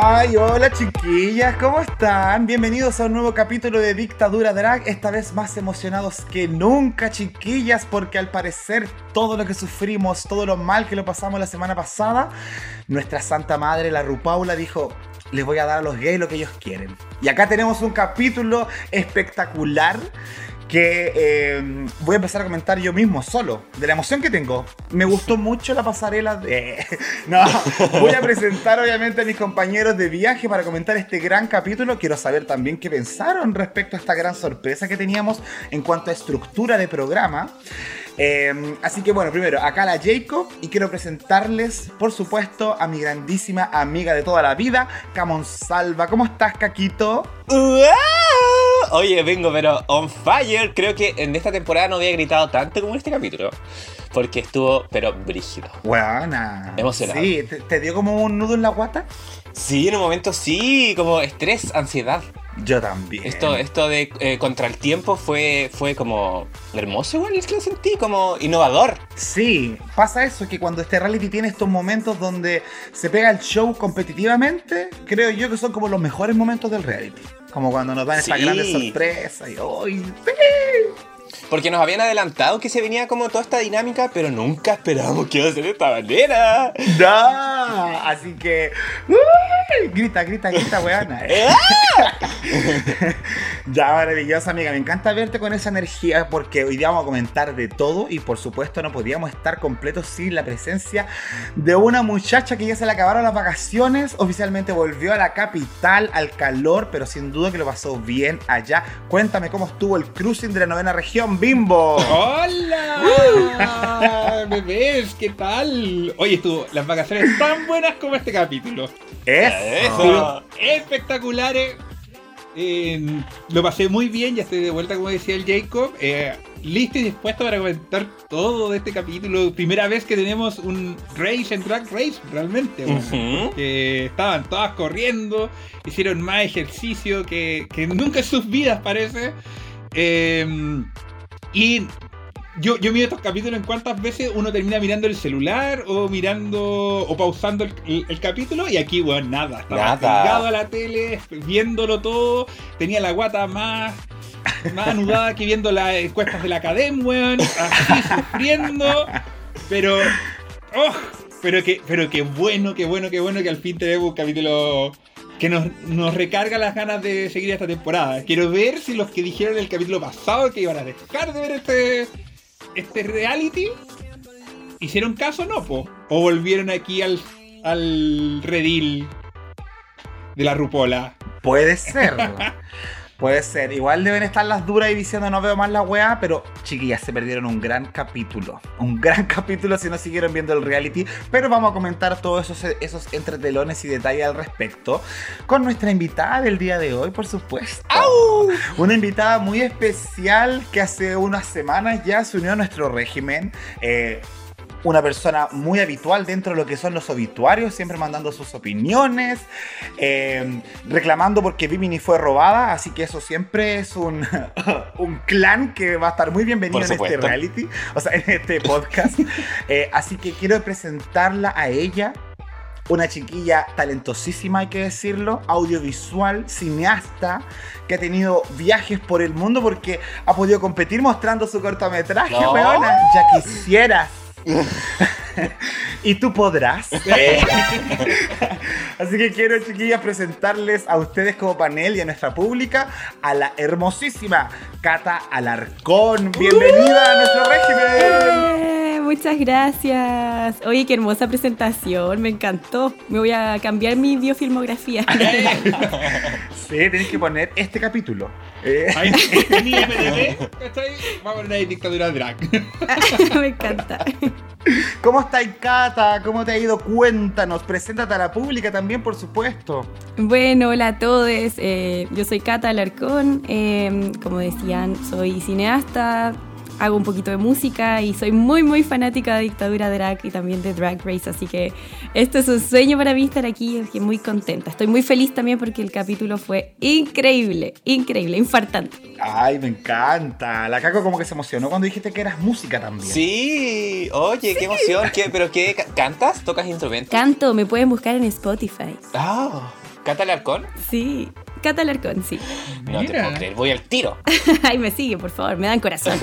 Ay, hola chiquillas, ¿cómo están? Bienvenidos a un nuevo capítulo de Dictadura Drag, esta vez más emocionados que nunca, chiquillas, porque al parecer todo lo que sufrimos, todo lo mal que lo pasamos la semana pasada, nuestra santa madre, la Rupaula, dijo, les voy a dar a los gays lo que ellos quieren. Y acá tenemos un capítulo espectacular que eh, voy a empezar a comentar yo mismo, solo, de la emoción que tengo. Me gustó mucho la pasarela de... No, voy a presentar obviamente a mis compañeros de viaje para comentar este gran capítulo. Quiero saber también qué pensaron respecto a esta gran sorpresa que teníamos en cuanto a estructura de programa. Eh, así que bueno, primero, acá la Jacob y quiero presentarles, por supuesto, a mi grandísima amiga de toda la vida, Camon Salva. ¿Cómo estás, Caquito? Oye, vengo, pero on fire. Creo que en esta temporada no había gritado tanto como en este capítulo. Porque estuvo, pero brígido. Buena. Emocionado. Sí, ¿te, te dio como un nudo en la guata? Sí, en un momento sí, como estrés, ansiedad. Yo también. Esto, esto de eh, contra el tiempo fue, fue como hermoso igual, es que lo sentí como innovador. Sí, pasa eso, que cuando este reality tiene estos momentos donde se pega el show competitivamente, creo yo que son como los mejores momentos del reality. Como cuando nos dan esta Sí. grandes sorpresa y ¡ay! sí! Porque nos habían adelantado que se venía como toda esta dinámica, pero nunca esperábamos que iba a ser de esta manera. ¡No! Así que. ¡uy! Grita, grita, grita, weona. ya, maravillosa, amiga. Me encanta verte con esa energía porque hoy día vamos a comentar de todo y por supuesto no podíamos estar completos sin la presencia de una muchacha que ya se le acabaron las vacaciones. Oficialmente volvió a la capital, al calor, pero sin duda que lo pasó bien allá. Cuéntame cómo estuvo el cruising de la novena región, Bimbo. ¡Hola! Bebés, ¿qué tal? Oye, estuvo las vacaciones tan buenas como este capítulo. Eso. Espectaculares. Eh, lo pasé muy bien, ya estoy de vuelta, como decía el Jacob. Eh, listo y dispuesto para comentar todo de este capítulo. Primera vez que tenemos un race en Drag Race, realmente. bueno. Estaban todas corriendo, hicieron más ejercicio que, que nunca en sus vidas parece. Y yo, yo miro estos capítulos en cuántas veces uno termina mirando el celular o mirando o pausando el, el- el capítulo y aquí, bueno, nada. Estaba Nada. pegado a la tele, viéndolo todo, tenía la guata más... Más anudada que viendo las encuestas de la academia, weón, así sufriendo, pero ¡Oh! Pero que, pero qué bueno, qué bueno, qué bueno que al fin tenemos un capítulo que nos, nos recarga las ganas de seguir esta temporada. Quiero ver si los que dijeron en el capítulo pasado que iban a dejar de ver este, este reality hicieron caso o no, po. O volvieron aquí al, al redil de la rupola. Puede ser. Puede ser. Igual deben estar las duras y diciendo no veo más la weá, pero chiquillas, se perdieron un gran capítulo. Un gran capítulo si no siguieron viendo el reality. Pero vamos a comentar todos esos, esos entretelones y detalles al respecto con nuestra invitada del día de hoy, por supuesto. Una invitada muy especial que hace unas semanas ya se unió a nuestro régimen. Eh, una persona muy habitual dentro de lo que son los obituarios, siempre mandando sus opiniones, eh, reclamando porque Vimini fue robada, así que eso siempre es un, un clan que va a estar muy bienvenido en este reality, o sea, en este podcast. Eh, así que quiero presentarla a ella. Una chiquilla talentosísima, hay que decirlo, audiovisual, cineasta, que ha tenido viajes por el mundo porque ha podido competir mostrando su cortometraje, No. weona. Ya quisieras. y tú podrás. Así que quiero, chiquillas, presentarles a ustedes como panel y a nuestra pública a la hermosísima Cata Alarcón. Bienvenida a nuestro régimen. Muchas gracias. Oye, qué hermosa presentación, me encantó. Me voy a cambiar mi biofilmografía. Sí, tenés que poner este capítulo. Eh. Vamos a poner ahí dictadura drag. me encanta. ¿Cómo estáis, Cata? ¿Cómo te ha ido? Cuéntanos. Preséntate a la pública también, por supuesto. Bueno, hola a todos. eh, yo soy Cata Alarcón. eh, como decían, soy cineasta. Hago un poquito de música y soy muy, muy fanática de Dictadura Drag y también de Drag Race, así que esto es un sueño para mí estar aquí, estoy muy contenta. Estoy muy feliz también porque el capítulo fue increíble, increíble, infartante. Ay, me encanta. La Caco como que se emocionó cuando dijiste que eras música también. Sí, oye, qué emoción. ¿Qué, ¿Pero qué? ca- ¿Cantas? ¿Tocas instrumentos? Canto, me pueden buscar en Spotify. Ah, ¿Canta el arcón? Sí, Cata Alarcón, sí. No te Mira. puedo creer, voy al tiro. Ay, me sigue, por favor, me dan corazón.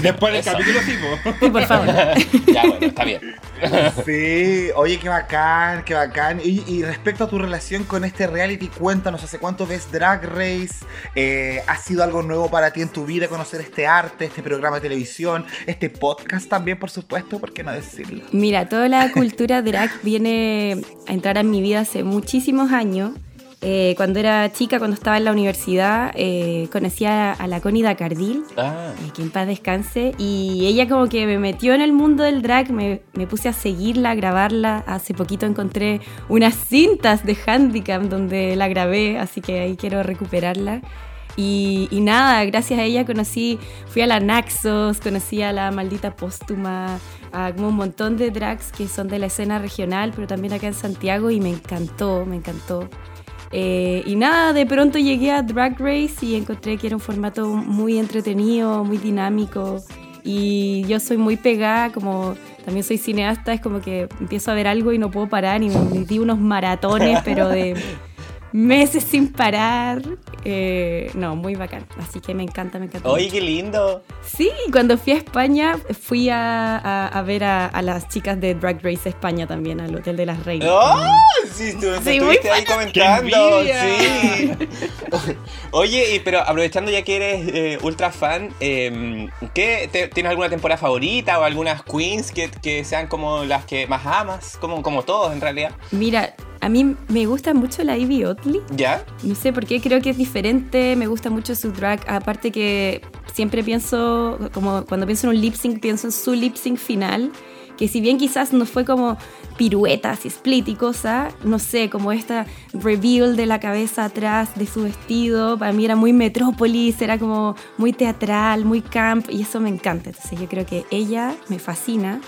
Después del Eso. capítulo sí, po. Sí, por favor. Ya, bueno, está bien. Sí, oye, qué bacán, qué bacán. Y, respecto a tu relación con este reality, cuéntanos, ¿hace cuánto ves Drag Race? Eh, ¿Ha sido algo nuevo para ti en tu vida conocer este arte, este programa de televisión, este podcast también, por supuesto? ¿Por qué no decirlo? Mira, toda la cultura drag viene a entrar en mi vida hace muchísimos años. Eh, cuando era chica, cuando estaba en la universidad, eh, conocí a, a la Connie Dacardil, Ah, eh, que en paz descanse, y ella como que me metió en el mundo del drag, me, me puse a seguirla, a grabarla. Hace poquito encontré unas cintas de Handicam donde la grabé, así que ahí quiero recuperarla. Y, y nada, gracias a ella conocí, fui a la Naxos, conocí a la Maldita Póstuma, a como un montón de drags que son de la escena regional, pero también acá en Santiago, y me encantó, me encantó. Eh, y nada, de pronto llegué a Drag Race y encontré que era un formato muy entretenido, muy dinámico. Y yo soy muy pegada, como también soy cineasta, es como que empiezo a ver algo y no puedo parar y me metí unos maratones, pero de meses sin parar. Eh, no, muy bacán. Así que me encanta, me encanta. oye, qué lindo. Sí, cuando fui a España fui a, a- a ver a, a las chicas de Drag Race España también, al Hotel de las Reinas. ¡Oh! Sí, tú, Sí, muy estuviste ahí comentando. ¡Qué Sí. Oye, y, pero aprovechando ya que eres eh, ultra fan, eh, ¿qué, te- ¿tienes alguna temporada favorita o algunas queens que, que sean como las que más amas? Como, como todos en realidad. Mira, a mí me gusta mucho la Ivy ¿Ya? No sé por qué, creo que es diferente, me gusta mucho su drag. Aparte que siempre pienso, como cuando pienso en un lip sync, pienso en su lip sync final. Que si bien quizás no fue como piruetas y split y cosas, no sé, como esta reveal de la cabeza atrás de su vestido, para mí era muy Metrópolis, era como muy teatral, muy camp, y eso me encanta. Entonces yo creo que ella me fascina.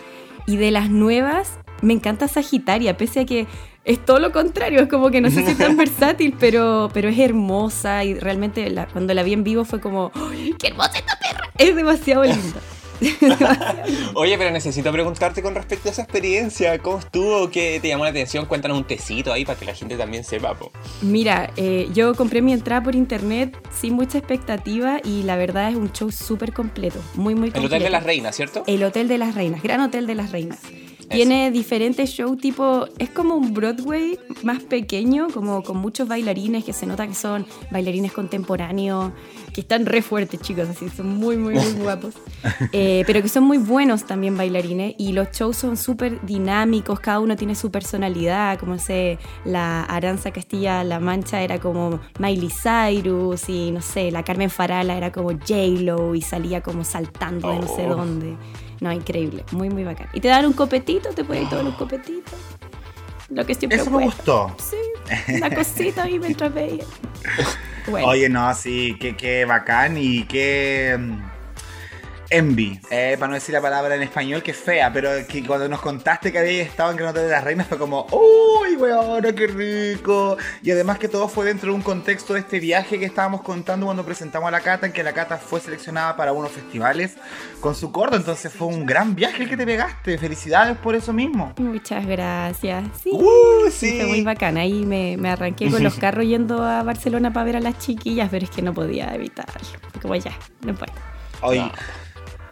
Y de las nuevas, me encanta Sagitaria, pese a que es todo lo contrario, es como que no sé si es tan versátil, pero, pero es hermosa y realmente la- cuando la vi en vivo fue como, ¡Ay, ¡qué hermosa esta perra! Es demasiado linda. Oye, pero necesito preguntarte con respecto a esa experiencia. ¿Cómo estuvo? ¿Qué te llamó la atención? Cuéntanos un tecito ahí para que la gente también sepa. po. Mira, eh, yo compré mi entrada por internet sin mucha expectativa y la verdad es un show súper completo, muy, muy El completo. Hotel de las Reinas, ¿cierto? El Hotel de las Reinas, Gran Hotel de las Reinas. Tiene diferentes shows tipo, es como un Broadway más pequeño, como con muchos bailarines que se nota que son bailarines contemporáneos, que están re fuertes chicos, así, son muy, muy, muy guapos. Eh, pero que son muy buenos también bailarines y los shows son súper dinámicos, cada uno tiene su personalidad, como sé, la Aranza Castilla-La Mancha era como Miley Cyrus y no sé, la Carmen Farala era como J-Lo y salía como saltando de no sé Oh. dónde. No, increíble, muy, muy bacán. Y te dan un copetito, te pueden ir todos los copetitos. Lo que siempre Eso me cuesta. gustó. Sí, una cosita ahí mientras veía. Bueno, Oye, no, sí, qué, qué bacán y qué mm, envy, eh, para no decir la palabra en español que es fea, pero que cuando nos contaste que había estado en Gran Hotel de las Reinas fue como, uy, weón, qué rico. Y además que todo fue dentro de un contexto de este viaje que estábamos contando cuando presentamos a la Cata, en que la Cata fue seleccionada para unos festivales con su corto, entonces fue un gran viaje el que te pegaste. Felicidades por eso mismo. muchas gracias. Sí, Uh, sí, fue muy bacán. Ahí me, me arranqué con los carros yendo a Barcelona para ver a las chiquillas, pero es que no podía evitarlo. Como ya, no importa. Oye, No.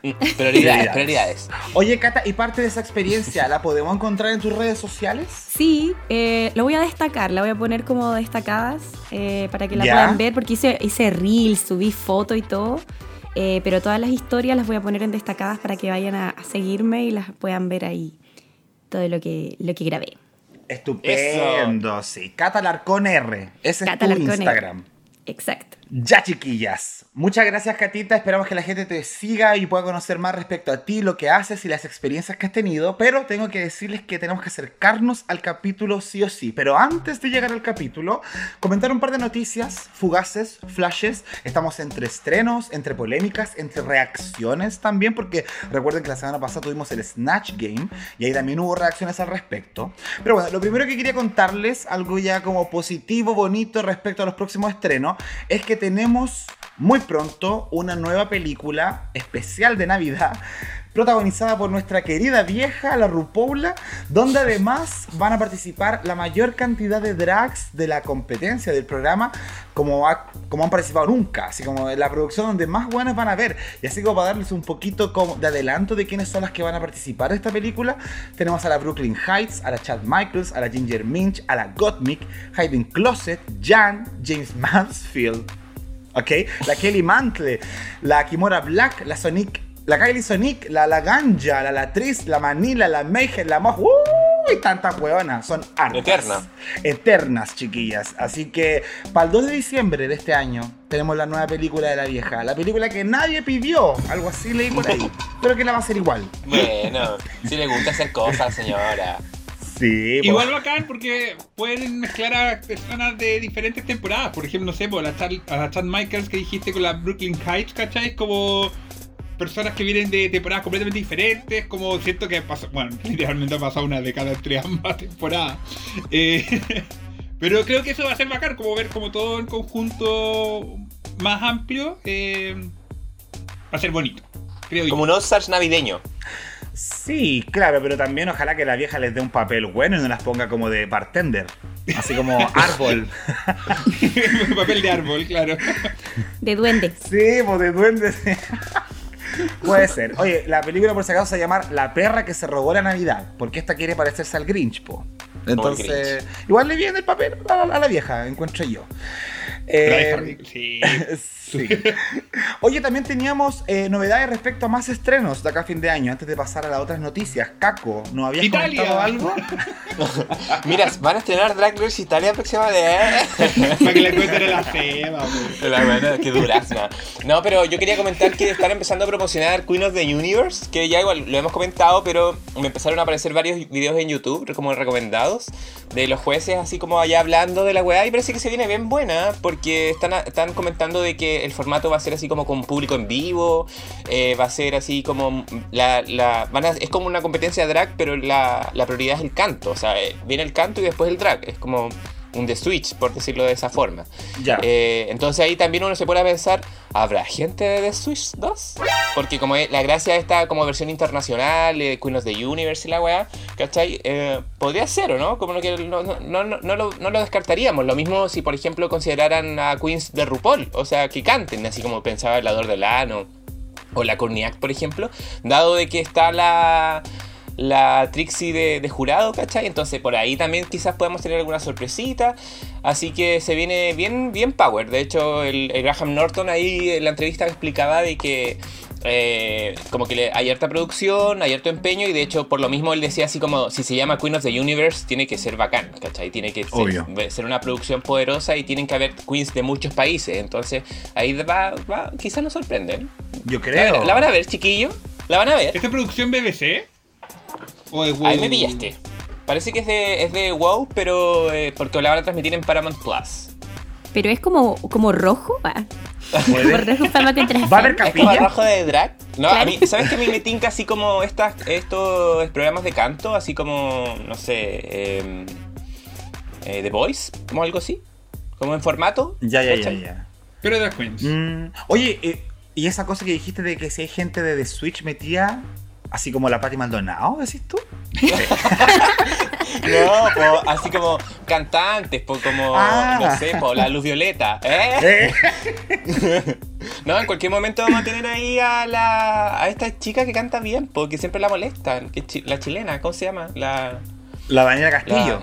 Prioridades, prioridades. Oye, Cata, ¿y parte de esa experiencia la podemos encontrar en tus redes sociales? Sí, eh, lo voy a destacar, la voy a poner como destacadas eh, para que la Ya. puedan ver, porque hice, hice reels, subí foto y todo, eh, pero todas las historias las voy a poner en destacadas para que vayan a, a seguirme y las puedan ver ahí, todo lo que, lo que grabé. Estupendo, sí. Cata Larcón R. Ese Cata es tu Larcón R. Instagram. Exacto. Ya, chiquillas. Muchas gracias, Catita. Esperamos que la gente te siga y pueda conocer más respecto a ti, lo que haces y las experiencias que has tenido. Pero tengo que decirles que tenemos que acercarnos al capítulo sí o sí. Pero antes de llegar al capítulo, comentar un par de noticias, fugaces, flashes. Estamos entre estrenos, entre polémicas, entre reacciones también, porque recuerden que la semana pasada tuvimos el Snatch Game y ahí también hubo reacciones al respecto. Pero bueno, lo primero que quería contarles, algo ya como positivo, bonito respecto a los próximos estrenos, es que tenemos muy pronto una nueva película especial de Navidad protagonizada por nuestra querida vieja, la Rupoula, donde además van a participar la mayor cantidad de drags de la competencia del programa como, como han participado nunca, así como la producción donde más buenas van a ver. Y así como para darles un poquito como de adelanto de quiénes son las que van a participar de esta película, tenemos a la Brooklyn Heights, a la Chad Michaels, a la Ginger Minch, a la Gottmik, Hayden Closet, Jan, James Mansfield, ¿ok? La Kelly Mantle, la Kimora Black, la Sonic, la Kylie Sonic, la La Ganja, la Latriz, la Manila, la Mayhem, la Moss, ¡Uy! Tantas hueonas, son hartas. Eternas. Eternas, chiquillas. Así que para el 2 de diciembre de este año tenemos la nueva película de la vieja. La película que nadie pidió, algo así leí por ahí. pero que la va a hacer igual. Bueno, si le gusta hacer cosas, señora. Sí, pues. Igual bacán porque pueden mezclar a personas de diferentes temporadas. Por ejemplo, no sé, por la Chad, a la Chad Michaels que dijiste con la Brooklyn Heights, ¿cachai? Como personas que vienen de temporadas completamente diferentes. Como siento que pasó, bueno, literalmente ha pasado una década entre ambas temporadas. Eh, pero creo que eso va a ser bacán, como ver como todo en conjunto más amplio. eh, va a ser bonito, creo yo. Como un navideño. Sí, claro, pero también ojalá que la vieja les dé un papel bueno y no las ponga como de bartender. Así como árbol. papel de árbol, claro. De duende. Sí, pues de duendes. Puede ser. Oye, la película por si acaso se va a llamar La perra que se robó la Navidad. Porque esta quiere parecerse al Grinch, po. Entonces, igual le viene el papel a la, a la vieja, encuentro yo. Eh, sí. Sí. Oye, también teníamos eh, novedades respecto a más estrenos de acá a fin de año. Antes de pasar a las otras noticias, Caco, ¿nos habías Italia. comentado algo? Mira, van a estrenar Drag Race Italia próximamente. Para que le cuenten la feba, pues. La buena, qué durazna. No, pero yo quería comentar que están empezando a promocionar Queen of the Universe, que ya igual lo hemos comentado, pero me empezaron a aparecer varios videos en YouTube como recomendados de los jueces así como allá hablando de la weá y parece que se viene bien buena porque están, están comentando de que el formato va a ser así como con público en vivo, eh, va a ser así como la, la van a- es como una competencia drag, pero la, la prioridad es el canto, o sea, eh, viene el canto y después el drag, es como un The Switch, por decirlo de esa forma. Ya. Eh, entonces ahí también uno se pone a pensar, ¿habrá gente de The Switch 2? Porque como la gracia de esta como versión internacional, eh, Queen of the Universe y la weá, ¿cachai? Eh, podría ser, ¿o no? Como que no, no, no, lo, no lo descartaríamos. Lo mismo si, por ejemplo, consideraran a Queens de RuPaul, o sea, que canten, así como pensaba el Ador Delano o la Corniac, por ejemplo, dado de que está la la Trixie de, de jurado, ¿cachai? Entonces por ahí también quizás podemos tener alguna sorpresita. Así que se viene bien, bien power. De hecho, el, el Graham Norton ahí en la entrevista explicaba de que eh, como que le- hay harta producción, hay harto empeño y de hecho por lo mismo él decía así como si se llama Queen of the Universe tiene que ser bacán, ¿cachai? Tiene que ser, ser una producción poderosa y tienen que haber queens de muchos países. Entonces ahí va, va quizás nos sorprenden. Yo La, creo. la van a ver, chiquillo. La van a ver. ¿Esta producción BBC? ¿O de Ahí me pillaste. Parece que es de, es de WoW, pero eh, porque la van a transmitir en Paramount Plus. Pero es como, como rojo. ah. ¿Va a haber ¿Es como capilla? rojo de drag? No, a mí, ¿sabes que a mí me tinca así como estas, estos programas de canto? Así como, no sé, eh, eh, The Voice, como algo así. Como en formato. Ya, ya, ya, ya. Pero Drag Queens. Mm, oye, eh, y esa cosa que dijiste de que si hay gente de The Switch metida, así como la Patti Maldonado, decís tú? No, po, así como cantantes, po, como, Ah. no sé, po, la Luz Violeta. ¿eh? Eh, No, en cualquier momento vamos a tener ahí a la a esta chica que canta bien, porque siempre la molestan, que chi- la chilena, ¿cómo se llama? La, La Daniela la- Castillo.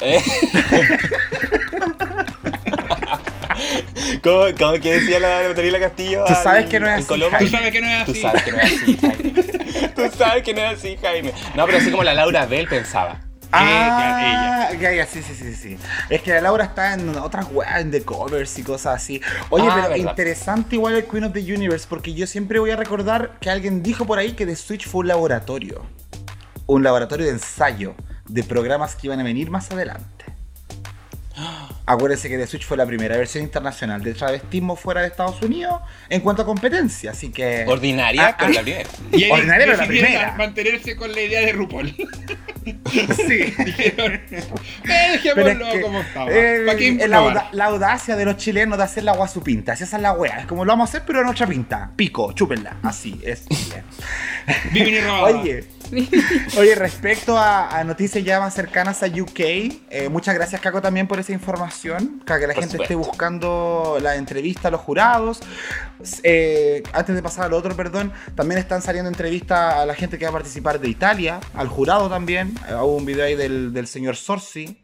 ¿Eh? ¿Cómo, cómo que decía la Daniela Castillo? Tú al- sabes que no es así, Colombia? Tú sabes que no es Tú así. sabes que no es así, Jaime. Tú sabes que no es así, Jaime. No, pero así como la Laura Bell pensaba. Ah, ya, ya, sí, sí, sí, sí. Es que la Laura está en otras weas, en The Covers y cosas así. Oye, Ah, pero verdad. interesante igual el Queen of the Universe, porque yo siempre voy a recordar que alguien dijo por ahí que The Switch fue un laboratorio. Un laboratorio de ensayo de programas que iban a venir más adelante. Acuérdense que The Switch fue la primera versión internacional de travestismo fuera de Estados Unidos en cuanto a competencia, así que... Ordinaria, Ah, pero ah. la primera. Y ahí Ordinaria, pero la primera. mantenerse con la idea de RuPaul. Sí. Dijeron, eh, Pero es dejémoslo que, como estaba. eh, ¿Para qué la, la audacia de los chilenos de hacer la agua a su pinta. Si esa es la wea. Es como lo vamos a hacer, pero en otra pinta. Pico, chúpenla. Así, es Chile. Oye, respecto a, a noticias ya más cercanas a UK, eh, muchas gracias, Caco, también por esa información. Para que la Por gente esté buscando la entrevista a los jurados. Eh, antes de pasar al otro, perdón, también están saliendo entrevistas a la gente que va a participar de Italia, al jurado también. Eh, Hubo un video ahí del, del señor Sorsi.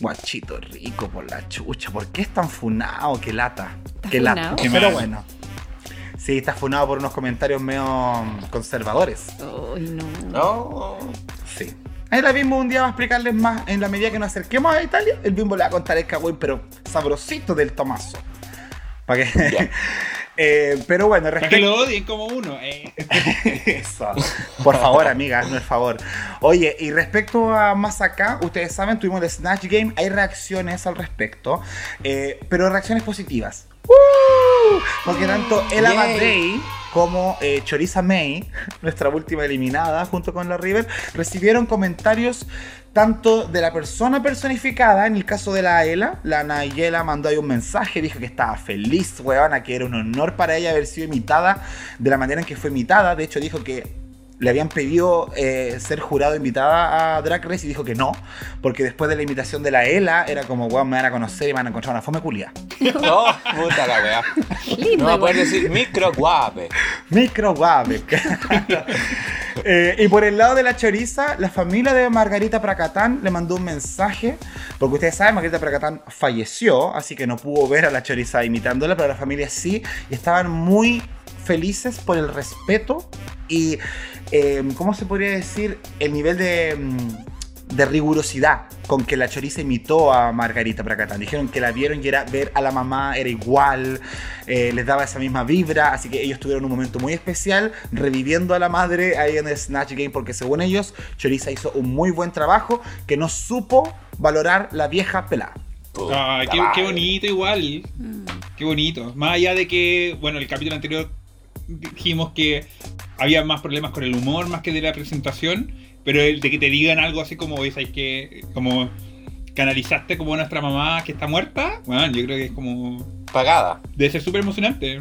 Guachito rico por la chucha. ¿Por qué es tan funado? Qué lata. ¿Está Qué lata. Qué Pero mal. bueno. Sí, está funado por unos comentarios medio conservadores. Ay, no. No. Sí. Ahí la Bimbo un día va a explicarles más en la medida que nos acerquemos a Italia. El Bimbo le va a contar el cagüey, pero sabrosito del Tomaso. Para que. Eh, pero bueno, Para que respecto. lo odien como uno. eh. Eso. Por favor, amiga, hazme el favor. Oye, y respecto a más acá, ustedes saben, tuvimos el Snatch Game, hay reacciones al respecto, eh, pero reacciones positivas. ¡Uh! Porque tanto Ella Yay. Como eh, Choriza May, nuestra última eliminada junto con la River, recibieron comentarios tanto de la persona personificada, en el caso de la Ela, la Nayela mandó ahí un mensaje, dijo que estaba feliz, weona, que era un honor para ella haber sido imitada de la manera en que fue imitada. De hecho, dijo que le habían pedido eh, ser jurado invitada a Drag Race y dijo que no, porque después de la invitación de la Ela era como, weón, me van a conocer y me van a encontrar una fome culia. No, puta la wea. Lindo No poder decir micro guape. Micro guave. Eh, y por el lado de la choriza, la familia de Margarita Pracatán le mandó un mensaje, porque ustedes saben, Margarita Pracatán falleció, así que no pudo ver a la choriza imitándola, pero la familia sí, y estaban muy felices por el respeto y, eh, ¿cómo se podría decir? El nivel de, mm, de rigurosidad con que la choriza imitó a Margarita Pracatán. Dijeron que la vieron y era ver a la mamá, era igual, eh, les daba esa misma vibra, así que ellos tuvieron un momento muy especial reviviendo a la madre ahí en el Snatch Game, porque según ellos, Choriza hizo un muy buen trabajo que no supo valorar la vieja pelada. Puta qué, qué bonito igual. Mm. Qué bonito. Más allá de que, bueno, el capítulo anterior dijimos que había más problemas con el humor más que de la presentación, pero el de que te digan algo así como, "Oye, ¿sabes que Como canalizaste como a nuestra mamá que está muerta, bueno, yo creo que es como... Pagada. Debe ser súper emocionante.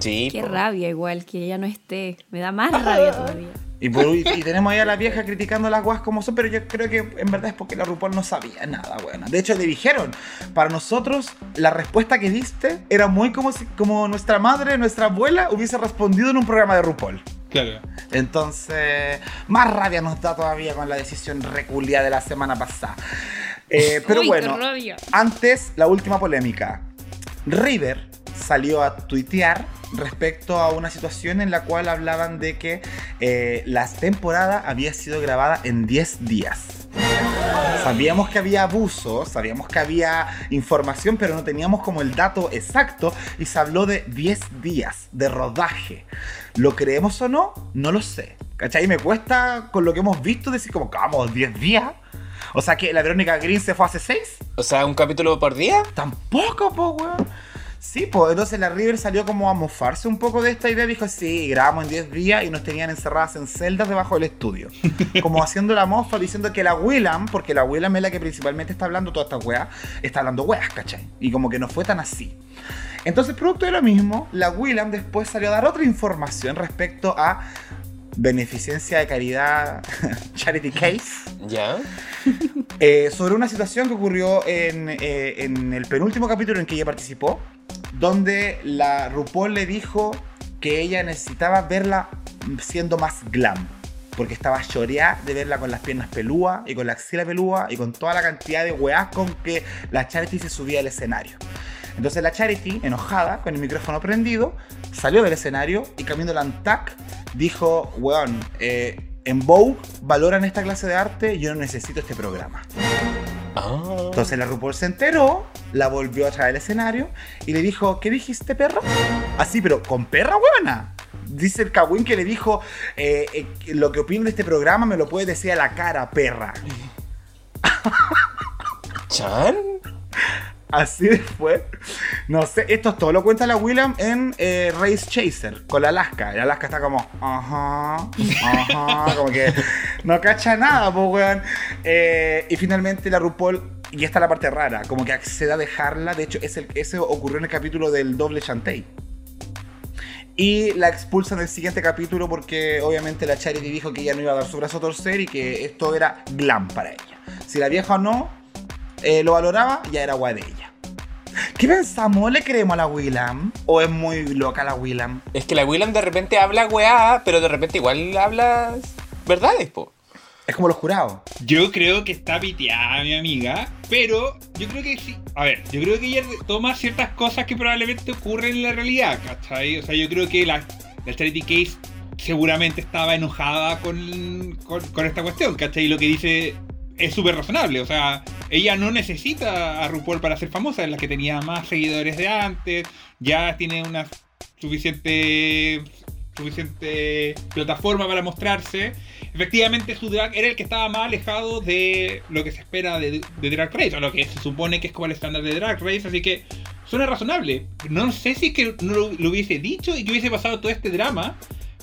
Sí. Qué po. rabia igual que ella no esté. Me da más rabia todavía. Y, por- y tenemos ahí a la vieja criticando las guas como son, pero yo creo que en verdad es porque la RuPaul no sabía nada, bueno. De hecho, le dijeron, para nosotros, la respuesta que diste era muy como si como nuestra madre, nuestra abuela, hubiese respondido en un programa de RuPaul. Claro. Entonces, más rabia nos da todavía con la decisión reculia de la semana pasada. Eh, pero Uy, bueno, antes, la última polémica. River salió a tuitear respecto a una situación en la cual hablaban de que eh, la temporada había sido grabada en 10 días. Sabíamos que había abuso, sabíamos que había información, pero no teníamos como el dato exacto y se habló de 10 días de rodaje. ¿Lo creemos o no? No lo sé. ¿Cachai? Me cuesta con lo que hemos visto decir como, vamos, 10 días. O sea que la Verónica Green se fue hace 6. O sea, un capítulo por día. Tampoco, po, weón. Sí, pues entonces la River salió como a mofarse un poco de esta idea. Dijo, sí, grabamos en 10 días y nos tenían encerradas en celdas debajo del estudio. Como haciendo la mofa, diciendo que la Willam, porque la Willam es la que principalmente está hablando toda esta weá, está hablando weas, ¿cachai? Y como que no fue tan así. Entonces, producto de lo mismo, la Willam después salió a dar otra información respecto a beneficencia de caridad, charity case. Ya. Eh, sobre una situación que ocurrió en, eh, en el penúltimo capítulo en que ella participó, donde la RuPaul le dijo que ella necesitaba verla siendo más glam. Porque estaba choreada de verla con las piernas pelúas y con la axila pelúa y con toda la cantidad de weás con que la Charity se subía al escenario. Entonces la Charity, enojada, con el micrófono prendido, salió del escenario y cambiando la Antac dijo, weón, eh, en Vogue valoran esta clase de arte, yo no necesito este programa. Ah. Entonces la RuPaul se enteró, la volvió a traer al escenario y le dijo, ¿qué dijiste, perro? Así, pero con perra buena. Dice el Kawin que le dijo, eh, eh, lo que opino de este programa me lo puede decir a la cara, perra. ¿Chan? Así después. No sé, esto todo lo cuenta la William en eh, Race Chaser con la Alaska. Y Alaska está como, ajá, ajá, como que no cacha nada, pues, weón. Eh, y finalmente la RuPaul, y esta es la parte rara, como que accede a dejarla. De hecho, es el, ocurrió en el capítulo del doble Chantey. Y la expulsan del siguiente capítulo porque obviamente la Charity dijo que ella no iba a dar su brazo a torcer y que esto era glam para ella. Si la vieja no eh, lo valoraba, ya era guay de ella. ¿Qué pensamos? ¿Le creemos a la Willam? ¿O es muy loca la Willam? Es que la Willam de repente habla weá, pero de repente igual habla verdades, po. Es como los jurados. Yo creo que está piteada mi amiga, pero yo creo que sí. A ver, yo creo que ella toma ciertas cosas que probablemente ocurren en la realidad, ¿cachai? O sea, yo creo que la, la Charity Case seguramente estaba enojada con, con, con esta cuestión, ¿cachai? Y lo que dice es súper razonable, o sea, ella no necesita a RuPaul para ser famosa, es la que tenía más seguidores de antes, ya tiene una suficiente suficiente plataforma para mostrarse. Efectivamente, su drag era el que estaba más alejado de lo que se espera de, Drag Race, o lo que se supone que es como el estándar de Drag Race, así que suena razonable. No sé si es que no lo, lo hubiese dicho y que hubiese pasado todo este drama,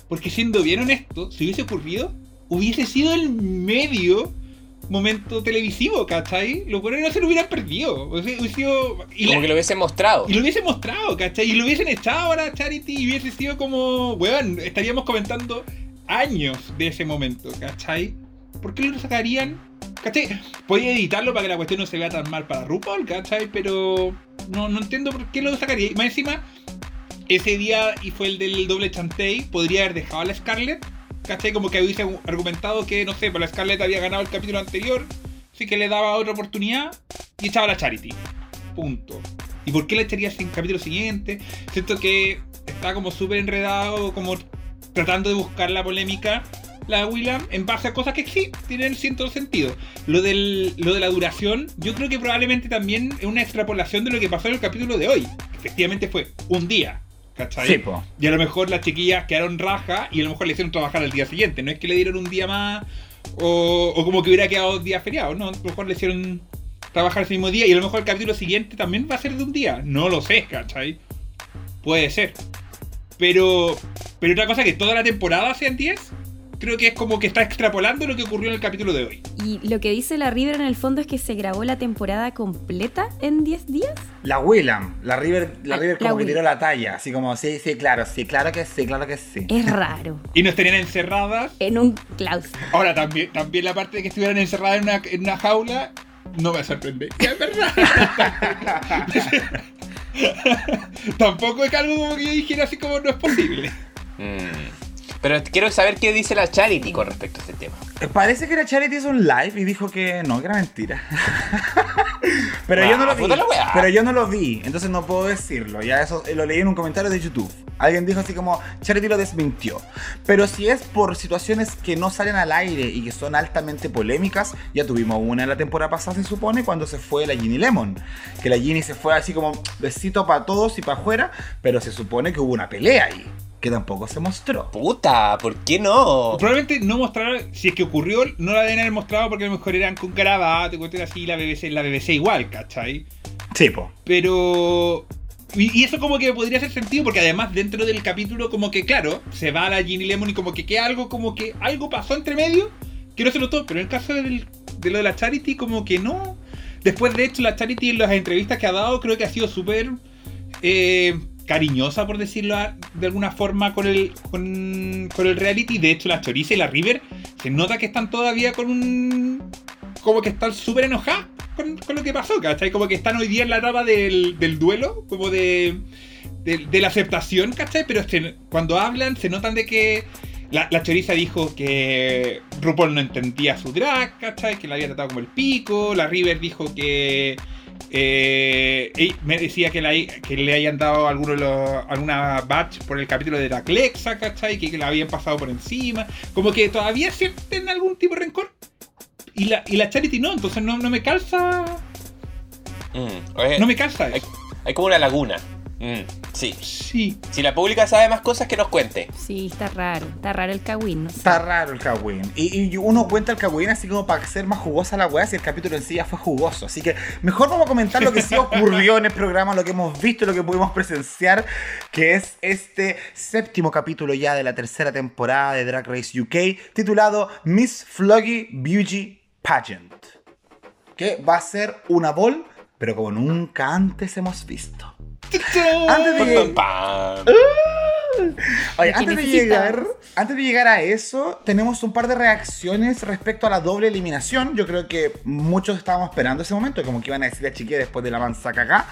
porque siendo bien honesto, si hubiese ocurrido, hubiese sido el medio momento televisivo, ¿cachai? Lo bueno no se lo hubieran perdido. O sea, hubiese sido- y Como la- que lo hubiese mostrado. y lo hubiesen mostrado, ¿cachai? Y lo hubiesen echado ahora a Charity y hubiese sido como, weón, estaríamos comentando años de ese momento, ¿cachai? ¿Por qué lo sacarían? ¿Cachai? Podía editarlo para que la cuestión no se vea tan mal para RuPaul, ¿cachai? Pero no, no entiendo por qué lo sacaría. Y más encima, ese día y fue el del doble chantey, podría haber dejado a la Scarlett, ¿cachai? Como que hubiese argumentado que, no sé, pues la Scarlett había ganado el capítulo anterior, así que le daba otra oportunidad y echaba la Charity. Punto. ¿Y por qué le echaría sin capítulo siguiente? Siento que está como súper enredado, como tratando de buscar la polémica, la Willam, en base a cosas que sí tienen cierto sentido. Lo, del, lo de la duración, yo creo que probablemente también es una extrapolación de lo que pasó en el capítulo de hoy. Efectivamente fue un día. ¿Cachai? Sí, po. Y a lo mejor las chiquillas quedaron raja y a lo mejor le hicieron trabajar al día siguiente. No es que le dieron un día más o, o como que hubiera quedado dos días feriados, ¿no? A lo mejor le hicieron trabajar ese mismo día y a lo mejor el capítulo siguiente también va a ser de un día. No lo sé, ¿cachai? Puede ser. Pero, pero otra cosa que toda la temporada sean 10, creo que es como que está extrapolando lo que ocurrió en el capítulo de hoy. Y lo que dice la River en el fondo es que se grabó la temporada completa en 10 días. La Willam, la River, la Ah, River la como que tiró la talla, así como, sí, sí, claro, sí, claro que sí, claro que sí. Es raro. Y nos tenían encerradas. En un claustro. Ahora también, también la parte de que estuvieran encerradas en una, en una jaula no me sorprende. Es verdad. Tampoco es algo como que yo dijera así como no es posible. Mm. Pero quiero saber qué dice la Charity con respecto a este tema. Parece que la Charity hizo un live y dijo que no, que era mentira. pero Ah, yo no lo vi. la weá. Pero yo no lo vi, entonces no puedo decirlo. Ya eso eh, lo leí en un comentario de YouTube. Alguien dijo así como, Charity lo desmintió. Pero si es por situaciones que no salen al aire y que son altamente polémicas, ya tuvimos una en la temporada pasada, se supone, cuando se fue la Ginny Lemon. Que la Ginny se fue así como besito para todos y para afuera, pero se supone que hubo una pelea ahí, que tampoco se mostró. Puta, ¿por qué no? Probablemente no mostraron, si es que ocurrió, no la deben haber mostrado porque a lo mejor eran con grabato, cuestiones así, la BBC, la BBC igual, ¿cachai? Sí, po. Pero. Y, y eso como que podría hacer sentido porque además dentro del capítulo como que claro, se va a la Ginny Lemon y como que queda algo como que algo pasó entre medio que no se notó, pero en el caso del- de lo de la Charity como que no. Después de hecho la Charity en las entrevistas que ha dado creo que ha sido súper eh, cariñosa por decirlo de alguna forma con el, con, el reality. De hecho la Choriza y la River se nota que están todavía con un... Como que están súper enojadas con, lo que pasó, ¿cachai? Como que están hoy día en la etapa del, del duelo, como de, de, la aceptación, ¿cachai? Pero cuando hablan se notan de que la, la choriza dijo que RuPaul no entendía su drag, ¿cachai? Que la había tratado como el pico. La River dijo que Eh, y me decía que, la- que le hayan dado alguno de los- alguna batch por el capítulo de la Clexa, ¿cachai? Que, que la habían pasado por encima. Como que todavía sienten algún tipo de rencor. Y la, y la Charity no, entonces no, no me calza. Mm, oye, No me calza hay, eso. hay como una laguna. Mm, sí. Sí. Si la pública sabe más cosas, que nos cuente. Sí, está raro. Está raro el Kawin, no sé. Está raro el Kawin. Y, y uno cuenta el Kawin así como para ser más jugosa la weá si el capítulo en sí ya fue jugoso. Así que mejor vamos a comentar lo que sí ocurrió en el programa, lo que hemos visto, lo que pudimos presenciar, que es este séptimo capítulo ya de la tercera temporada de Drag Race UK, titulado Miss Floggy Beauty Pageant. Que va a ser una bol, pero como nunca antes hemos visto. Antes de, pam, pam. Oye, antes de llegar, antes de llegar a eso, tenemos un par de reacciones respecto a la doble eliminación. Yo creo que muchos estábamos esperando ese momento, como que iban a decir a chiquilla después de la manzaca acá.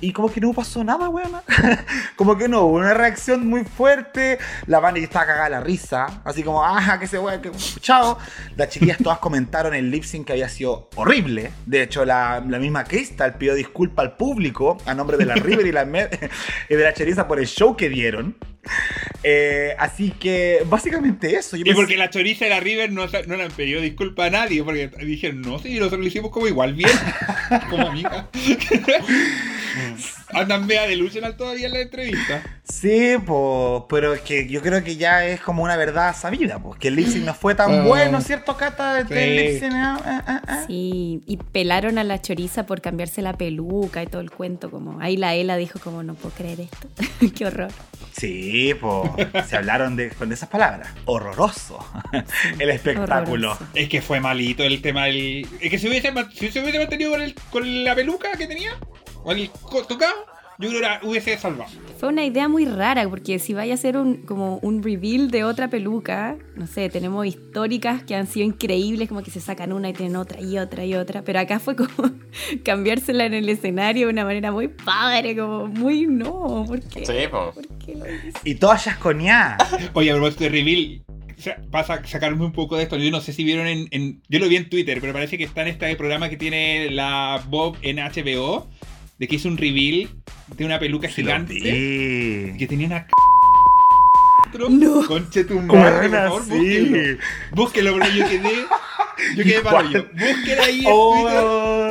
Y como que no pasó nada, weón. como que no hubo una reacción muy fuerte. La banda ya estaba cagada la risa. Así como, ajá, que se weón, que chao. Las chiquillas todas comentaron el lip sync que había sido horrible. De hecho, la, la misma Crystal pidió disculpa al público a nombre de la River y, la y de la Cheriza por el show que dieron. Eh, así que básicamente eso. Yo Y porque la choriza y la River no, no le han pedido disculpa a nadie, porque dijeron, no, sí, nosotros lo hicimos como igual bien, como amiga. Andan mea delusional todavía en la entrevista. Sí, pues, pero es que yo creo que ya es como una verdad sabida, pues, que el lip no fue tan Ah. bueno, ¿cierto, Cata? El Sí. sync, ah, ah. Sí, y pelaron a la choriza por cambiarse la peluca y todo el cuento. Como ahí la Ela dijo como no puedo creer esto. Qué horror. Sí, pues, se hablaron de, con esas palabras. Horroroso el espectáculo. Horroroso. Es que fue malito el tema del... Es que si hubiese, si se hubiese mantenido con, el- con la peluca que tenía, o el co- tocado, yo creo que era- hubiese salvado. Fue una idea muy rara porque si vaya a ser un, como un reveal de otra peluca, no sé, tenemos históricas que han sido increíbles, como que se sacan una y tienen otra y otra y otra, pero acá fue como cambiársela en el escenario de una manera muy padre, como muy no, ¿por qué? Sí, po. ¿Por qué lo? Y todas chasconeadas. Oye, a propósito de reveal, o sea, vas a sacarme un poco de esto. Yo no sé si vieron en, en- Yo lo vi en Twitter, pero parece que está en este programa que tiene la Bob en HBO, de que hizo un reveal de una peluca Sí, gigante que tenía una... c- No. Conche tu madre, por favor, sí. búsquelo. Búsquelo, porque yo quedé... Yo quedé para ello. Búsquelo ahí en Oh. Twitter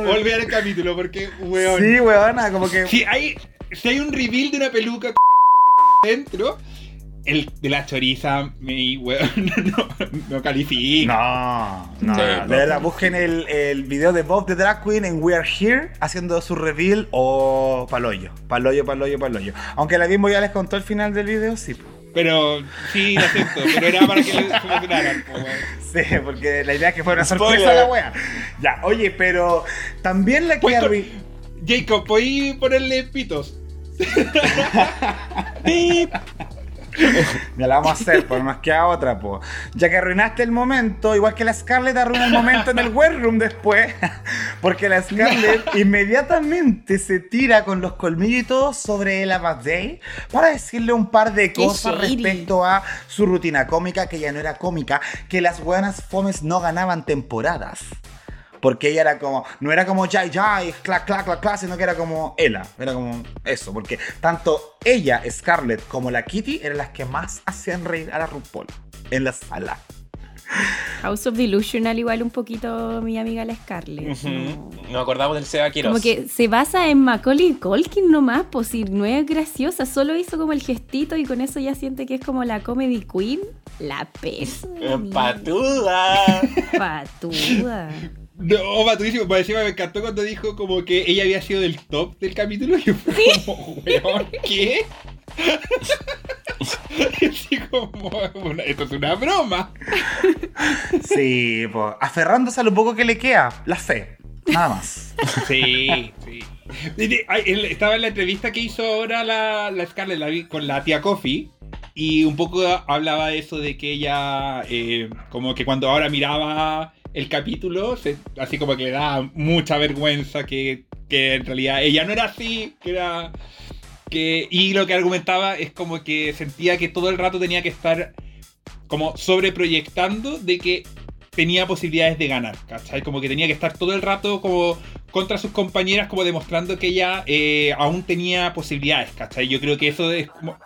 o olvidar el capítulo, porque, weón... Sí, weona, como que. Si hay, si hay un reveal de una peluca dentro, el de la choriza, me, weón, no, no califica. No, no, Sí, de no. verdad, busquen el, el video de Bob the Drag Queen en We Are Here haciendo su reveal o paloyo, paloyo, paloyo, paloyo. Aunque la mismo ya les contó el final del video, sí. Pero sí, lo acepto, pero era para que po, weón. Sí, porque la idea es que fuera una Spoiler. sorpresa la wea. Ya, oye, pero también la que arrui- Jacob, ¿podéis ponerle pitos? Ya la vamos a hacer, pues nos queda otra, po. Ya que arruinaste el momento, igual que la Scarlett arruina el momento en el web room después. Porque la Scarlett inmediatamente se tira con los colmillitos sobre el Day para decirle un par de cosas respecto a su rutina cómica, que ya no era cómica, que las buenas fomes no ganaban temporadas. Porque ella era como, no era como Jai Jai, clac, clac, clac, clac, sino que era como Ella. Era como eso, porque tanto ella, Scarlett, como la Kitty eran las que más hacían reír a la RuPaul en la sala. House of Delusional igual un poquito mi amiga la Scarlett. No. Nos acordamos del Seba Quiroz. Como que se basa en Macaulay Culkin nomás, pues si no es graciosa, solo hizo como el gestito y con eso ya siente que es como la comedy queen. La pesa. Eh, Patuda. Patuda. No, encima me encantó cuando dijo como que ella había sido del top del capítulo y fue como, weón, ¿qué? Así como, una- esto es una broma. Sí, pues, aferrándose a lo poco que le queda, la fe, nada más. Sí, sí. Estaba en la entrevista que hizo ahora la, la Scarlett la con la tía Coffee y un poco hablaba de eso de que ella, eh, como que cuando ahora miraba el capítulo, así como que le daba mucha vergüenza que, que en realidad ella no era así, que era... Que, y lo que argumentaba es como que sentía que todo el rato tenía que estar como sobreproyectando de que tenía posibilidades de ganar, ¿cachai? Como que tenía que estar todo el rato como contra sus compañeras, como demostrando que ella eh, aún tenía posibilidades, ¿cachai? Yo creo que eso es como,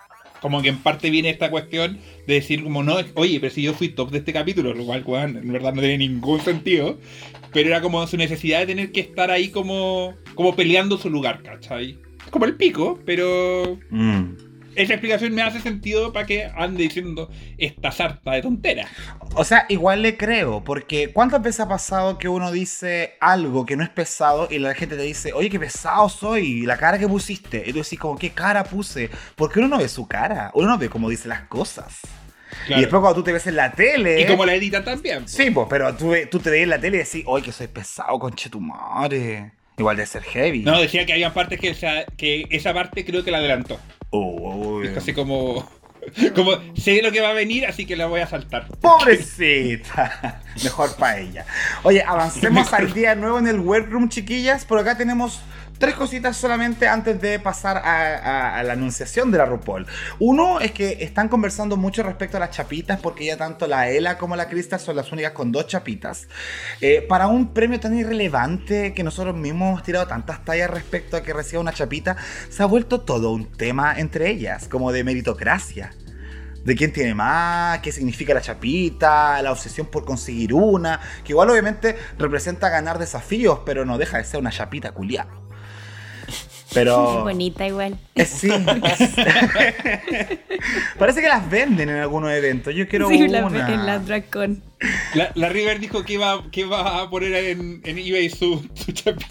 como que en parte viene esta cuestión de decir como no, oye, pero si yo fui top de este capítulo, lo cual, en verdad no tiene ningún sentido, pero era como su necesidad de tener que estar ahí como, como peleando su lugar, ¿cachai? Como el pico, pero Mm. Esa explicación me hace sentido para que ande diciendo esta sarta de tonteras. O sea, igual le creo, porque ¿cuántas veces ha pasado que uno dice algo que no es pesado y la gente te dice, oye, qué pesado soy, la cara que pusiste? Y tú decís, como, ¿qué cara puse? Porque uno no ve su cara, uno no ve cómo dice las cosas. Claro. Y después cuando tú te ves en la tele... Y como la editan también. Sí, pues, pero tú, tú te ves en la tele y decís, oye, que soy pesado, conchetumare. Igual de ser heavy. No, decía que había partes que esa, que esa parte creo que la adelantó. Uy. Es así como. Como sé lo que va a venir, así que la voy a saltar. Pobrecita. Mejor para ella. Oye, avancemos al día nuevo en el workroom, chiquillas. Por acá tenemos tres cositas solamente antes de pasar a, la anunciación de la RuPaul. Uno es que están conversando mucho respecto a las chapitas, porque ya tanto la Ela como la Krista son las únicas con dos chapitas. Eh, para un premio tan irrelevante que nosotros mismos hemos tirado tantas tallas respecto a que reciba una chapita, se ha vuelto todo un tema entre ellas, como de meritocracia de quién tiene más, qué significa la chapita, la obsesión por conseguir una, que igual obviamente representa ganar desafíos, pero no deja de ser una chapita culiada. Pero... Bonita igual. Eh, Sí. Parece que las venden en algunos eventos. Yo quiero sí, la, una. en la Dracon. La, la River dijo que iba, que iba a poner en, en eBay su, su chapita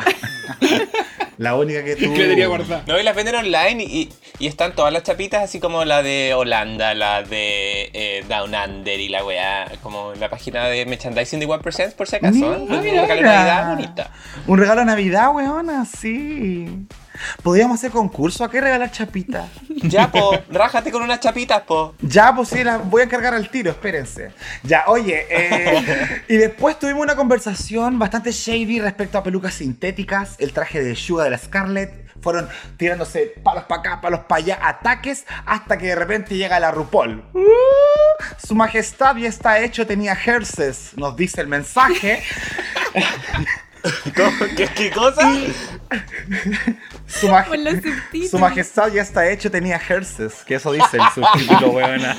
La única que tú. que tenía guardada. No, y las venden online y, y están todas las chapitas, así como la de Holanda, la de eh, Down Under y la weá, como la página de merchandising de 1% por si acaso. Mira, ¿eh? Un regalo de Navidad bonita. Un regalo de Navidad, weona, sí. Podríamos hacer concurso. ¿A qué regalar chapita? Ya, po, rájate con unas chapitas, po. Ya, pues sí, las voy a cargar al tiro, espérense. Ya, oye, eh, y después tuvimos una conversación bastante shady respecto a pelucas sintéticas, el traje de Suga de la Scarlett. Fueron tirándose palos para acá, palos para allá, ataques, hasta que de repente llega la RuPaul. Uh, su majestad ya está hecho, tenía Herces, nos dice el mensaje. ¿Qué, qué cosa? Su, maj- majestad ya está hecho, tenía Herces, que eso dice el subtítulo, weona.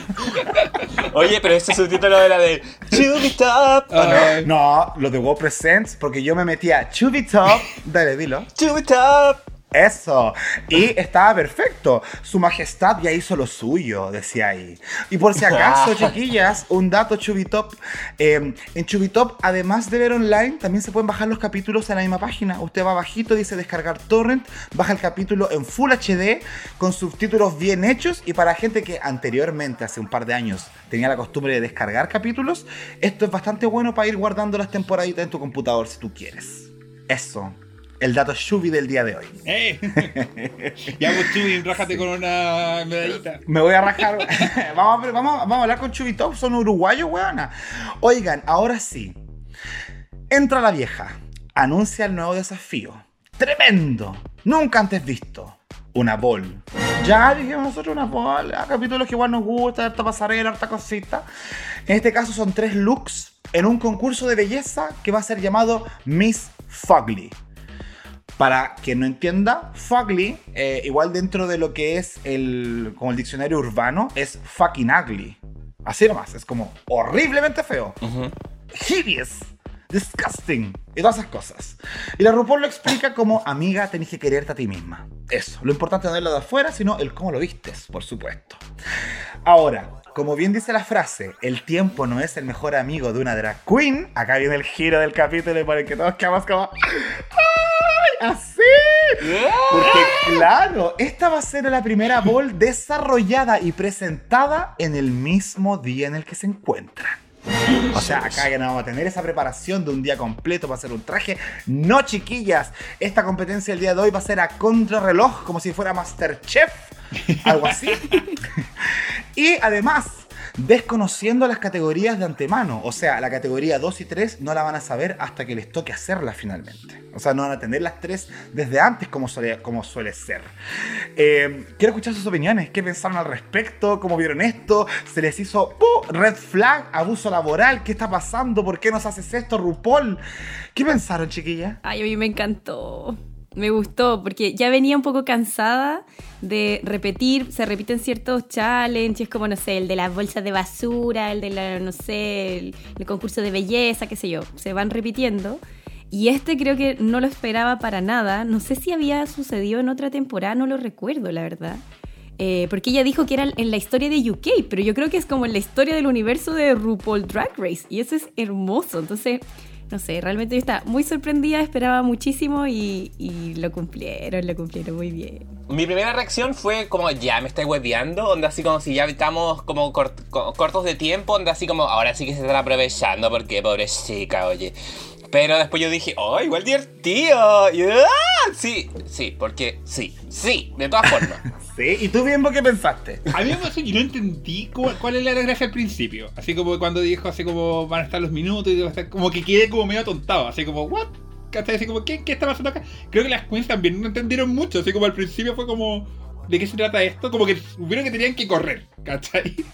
Oye, pero este subtítulo era de Chubby Top. ¿o no? No, lo de Wow Presents, porque yo me metía Chubby Top. Dale, dilo. Chubby Top. Eso. Y estaba perfecto. Su majestad ya hizo lo suyo, decía ahí. Y por si acaso, chiquillas, un dato Chubitop. Eh, en Chubitop, además de ver online, también se pueden bajar los capítulos en la misma página. Usted va bajito, dice descargar torrent, baja el capítulo en Full HD, con subtítulos bien hechos. Y para gente que anteriormente, hace un par de años, tenía la costumbre de descargar capítulos, esto es bastante bueno para ir guardando las temporaditas en tu computador si tú quieres. Eso. El dato Shubi del día de hoy. ¡Eh! ya pues Chubi, rájate con una medallita. Me voy a rajar. vamos, a, vamos, vamos a hablar con Chubitop, son uruguayos, weona. Oigan, ahora sí. Entra la vieja. Anuncia el nuevo desafío. Tremendo. Nunca antes visto. Una bol. Ya dijimos nosotros una bol. A capítulos que igual nos gusta, harta pasarela, harta cosita. En este caso son tres looks en un concurso de belleza que va a ser llamado Miss Fugly. Para quien no entienda, fugly, eh, igual dentro de lo que es el, como el diccionario urbano, es fucking ugly. Así nomás, es como horriblemente feo. Hideous, disgusting y todas esas cosas. Y la RuPaul lo explica como, amiga, tenés que quererte a ti misma. Eso, lo importante no es lo de afuera, sino el cómo lo vistes, por supuesto. Ahora, como bien dice la frase, el tiempo no es el mejor amigo de una drag queen. Acá viene el giro del capítulo por el que todos quedamos como... ¡Ay! ¡Así! Porque claro, esta va a ser la primera ball desarrollada y presentada en el mismo día en el que se encuentran. O sea, acá ya no vamos a tener esa preparación de un día completo para hacer un traje. No, chiquillas. Esta competencia el día de hoy va a ser a contrarreloj, como si fuera Masterchef. Algo así. y además, desconociendo las categorías de antemano. O sea, la categoría 2 y 3 no la van a saber hasta que les toque hacerla finalmente. O sea, no van a tener las tres desde antes como suele, como suele ser. Eh, quiero escuchar sus opiniones. ¿Qué pensaron al respecto? ¿Cómo vieron esto? ¿Se les hizo red flag? ¿Abuso laboral? ¿Qué está pasando? ¿Por qué nos haces esto, RuPaul? ¿Qué pensaron, chiquilla? Ay, a mí me encantó. Me gustó porque ya venía un poco cansada de repetir, se repiten ciertos challenges como, no sé, el de las bolsas de basura, el de la, no sé, el, concurso de belleza, qué sé yo, se van repitiendo. Y este creo que no lo esperaba para nada. No sé si había sucedido en otra temporada, no lo recuerdo, la verdad. Eh, porque ella dijo que era en la historia de UK, pero yo creo que es como en la historia del universo de RuPaul Drag Race. Y eso es hermoso. Entonces, no sé, realmente yo estaba muy sorprendida, esperaba muchísimo y, y, lo cumplieron, lo cumplieron muy bien. Mi primera reacción fue como, ya me estoy hueveando, onda así como si ya estamos como cort cortos de tiempo, onda así como, ahora sí que se están aprovechando porque pobre chica, oye. Pero después yo dije, oh, igual divertido. Yeah. Sí, sí, porque sí, sí, de todas formas. sí, ¿y tú bien qué pensaste? A mí me pasó que no entendí cuál, cuál es la gracia al principio. Así como cuando dijo, así como van a estar los minutos y estar, como que quedé como medio atontado, así como, ¿what? Así como, ¿qué, ¿qué está pasando acá? Creo que las queens también no entendieron mucho, así como al principio fue como, ¿de qué se trata esto? Como que supieron que tenían que correr, ¿cachai?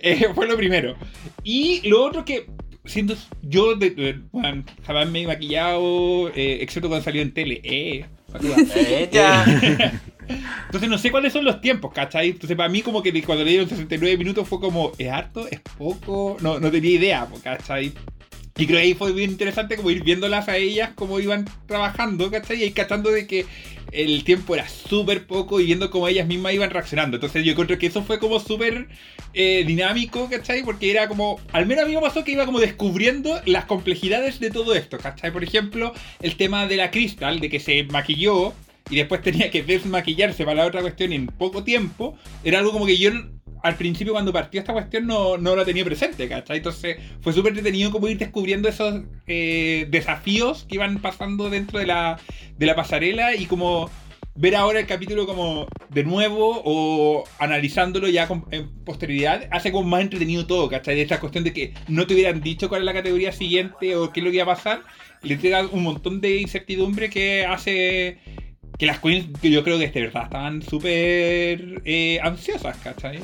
Eh, fue lo primero. Y lo otro que siento yo de, de, bueno, jamás me he maquillado, eh, excepto cuando salió en tele. Eh, Entonces no sé cuáles son los tiempos, ¿cachai? Entonces para mí como que cuando le dieron 69 minutos fue como, ¿es harto? ¿Es poco? No, no tenía idea, ¿cachai? Y creo que ahí fue bien interesante como ir viéndolas a ellas cómo iban trabajando, ¿cachai? Y cachando de que el tiempo era súper poco y viendo cómo ellas mismas iban reaccionando. Entonces yo encuentro que eso fue como súper eh, dinámico, ¿cachai? Porque era como, al menos a mí me pasó que iba como descubriendo las complejidades de todo esto, ¿cachai? Por ejemplo, el tema de la Crystal, de que se maquilló y después tenía que desmaquillarse para la otra cuestión en poco tiempo, era algo como que yo al principio cuando partió esta cuestión no, no lo tenía presente, ¿cachai? Entonces fue súper detenido como ir descubriendo esos eh, desafíos que iban pasando dentro de la, de la pasarela y como ver ahora el capítulo como de nuevo o analizándolo ya con, en posterioridad hace como más entretenido todo, ¿cachai? Esta cuestión de que no te hubieran dicho cuál es la categoría siguiente o qué es lo que iba a pasar, le entrega un montón de incertidumbre que hace que las queens, que yo creo que de verdad estaban súper eh, ansiosas, ¿cachai?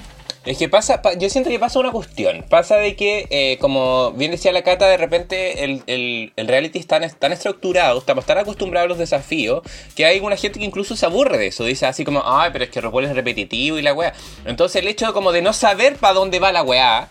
Es que pasa, yo siento que pasa una cuestión. Pasa de que, eh, como bien decía la Cata, de repente el, el, el, reality está tan estructurado, estamos tan acostumbrados a los desafíos, que hay una gente que incluso se aburre de eso. Dice así como, ay, pero es que RuPaul es repetitivo y la weá. Entonces el hecho como de no saber para dónde va la weá,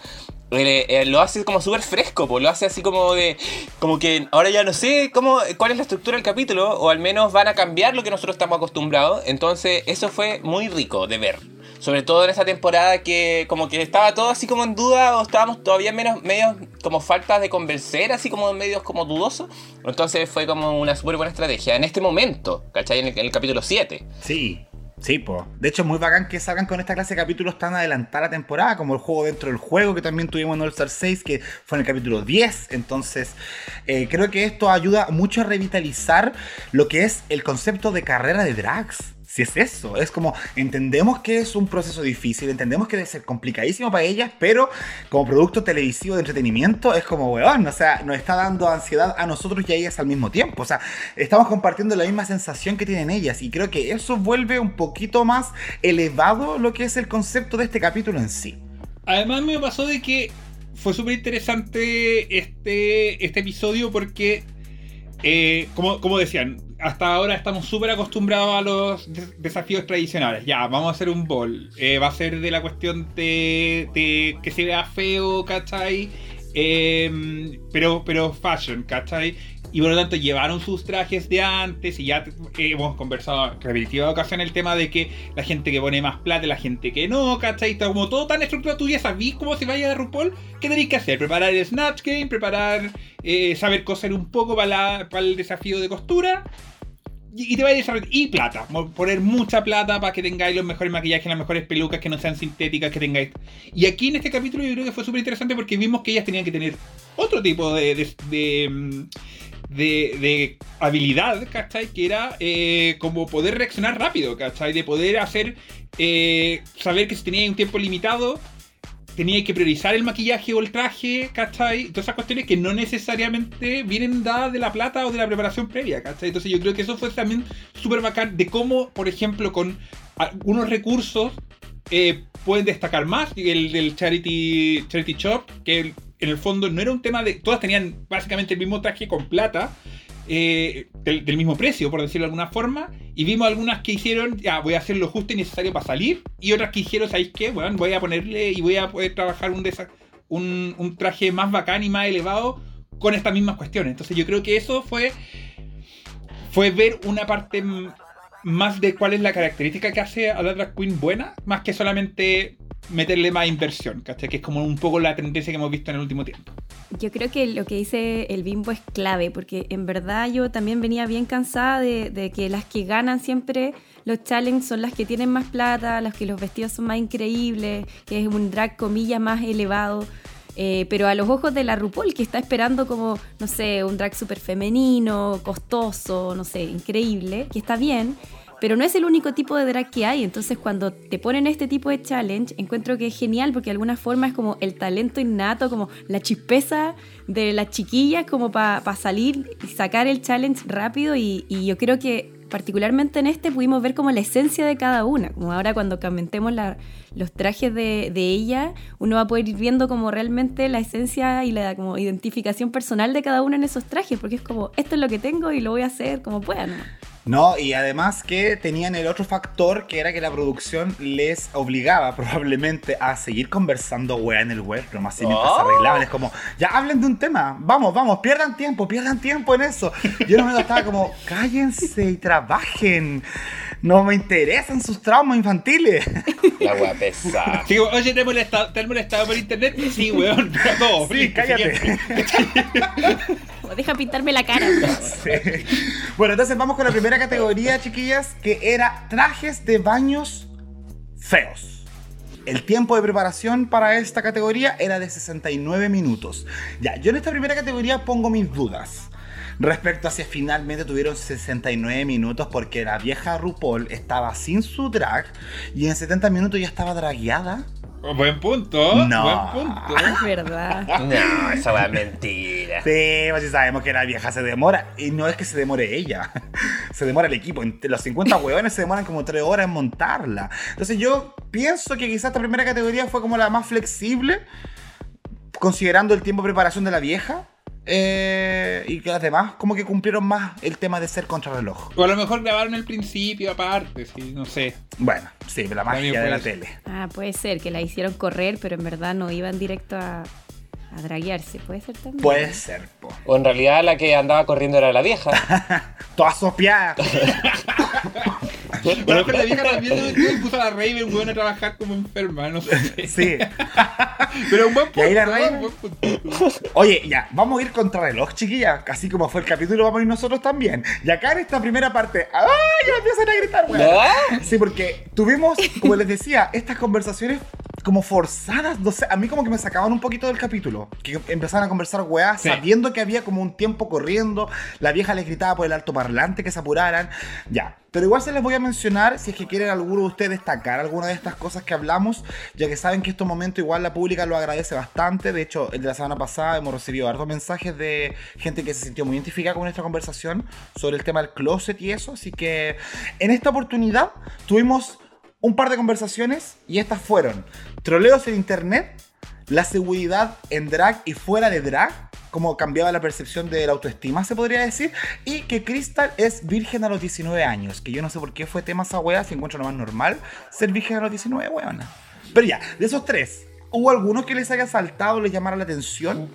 eh, lo hace como súper fresco, lo hace así como de. Como que ahora ya no sé cómo, cuál es la estructura del capítulo, o al menos van a cambiar lo que nosotros estamos acostumbrados. Entonces, eso fue muy rico de ver. Sobre todo en esa temporada que como que estaba todo así como en duda o estábamos todavía menos medios como falta de convencer, así como medios como dudosos. Entonces fue como una súper buena estrategia en este momento, ¿cachai? En el, en el capítulo 7. Sí, Sí, pues. De hecho, es muy bacán que salgan con esta clase de capítulos tan adelantada la temporada, como el juego dentro del juego que también tuvimos en All Star 6, que fue en el capítulo 10. Entonces, eh, creo que esto ayuda mucho a revitalizar lo que es el concepto de carrera de drags. Es eso, es como entendemos que es un proceso difícil, entendemos que debe ser complicadísimo para ellas, pero como producto televisivo de entretenimiento es como, weón, o sea, nos está dando ansiedad a nosotros y a ellas al mismo tiempo. O sea, estamos compartiendo la misma sensación que tienen ellas y creo que eso vuelve un poquito más elevado lo que es el concepto de este capítulo en sí. Además me pasó de que fue súper interesante este, este episodio porque, eh, como, decían, hasta ahora estamos súper acostumbrados a los desafíos tradicionales. Ya, vamos a hacer un bol. Eh, va a ser de la cuestión de, de que se vea feo, ¿cachai? Eh, pero, pero fashion, ¿cachai? Y por lo tanto llevaron sus trajes de antes y ya hemos conversado en repetitiva ocasión el tema de que la gente que pone más plata, la gente que no, ¿cachai? Está como todo tan estructurado, tú ya sabís cómo se vaya a RuPaul, ¿qué tenéis que hacer? Preparar el Snatch Game, preparar, eh, saber coser un poco para el desafío de costura y, te va a. Y plata. Poner mucha plata para que tengáis los mejores maquillajes, las mejores pelucas que no sean sintéticas, que tengáis. Y aquí en este capítulo yo creo que fue súper interesante porque vimos que ellas tenían que tener otro tipo de. de, de, de, de habilidad, ¿cachai? Que era eh, como poder reaccionar rápido, ¿cachai? De poder hacer. Eh, saber que si tenía un tiempo limitado tenía que priorizar el maquillaje o el traje, ¿cachai? Todas esas cuestiones que no necesariamente vienen dadas de la plata o de la preparación previa, ¿cachai? Entonces yo creo que eso fue también súper bacán de cómo, por ejemplo, con algunos recursos eh, pueden destacar más. El del Charity, Charity Shop, que en el fondo no era un tema de... Todas tenían básicamente el mismo traje con plata. Eh, del, mismo precio, por decirlo de alguna forma, y vimos algunas que hicieron, ya voy a hacer lo justo y necesario para salir, y otras que hicieron, ¿sabéis qué? Bueno, voy a ponerle y voy a poder trabajar un, un, traje más bacán y más elevado con estas mismas cuestiones. Entonces yo creo que eso fue, fue ver una parte más de cuál es la característica que hace a la drag queen buena, más que solamente meterle más inversión, ¿cachai? Que es como un poco la tendencia que hemos visto en el último tiempo. Yo creo que lo que dice el bimbo es clave, porque en verdad yo también venía bien cansada de, que las que ganan siempre los challenges son las que tienen más plata, las que los vestidos son más increíbles, que es un drag comillas más elevado. Eh, pero a los ojos de la RuPaul, que está esperando como, no sé, un drag súper femenino, costoso, no sé, increíble, que está bien, pero no es el único tipo de drag que hay. Entonces, cuando te ponen este tipo de challenge, encuentro que es genial porque de alguna forma es como el talento innato, como la chispeza de las chiquillas, como para salir y sacar el challenge rápido. Y, yo creo que particularmente en este pudimos ver como la esencia de cada una. Como ahora cuando comentemos los trajes de, de, ella, uno va a poder ir viendo como realmente la esencia y la como identificación personal de cada una en esos trajes, porque es como, esto es lo que tengo y lo voy a hacer como pueda. ¿no? No, y además que tenían el otro factor que era que la producción les obligaba probablemente a seguir conversando wea en el web, pero más mientras se arreglaban. Es como, ya hablen de un tema, vamos, vamos, pierdan tiempo, pierdan tiempo en eso. Yo no me estaba como, cállense y trabajen. No me interesan sus traumas infantiles. La wea pesada. oye, ¿te has molestado, ¿te molestado por internet? Sí, weón, pero Sí, cállate. Deja pintarme la cara. Bueno, entonces vamos con la primera categoría, chiquillas, que era trajes de baños feos. El tiempo de preparación para esta categoría era de 69 minutos. Ya, yo en esta primera categoría pongo mis dudas. Respecto a si finalmente tuvieron 69 minutos porque la vieja RuPaul estaba sin su drag y en 70 minutos ya estaba dragueada. Oh, buen punto. No. Buen punto. Es verdad. No, esa va mentira. Sí, pues sí sabemos que la vieja se demora. Y no es que se demore ella. Se demora el equipo. Los 50 hueones se demoran como 3 horas en montarla. Entonces yo pienso que quizás esta primera categoría fue como la más flexible. Considerando el tiempo de preparación de la vieja. Eh, y que las demás como que cumplieron más el tema de ser contrarreloj. O a lo mejor grabaron el principio aparte, sí, no sé. Bueno, sí, la magia de la tele. Ah, puede ser, que la hicieron correr, pero en verdad no iban directo a, a draguearse, puede ser también. Puede ser, po. O en realidad la que andaba corriendo era la vieja. Toda sopiada. Bueno, pero la vieja también puso a la Raven, weón, a trabajar como enferma, no sé. Sí. Pero un buen punto. Ahí la Raven... Oye, ya, vamos a ir contra reloj, chiquilla. Así como fue el capítulo, vamos a ir nosotros también. Y acá en esta primera parte, ¡ay! Ya empiezan a gritar, weón. Sí, porque tuvimos, como les decía, estas conversaciones como forzadas, no sé, a mí como que me sacaban un poquito del capítulo, que empezaban a conversar weá, sabiendo que había como un tiempo corriendo, la vieja les gritaba por el alto parlante que se apuraran, ya. Pero igual se les voy a mencionar si es que quieren alguno de ustedes destacar alguna de estas cosas que hablamos, ya que saben que estos momentos igual la pública lo agradece bastante. De hecho, el de la semana pasada hemos recibido hartos mensajes de gente que se sintió muy identificada con nuestra conversación sobre el tema del closet y eso. Así que en esta oportunidad tuvimos un par de conversaciones y estas fueron troleos en internet, la seguridad en drag y fuera de drag, como cambiaba la percepción de la autoestima, se podría decir, y que Crystal es virgen a los 19 años, que yo no sé por qué fue tema esa wea, si encuentro lo más normal ser virgen a los 19, weona. Pero ya, de esos tres, ¿hubo alguno que les haya saltado, les llamara la atención?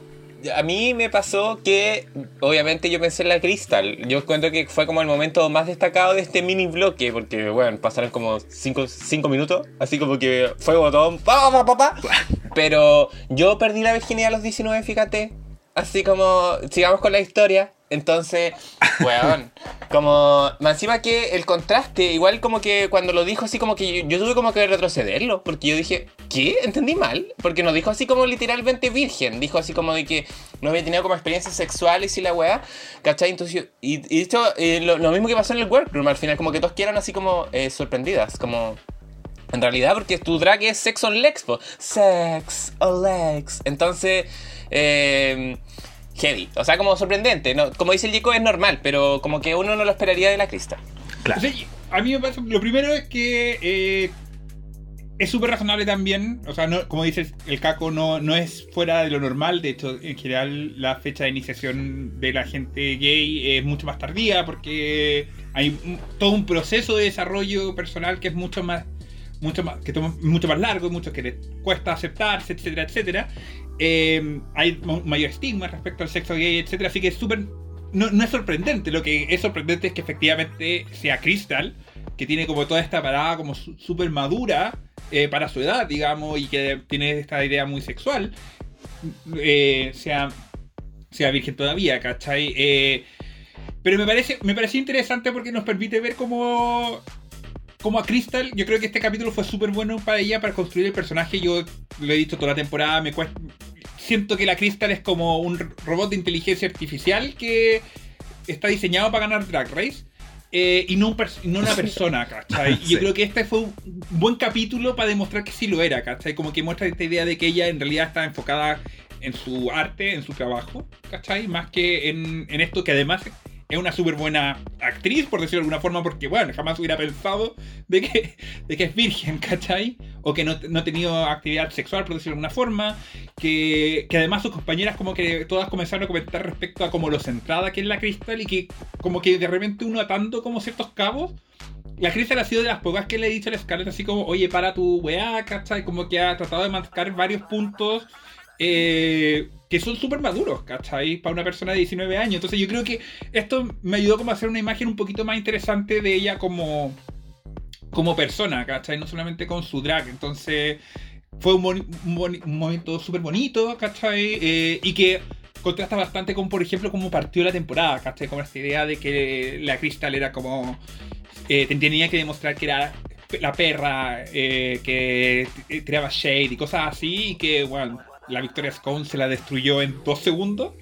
a mí me pasó que, obviamente, yo pensé en la Crystal. Yo encuentro que fue como el momento más destacado de este mini bloque, porque, bueno, pasaron como 5 minutos, así como que fue botón, pa, pa, pa, pa. Pero yo perdí la virginidad a los 19, fíjate. Así como, sigamos con la historia. Entonces, weón, como, encima que el contraste, igual como que cuando lo dijo así como que yo, tuve como que retrocederlo, porque yo dije, ¿qué? ¿Entendí mal? Porque nos dijo así como literalmente virgen, dijo así como de que no había tenido como experiencias sexuales y la weá, ¿cachai? Entonces, y, y esto, eh, lo, mismo que pasó en el workroom, al final como que todos quedaron así como eh, sorprendidas, como En realidad, porque tu drag es sex on legs, po. Sex on legs. Entonces, eh, heavy. O sea, como sorprendente. ¿no? Como dice el Chico, es normal, pero como que uno no lo esperaría de la Crystal. Claro. O sea, a mí me parece, lo primero es que eh, es súper razonable también, o sea, no, como dices, el caco no, no es fuera de lo normal, de hecho, en general la fecha de iniciación de la gente gay es mucho más tardía porque hay un- todo un proceso de desarrollo personal que es mucho más mucho más que mucho más largo, mucho que les cuesta aceptarse, etcétera, etcétera. Eh, hay mayor estigma respecto al sexo gay, etcétera, así que es súper no, no es sorprendente, lo que es sorprendente es que efectivamente sea Crystal, que tiene como toda esta parada como súper madura eh, para su edad, digamos, y que tiene esta idea muy sexual, eh, sea, sea virgen todavía, ¿cachai? Eh, pero me parece, me pareció interesante porque nos permite ver cómo, cómo a Crystal, yo creo que este capítulo fue súper bueno para ella, para construir el personaje, yo lo he dicho toda la temporada, me cuesta... Siento que la Crystal es como un robot de inteligencia artificial que está diseñado para ganar Drag Race. eh, y no, un no una persona, ¿cachai? Y Sí. yo creo que este fue un buen capítulo para demostrar que sí lo era, ¿cachai? Como que muestra esta idea de que ella en realidad está enfocada en su arte, en su trabajo, ¿cachai? Más que en, en esto que además es una súper buena actriz, por decirlo de alguna forma, porque, bueno, jamás hubiera pensado de que, de que es virgen, ¿cachai? O que no, no ha tenido actividad sexual, por decirlo de alguna forma. Que, que además sus compañeras como que todas comenzaron a comentar respecto a como lo centrada que es la Crystal y que como que de repente uno atando como ciertos cabos. La Crystal ha sido de las pocas que le he dicho a la Scarlett así como, oye, para tu weá, ¿cachai? Como que ha tratado de marcar varios puntos eh, que son súper maduros, ¿cachai? Para una persona de 19 años. Entonces yo creo que esto me ayudó como a hacer una imagen un poquito más interesante de ella como, como persona, ¿cachai? No solamente con su drag. Entonces fue un, momento súper bonito, ¿cachai? Eh, y que contrasta bastante con, por ejemplo, cómo partió la temporada, ¿cachai? Como esta idea de que la Crystal era como... eh, tenía que demostrar que era la perra, eh, que tiraba shade y cosas así, y que, bueno, la Victoria Scone se la destruyó en dos segundos.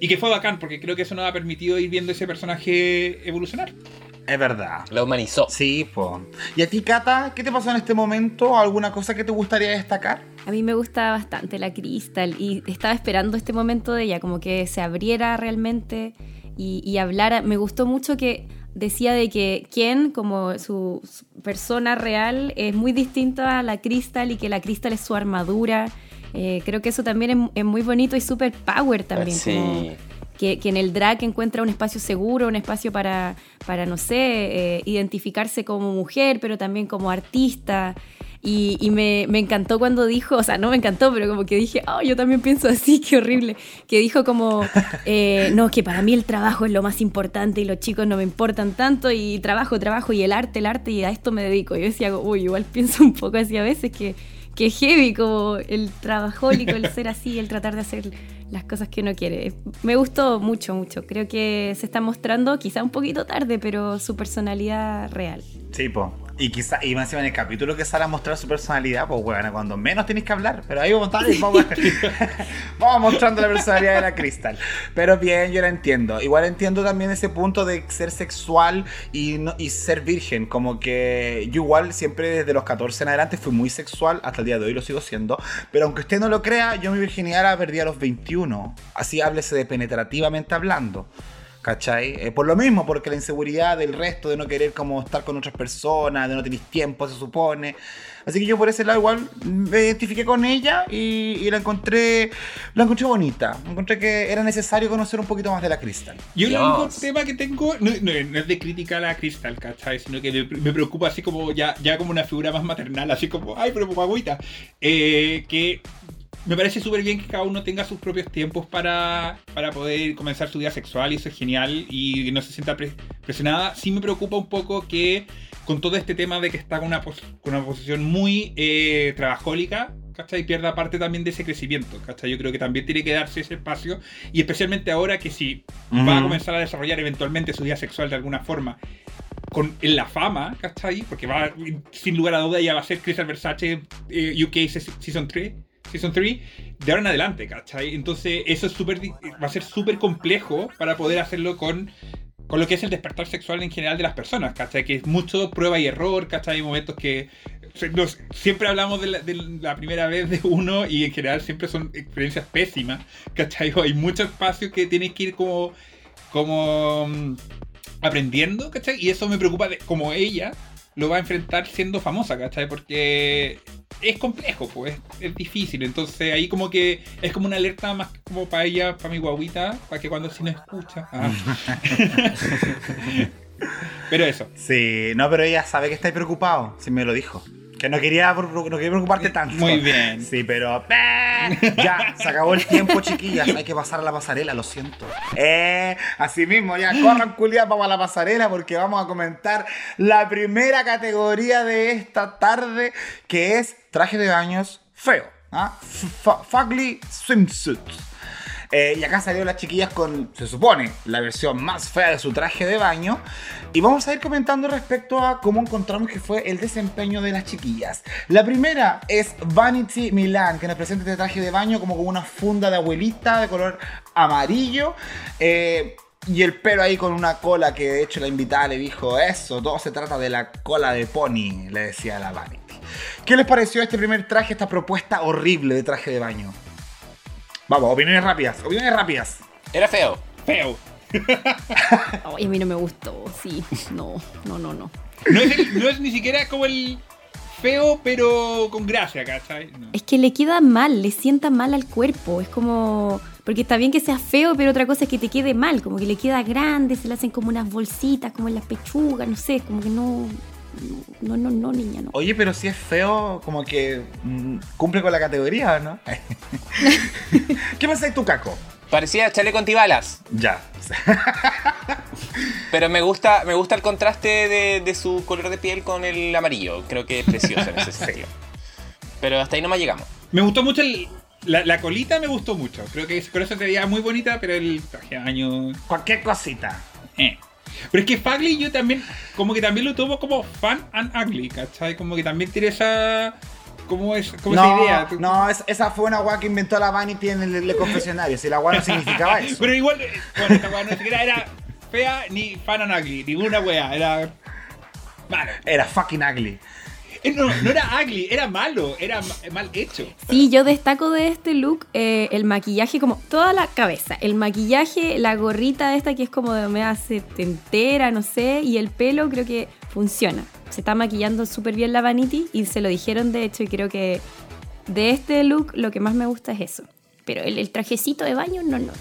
Y que fue bacán, porque creo que eso nos ha permitido ir viendo ese personaje evolucionar. Es verdad. La humanizó. Sí, po. ¿Y a ti, Cata, qué te pasó en este momento? ¿Alguna cosa que te gustaría destacar? A mí me gusta bastante la Crystal y estaba esperando este momento de ella, como que se abriera realmente y, y hablara. Me gustó mucho que decía de que Ken, como su, su persona real, es muy distinta a la Crystal y que la Crystal es su armadura. Eh, creo que eso también es, es muy bonito y súper power también. Sí. como que, que en el drag encuentra un espacio seguro, un espacio para, para no sé, eh, identificarse como mujer, pero también como artista. Y, y me, me encantó cuando dijo, o sea, no me encantó, pero como que dije, oh, yo también pienso así, qué horrible. Que dijo como, eh, no, que para mí el trabajo es lo más importante y los chicos no me importan tanto y trabajo, trabajo y el arte, el arte y a esto me dedico. Yo decía, uy, igual pienso un poco así a veces que, que heavy como el trabajólico, el ser así, el tratar de hacer las cosas que uno quiere. Me gustó mucho, mucho. Creo que se está mostrando, quizá un poquito tarde, pero su personalidad real. Sí, po. Y quizá, y más encima en el capítulo que sale a mostrar su personalidad, pues bueno, cuando menos tienes que hablar. Pero ahí vamos a estar y vamos, vamos mostrando la personalidad de la Crystal. Pero bien, yo la entiendo. Igual entiendo también ese punto de ser sexual y, no- y ser virgen. Como que yo igual siempre desde los 14 en adelante fui muy sexual, hasta el día de hoy lo sigo siendo. Pero aunque usted no lo crea, yo mi virginidad la perdí a los 21. Así háblese de penetrativamente hablando. ¿Cachai? Eh, por lo mismo, porque la inseguridad del resto, de no querer como estar con otras personas, de no tener tiempo, se supone. Así que yo por ese lado igual me identifiqué con ella y, y la encontré la encontré bonita. Encontré que era necesario conocer un poquito más de la Crystal. Yo el único tema que tengo no, no- no es de crítica a la Crystal, ¿cachai? Sino que me, me preocupa así como ya, ya como una figura más maternal, así como, ay, pero agüita. Eh, que me parece súper bien que cada uno tenga sus propios tiempos para, para poder comenzar su vida sexual y eso es genial y no se sienta pre- presionada. Sí me preocupa un poco que con todo este tema de que está con una, pos- con una posición muy eh, trabajólica, ¿cachai? Pierda parte también de ese crecimiento, ¿cachai? Yo creo que también tiene que darse ese espacio y especialmente ahora que si va a comenzar a desarrollar eventualmente su vida sexual de alguna forma con en la fama, ¿cachai? Porque va, sin lugar a duda, ella va a ser Crystal Versace eh, UK Se- Season 3, Season 3, de ahora en adelante, ¿cachai? Entonces, eso es súper, di- va a ser súper complejo para poder hacerlo con, con lo que es el despertar sexual en general de las personas, ¿cachai? Que es mucho prueba y error, ¿cachai? Hay momentos que siempre hablamos de la, primera vez de uno y en general siempre son experiencias pésimas, ¿cachai? Hay muchos espacios que tienes que ir como, como mm, aprendiendo, ¿cachai? Y eso me preocupa de cómo ella lo va a enfrentar siendo famosa, ¿cachai? Porque es complejo, pues, es, difícil. Entonces ahí como que es como una alerta más como para ella, para mi guaguita, para que cuando si no escucha. ah. Pero eso. Sí, no, pero ella sabe que estáis preocupado, si me lo dijo. Que no quería, no quería preocuparte tanto. Muy bien. Sí, pero. Ya, se acabó el tiempo, chiquillas. Hay que pasar a la pasarela, lo siento. Eh, así mismo, ya corran culiadas, vamos a la pasarela porque vamos a comentar la primera categoría de esta tarde, que es traje de baños feo. ¿ah? Fugly swimsuits. Eh, y acá salieron las chiquillas con, se supone, la versión más fea de su traje de baño. Y vamos a ir comentando respecto a cómo encontramos que fue el desempeño de las chiquillas. La primera es Vanity Milan, que nos presenta este traje de baño como con una funda de abuelita de color amarillo. eh, y el pelo ahí con una cola que de hecho la invitada le dijo, eso, todo se trata de la cola de pony, le decía la Vanity. ¿Qué les pareció este primer traje, esta propuesta horrible de traje de baño? Vamos, opiniones rápidas, opiniones rápidas. Era feo. Feo. Ay, a mí no me gustó, sí. No, no, no, no. No es, el- no es ni siquiera como el feo, pero con gracia, ¿cachai? No. Es que le queda mal, le sienta mal al cuerpo. Es como. Porque está bien que sea feo, pero otra cosa es que te quede mal. Como que le queda grande, se le hacen como unas bolsitas, como en las pechugas, no sé, como que no. No, no, no, niña, no. Oye, pero si es feo, como que mm, cumple con la categoría, ¿o ¿no? ¿Qué pensáis tú, Caco? Parecía chaleco antibalas. Ya. Pero me gusta, me gusta el contraste de, de su color de piel con el amarillo. Creo que es precioso en ese sentido. Pero hasta ahí no más llegamos. Me gustó mucho el- la, la colita, me gustó mucho. Creo que con eso se veía muy bonita, pero el traje de baño. Cualquier cosita. eh. Pero es que Fugly yo también, como que también lo tomo como fan and ugly, ¿cachai? Como que también tiene esa. Como, es, esa No, idea. no, es- esa fue una guay que inventó la Vanity en el, el confesionario. Si la guay no significaba eso. Pero igual, eh, bueno, esta weá no siquiera era fea ni fan and ugly, ninguna wea, era. Malo. Era fucking ugly. Eh, No, no era ugly, era malo, era ma- mal hecho. Sí, yo destaco de este look eh, el maquillaje, como toda la cabeza. El maquillaje, la gorrita esta que es como de media setentera, no sé, y el pelo creo que funciona. Se está maquillando súper bien la Vanity y se lo dijeron de hecho y creo que de este look lo que más me gusta es eso. Pero el, el trajecito de baño, no, no.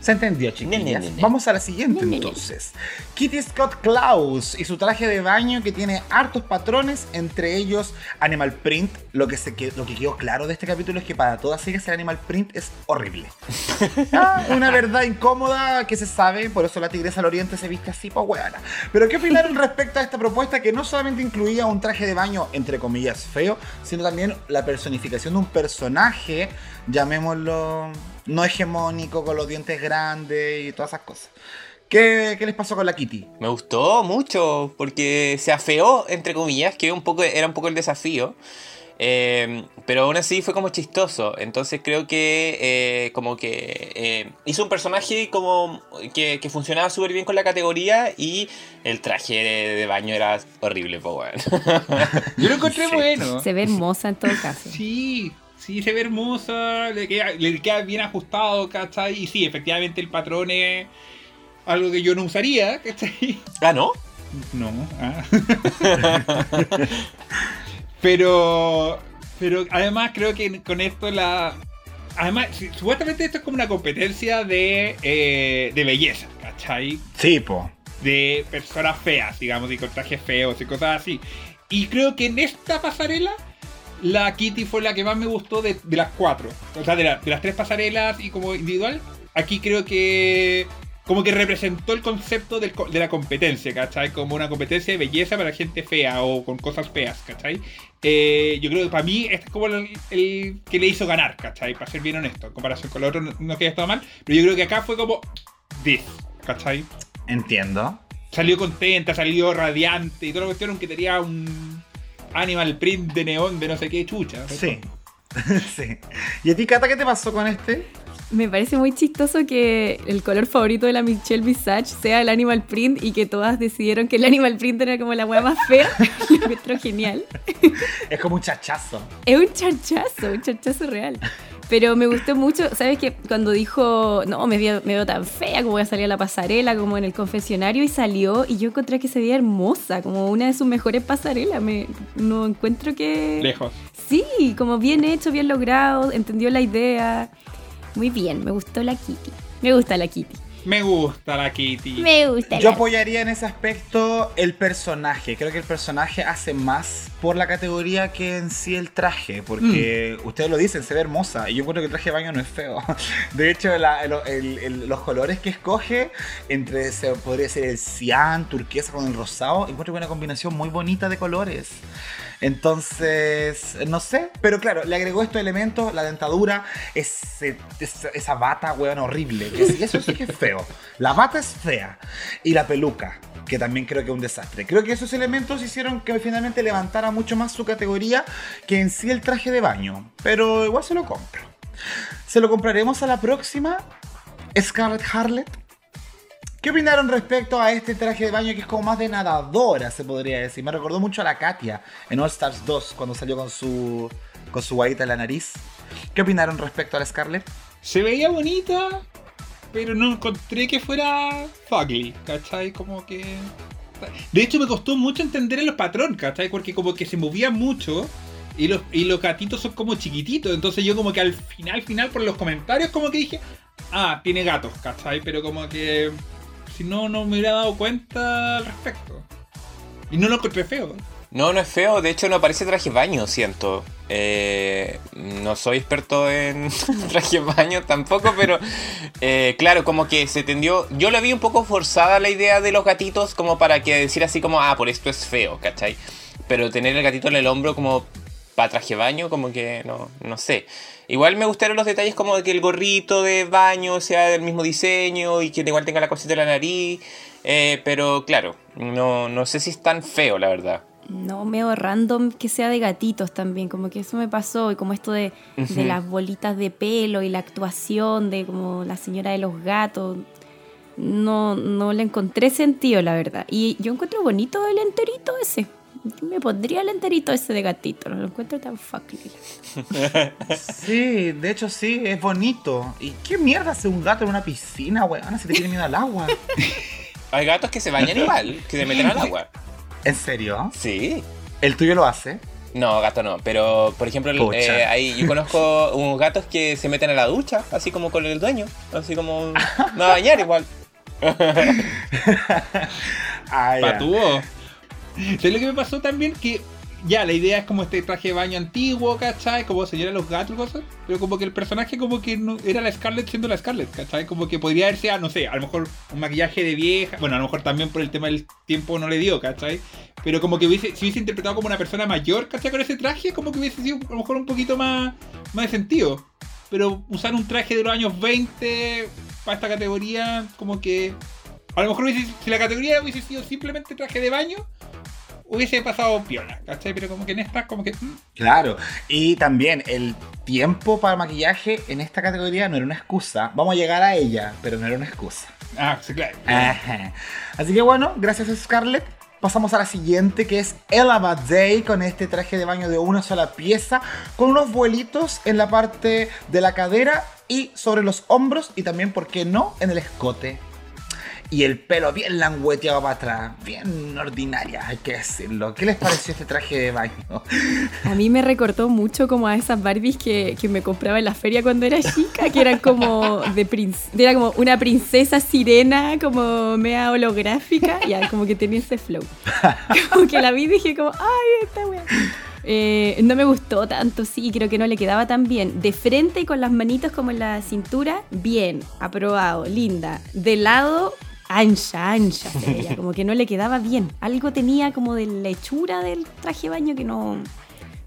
¿Se entendió, chiquillas? Ne, ne, ne, ne. Vamos a la siguiente entonces. Kitty Scott Klaus y su traje de baño que tiene hartos patrones, entre ellos Animal Print. Lo que, se lo que quedó claro de este capítulo es que para todas ellas el Animal Print es horrible. Ah, una verdad incómoda que se sabe, por eso la Tigresa del Oriente se viste así, pues huevona. Pero ¿qué opinaron respecto a esta propuesta que no solamente incluía un traje de baño, entre comillas, feo, sino también la personificación de un personaje, llamémoslo no hegemónico, con los dientes grandes y todas esas cosas? ¿Qué, qué les pasó con la Kitty? Me gustó mucho porque se afeó, entre comillas, que un poco, era un poco el desafío. Eh, pero aún así fue como chistoso. Entonces creo que eh, como que eh, hizo un personaje como que, que funcionaba súper bien con la categoría y el traje de, de baño era horrible, weón. Yo lo encontré Sí. bueno. Se ve hermosa en todo caso. Sí, sí, se ve hermosa, le queda, le queda bien ajustado, ¿cachai? Y sí, efectivamente el patrón es algo que yo no usaría, ¿cachai? ah, ¿no? No. ah. pero, pero además creo que con esto la... Además, supuestamente esto es como una competencia de, eh, de belleza, ¿cachai? Sí, po. de personas feas, digamos, y con trajes feos y cosas así. Y creo que en esta pasarela, la Kitty fue la que más me gustó de, de las cuatro. O sea, de, la- de las tres pasarelas y como individual, aquí creo que como que representó el concepto del de la competencia, ¿cachai? Como una competencia de belleza para gente fea o con cosas feas, ¿cachai? Eh, yo creo que para mí este es como el, el que le hizo ganar, ¿cachai? Para ser bien honesto, en comparación con el otro no, no que haya estado mal, pero yo creo que acá fue como this, ¿cachai? Entiendo. Salió contenta, salió radiante y toda la cuestión, aunque tenía un animal print de neón de no sé qué chucha. Sí. sí. ¿Y a ti, Cata, qué te pasó con este? Me parece muy chistoso que el color favorito de la Michelle Visage sea el animal print y que todas decidieron que el animal print era como la hueá más fea. Lo encuentro genial. Es como un chachazo. Es un charchazo, un charchazo real. Pero me gustó mucho, ¿sabes qué? Cuando dijo, no, me veo, me veo tan fea como voy a salir a la pasarela, como en el confesionario, y salió, y yo encontré que se veía hermosa, como una de sus mejores pasarelas. Me, no encuentro que. Lejos. Sí, como bien hecho, bien logrado, entendió la idea. Muy bien, me gustó la Kitty. Me gusta la Kitty. Me gusta la Kitty. Me gusta Yo la apoyaría en ese aspecto el personaje. Creo que el personaje hace más por la categoría que en sí el traje. Porque ustedes lo dicen, se ve hermosa. Y yo creo que el traje de baño no es feo. De hecho, la- el- el- el- los colores que escoge, entre se podría ser el cian, turquesa con el rosado, encuentro que es una combinación muy bonita de colores. Entonces, no sé, pero claro, le agregó estos elementos, la dentadura, esa, bata, weón, horrible. eso sí que es feo. La bata es fea. Y la peluca, que también creo que es un desastre. Creo que esos elementos hicieron que finalmente levantara mucho más su categoría que en sí el traje de baño. Pero igual se lo compro. ¿Se lo compraremos a la próxima? Scarlett Harlett. ¿Qué opinaron respecto a este traje de baño que es como más de nadadora, se podría decir? Me recordó mucho a la Katia en All Stars 2 cuando salió con su con su guayita en la nariz. ¿Qué opinaron respecto a la Scarlett? Se veía bonita, pero no encontré que fuera fugly, ¿cachai? Como que... De hecho me costó mucho entender el patrón, ¿cachai? Porque como que se movía mucho y los, y los gatitos son como chiquititos. Entonces yo como que al final, final, por los comentarios como que dije, ah, tiene gatos, ¿cachai? Pero como que si no, no me hubiera dado cuenta al respecto. Y no lo encontré feo. No, no es feo, de hecho no parece traje baño, siento. Eh, no soy experto en traje baño tampoco, pero eh, claro, como que se tendió... Yo le vi un poco forzada la idea de los gatitos como para que decir así como, ah, por esto es feo, ¿cachai? Pero tener el gatito en el hombro como para traje baño, como que no, no sé. Igual me gustaron los detalles como de que el gorrito de baño sea del mismo diseño y que igual tenga la cosita de la nariz. eh, pero claro, no, no sé si es tan feo, la verdad. No, medio random que sea de gatitos también, como que eso me pasó, y como esto de, de las bolitas de pelo y la actuación de como la señora de los gatos, no, no le encontré sentido, la verdad. Y yo encuentro bonito el enterito ese. Me pondría el enterito ese de gatito, no lo encuentro tan fugly. Sí, de hecho sí, es bonito. ¿Y qué mierda hace un gato en una piscina, weón? Se te tiene miedo al agua. Hay gatos que se bañan igual, que se meten al agua. ¿En serio? Sí. ¿El tuyo lo hace? No, gato no, pero por ejemplo, eh, ahí yo conozco unos gatos que se meten a la ducha, así como con el dueño, así como no a bañar igual. Ah. Patúo. ¿Sabes lo que me pasó también? Que ya, la idea es como este traje de baño antiguo, ¿cachai? Como señora de los gatos cosas. Pero como que el personaje como que era la Scarlett siendo la Scarlett, ¿cachai? Como que podría haberse, ah, no sé, a lo mejor un maquillaje de vieja. Bueno, a lo mejor también por el tema del tiempo no le dio, ¿cachai? Pero como que hubiese, si hubiese interpretado como una persona mayor, ¿cachai? Con ese traje, como que hubiese sido a lo mejor un poquito más, más de sentido. Pero usar un traje de los años 20 para esta categoría, como que a lo mejor hubiese- si la categoría hubiese sido simplemente traje de baño, hubiese pasado piola, ¿cachai? Pero como que en esta, como que. mm, Claro, y también el tiempo para maquillaje en esta categoría no era una excusa. Vamos a llegar a ella, pero no era una excusa. Ah, sí, claro. Ajá. Así que bueno, gracias a Scarlett. Pasamos a la siguiente que es Ella Day con este traje de baño de una sola pieza, con unos vuelitos en la parte de la cadera y sobre los hombros y también, ¿por qué no?, en el escote. Y el pelo bien langueteado para atrás, bien ordinaria, hay que decirlo. ¿Qué les pareció este traje de baño? A mí me recordó mucho como a esas Barbies que, que me compraba en la feria cuando era chica, que eran como de princ- era como una princesa sirena, como mea holográfica, ya como que tenía ese flow. Como que la vi y dije como, ay, esta wea. Eh, no me gustó tanto, sí, creo que no le quedaba tan bien. De frente y con las manitos como en la cintura, bien, aprobado, linda. De lado, ancha, ancha, como que no le quedaba bien. Algo tenía como de la hechura del traje de baño que no,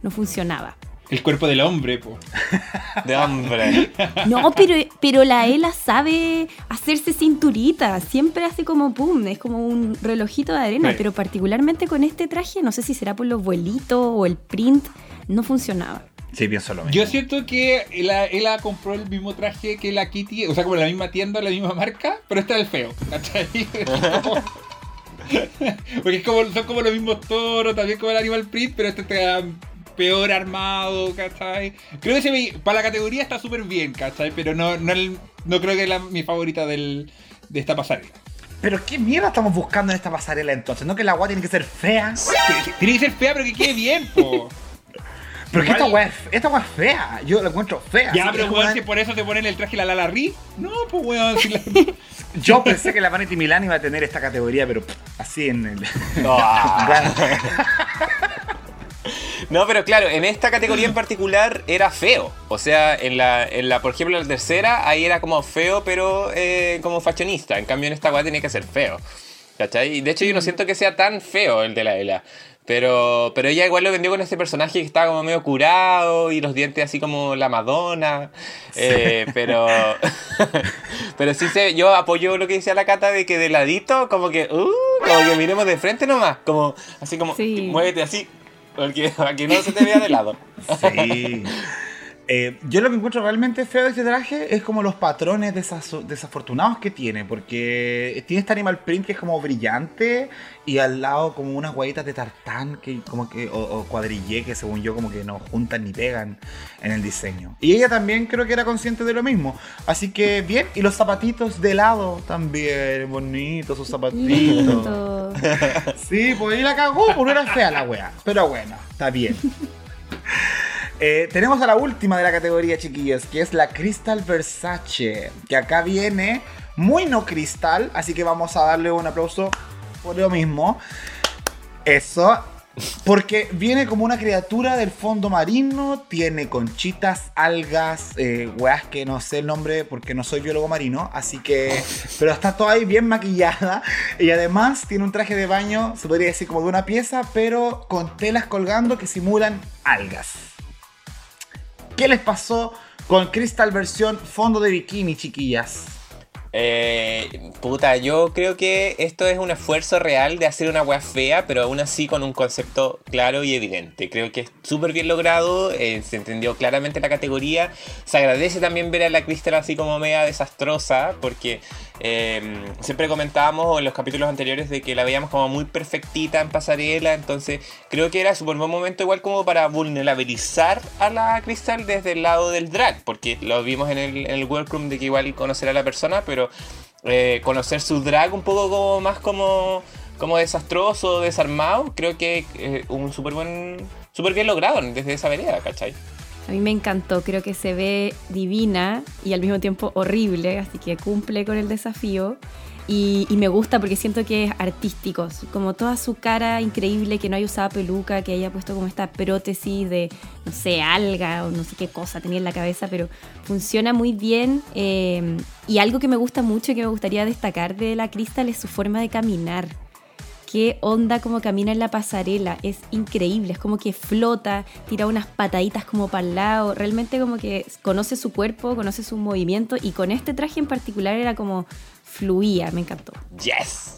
no funcionaba. El cuerpo del hombre, po. De hombre. No, pero, pero la Ela sabe hacerse cinturita, siempre hace como pum, es como un relojito de arena, Sí. pero particularmente con este traje, no sé si será por los vuelitos o el print, no funcionaba. Sí, pienso lo mismo. Yo siento que ella compró el mismo traje que la Kitty, o sea, como la misma tienda, la misma marca, pero este es el feo, ¿cachai? Porque es como, son como los mismos toros, también como el Animal Print, pero este está peor armado, ¿cachai? Creo que se ve- para la categoría está súper bien, ¿cachai? Pero no, no, el- no creo que es la- mi favorita del, de esta pasarela. Pero qué mierda estamos buscando en esta pasarela entonces, ¿no? Que la agua tiene que ser fea. Tiene que ser fea, pero que quede bien, po. Pero que esta Igual- weá es, esta weá es fea. Yo la encuentro fea. Ya, pero weón, si por eso te ponen el traje la Lala Ri. No, pues weón, si la- Yo pensé que la Vanity Milan iba a tener esta categoría, pero así en el. No, pero claro, en esta categoría en particular era feo. O sea, en la, en la por ejemplo, la tercera, ahí era como feo, pero eh, como fashionista. En cambio, en esta weá tenía que ser feo. ¿Cachai? Y de hecho, yo no siento que sea tan feo el de la Ela. Pero, pero ella igual lo vendió con este personaje que estaba como medio curado y los dientes así como la Madonna. Eh, pero, pero sí se, yo apoyo lo que decía la Cata de que de ladito, como que, uh, como que miremos de frente nomás. Como, así como, Sí. muévete así. Porque para que no se te vea de lado. Sí. Eh, yo lo que encuentro realmente feo de este traje es como los patrones desas- desafortunados que tiene, porque tiene este animal print que es como brillante y al lado como unas guayitas de tartán que como que o, o cuadrillé que según yo como que no juntan ni pegan en el diseño. Y ella también creo que era consciente de lo mismo, así que bien y los zapatitos de lado también bonitos sus zapatitos. Sí, pues ahí la cagó, porque era fea la wea. Pero bueno, está bien. Eh, tenemos a la última de la categoría, chiquillos, que es la Crystal Versace. Que acá viene muy no cristal, así que vamos a darle un aplauso por lo mismo. Eso. Porque viene como una criatura del fondo marino, tiene conchitas, algas, eh, weas que no sé el nombre porque no soy biólogo marino, así que... Pero está toda ahí bien maquillada y además tiene un traje de baño, se podría decir como de una pieza, pero con telas colgando que simulan algas. ¿Qué les pasó con Crystal versión fondo de bikini, chiquillas? Eh, puta, yo creo que esto es un esfuerzo real de hacer una wea fea, pero aún así con un concepto claro y evidente. Creo que es súper bien logrado, eh, se entendió claramente la categoría. Se agradece también ver a la Crystal así como media desastrosa, porque eh, siempre comentábamos en los capítulos anteriores de que la veíamos como muy perfectita en pasarela, entonces creo que era súper buen momento igual como para vulnerabilizar a la Crystal desde el lado del drag, porque lo vimos en el, en workroom de que igual conocer a la persona, pero eh, conocer su drag un poco como más como, como desastroso, desarmado, creo que eh, un súper buen, súper bien logrado desde esa vereda, ¿cachai? A mí me encantó, creo que se ve divina y al mismo tiempo horrible, así que cumple con el desafío. Y, me gusta porque siento que es artístico, como toda su cara increíble, que no haya usado peluca, que haya puesto como esta prótesis de, no sé, alga o no sé qué cosa tenía en la cabeza, pero funciona muy bien. eh, y algo que me gusta mucho y que me gustaría destacar de la Crystal es su forma de caminar qué onda como camina en la pasarela. Es increíble, es como que flota, tira unas pataditas como para el lado. Realmente como que conoce su cuerpo, conoce su movimiento y con este traje en particular era como fluía, me encantó. ¡Yes!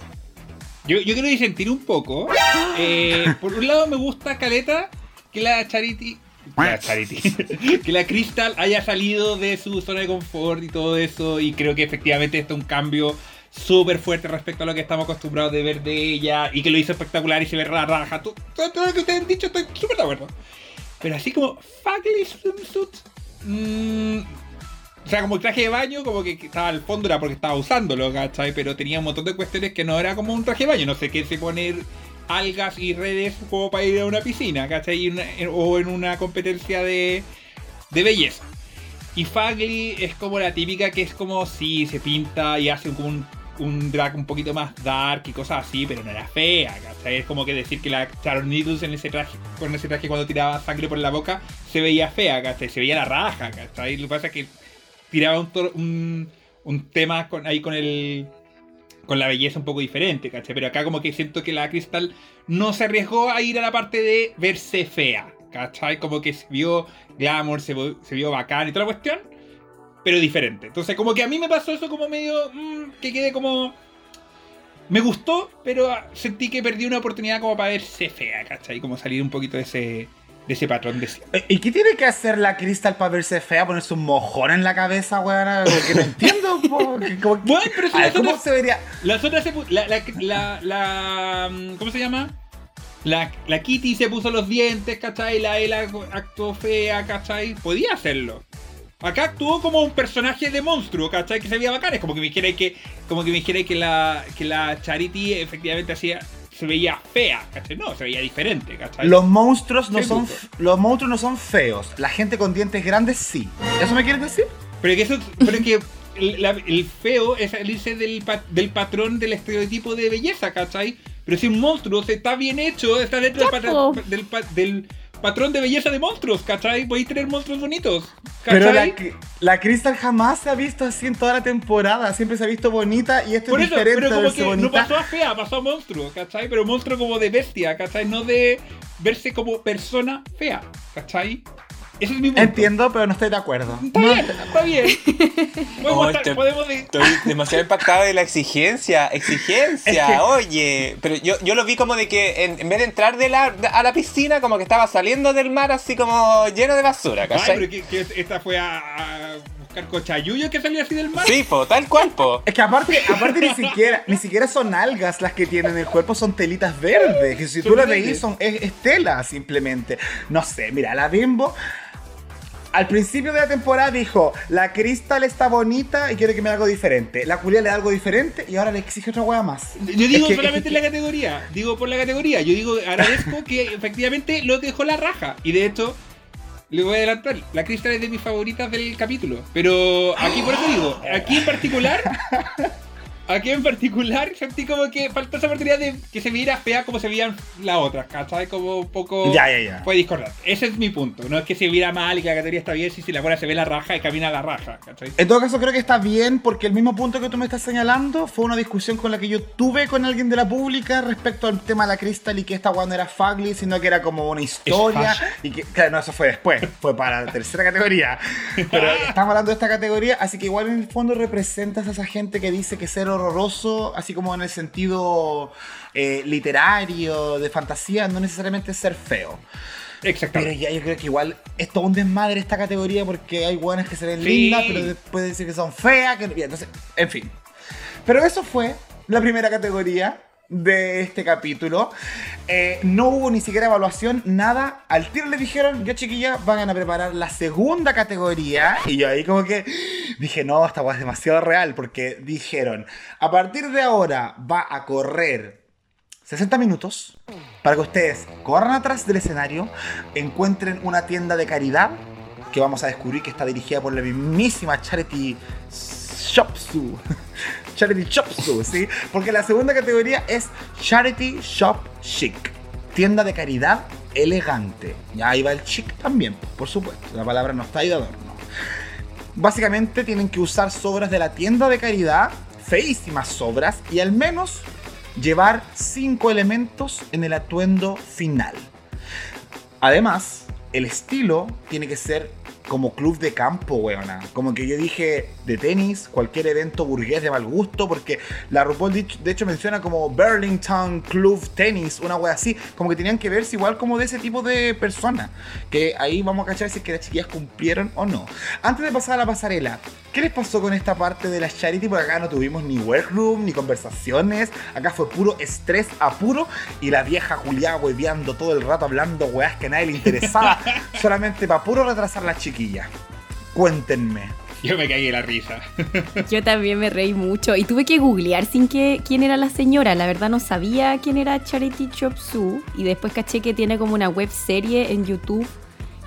Yo, yo quiero disentir un poco. Eh, por un lado me gusta Caleta que la Charity. La Charity. que la Crystal haya salido de su zona de confort y todo eso. Y creo que efectivamente es un cambio súper fuerte respecto a lo que estamos acostumbrados de ver de ella. Y que lo hizo espectacular y se ve raja. Todo, todo- lo que ustedes han dicho, estoy súper de acuerdo. Pero así como Fugly Swimsuit. mm, o sea, como el traje de baño, como que estaba al fondo era porque estaba usándolo, ¿cachai? Pero tenía un montón de cuestiones que no era como un traje de baño. No sé qué se poner algas y redes como para ir a una piscina, ¿cachai? Una- o en una competencia de, de belleza. Y Fagly es como la típica que es como si se pinta y hace como un, un drag un poquito más dark y cosas así, pero no era fea, ¿cachai? Es como que decir que la Needles en ese traje, con ese traje cuando tiraba sangre por la boca, se veía fea, ¿cachai? Se veía la raja, ¿cachai? Lo que pasa es que tiraba un, un, un tema con, ahí con el con la belleza un poco diferente, ¿cachai? Pero acá como que siento que la Crystal no se arriesgó a ir a la parte de verse fea, ¿cachai? Como que se vio glamour, se, se vio bacán y toda la cuestión, pero diferente. Entonces como que a mí me pasó eso como medio, mm, que quedé como... Me gustó, pero sentí que perdí una oportunidad como para verse fea, ¿cachai? Como salir un poquito de ese, de ese patrón de. Eh, ¿Y qué tiene que hacer la Crystal para verse fea? ¿Ponerse un mojón en la cabeza, weón? Porque no entiendo. po, que- como- Bueno, pero si ver, ¿Cómo se vería? Las otras se la, la, la, la- mm, ¿Cómo se llama? La, la Kitty se puso los dientes, ¿cachai? La Ela actuó fea, ¿cachai? Podía hacerlo. Acá actuó como un personaje de monstruo, ¿cachai? Que se veía bacán. Es como que me dijera que, como que, me dijera que, la, que la Charity efectivamente hacía, se veía fea, ¿cachai? No, se veía diferente, ¿cachai? Los monstruos no son justo. los monstruos no son feos. La gente con dientes grandes sí. ¿Eso me quieres decir? Pero que eso, pero que el, la- el feo es salirse del, pa- del patrón del estereotipo de belleza, ¿cachai? Pero si un monstruo se está bien hecho, está dentro del, del, del patrón de belleza de monstruos, ¿cachai? Podéis tener monstruos bonitos, Pero la, ¿cachai? la Crystal jamás se ha visto así en toda la temporada. Siempre se ha visto bonita y esto Por es eso, diferente pero como que no pasó a fea, pasó a monstruo, ¿cachai? Pero monstruo como de bestia, ¿cachai? No de verse como persona fea, ¿cachai? Ese es mi punto. Entiendo, pero no estoy de acuerdo. Está No, bien, está bien. Podemos Oh, estar- este- podemos de- Estoy demasiado impactado de la exigencia. Exigencia, Es que- oye. Pero yo, yo lo vi como de que en, en vez de entrar de la, de- a la piscina, como que estaba saliendo del mar así como lleno de basura, Ay, ¿cachai? pero que, que esta fue a, a buscar cochayuyo que salió así del mar. Sí, po, tal cual, po. Es que aparte, aparte ni siquiera, ni siquiera son algas las que tienen en el cuerpo, son telitas verdes. Que si tú las veís, son, es, es tela simplemente. No sé, mira, la bimbo. Al principio de la temporada dijo, la Crystal está bonita y quiere que me haga algo diferente. La Julia le da algo diferente y ahora le exige otra hueá más. Yo digo Es que- solamente en la categoría, digo por la categoría. Yo digo, agradezco que efectivamente lo dejó la raja. Y de hecho, le voy a adelantar, la Crystal es de mis favoritas del capítulo. Pero aquí por eso digo, aquí en particular, aquí en particular sentí como que faltó esa oportunidad de que se viera fea como se veían las otras, ¿cachai? Como un poco... Ya, ya, ya. Fue discordante. Ese es mi punto. No es que se viera mal y que la categoría está bien si, si la buena se ve la raja y camina la raja, ¿cachai? En todo caso, creo que está bien porque el mismo punto que tú me estás señalando fue una discusión con la que yo tuve con alguien de la pública respecto al tema de la Crystal y que esta weá no era fugly, sino que era como una historia. Y que, claro, no, eso fue después, fue para la tercera categoría. Pero estamos hablando de esta categoría, así que igual en el fondo representas a esa gente que dice que ser horroroso, así como en el sentido eh, literario, de fantasía, no necesariamente es ser feo. Pero Exactamente. ya yo creo que igual es todo un desmadre esta categoría porque hay buenas que se ven Sí. lindas, pero después decir que son feas, que entonces, en fin. Pero eso fue la primera categoría de este capítulo. Eh, no hubo ni siquiera evaluación, nada. Al tiro le dijeron, ya chiquillas, van a preparar la segunda categoría. Y yo ahí como que dije, no, esta es demasiado real, porque dijeron, a partir de ahora va a correr 60 minutos para que ustedes corran atrás del escenario, encuentren una tienda de caridad que vamos a descubrir que está dirigida por la mismísima Charity Shopsu. Charity Shopsu, ¿sí? Porque la segunda categoría es Charity Shop Chic. Tienda de caridad elegante. Y ahí va el chic también, por supuesto. La palabra no está ahí de adorno. Básicamente tienen que usar sobras de la tienda de caridad, feísimas sobras, y al menos llevar cinco elementos en el atuendo final. Además, el estilo tiene que ser como club de campo, weona. Como que yo dije de tenis, cualquier evento burgués de mal gusto, porque la RuPaul de hecho- menciona como Burlington Club Tennis, una wea así. Como que tenían que verse igual como de ese tipo de personas. Que ahí vamos a cachar si es que las chiquillas cumplieron o no. Antes de pasar a la pasarela, ¿qué les pasó con esta parte de la charity? Porque acá no tuvimos ni workroom, ni conversaciones. Acá fue puro estrés apuro y la vieja Julia hueveando todo el rato hablando weas que a nadie le interesaba. solamente para puro retrasar la chiquilla. Cuéntenme. Yo me caí de la risa. Yo también me reí mucho y tuve que googlear sin que quién era la señora. La verdad no sabía quién era Charity Chop Suey y después caché que tiene como una web serie en YouTube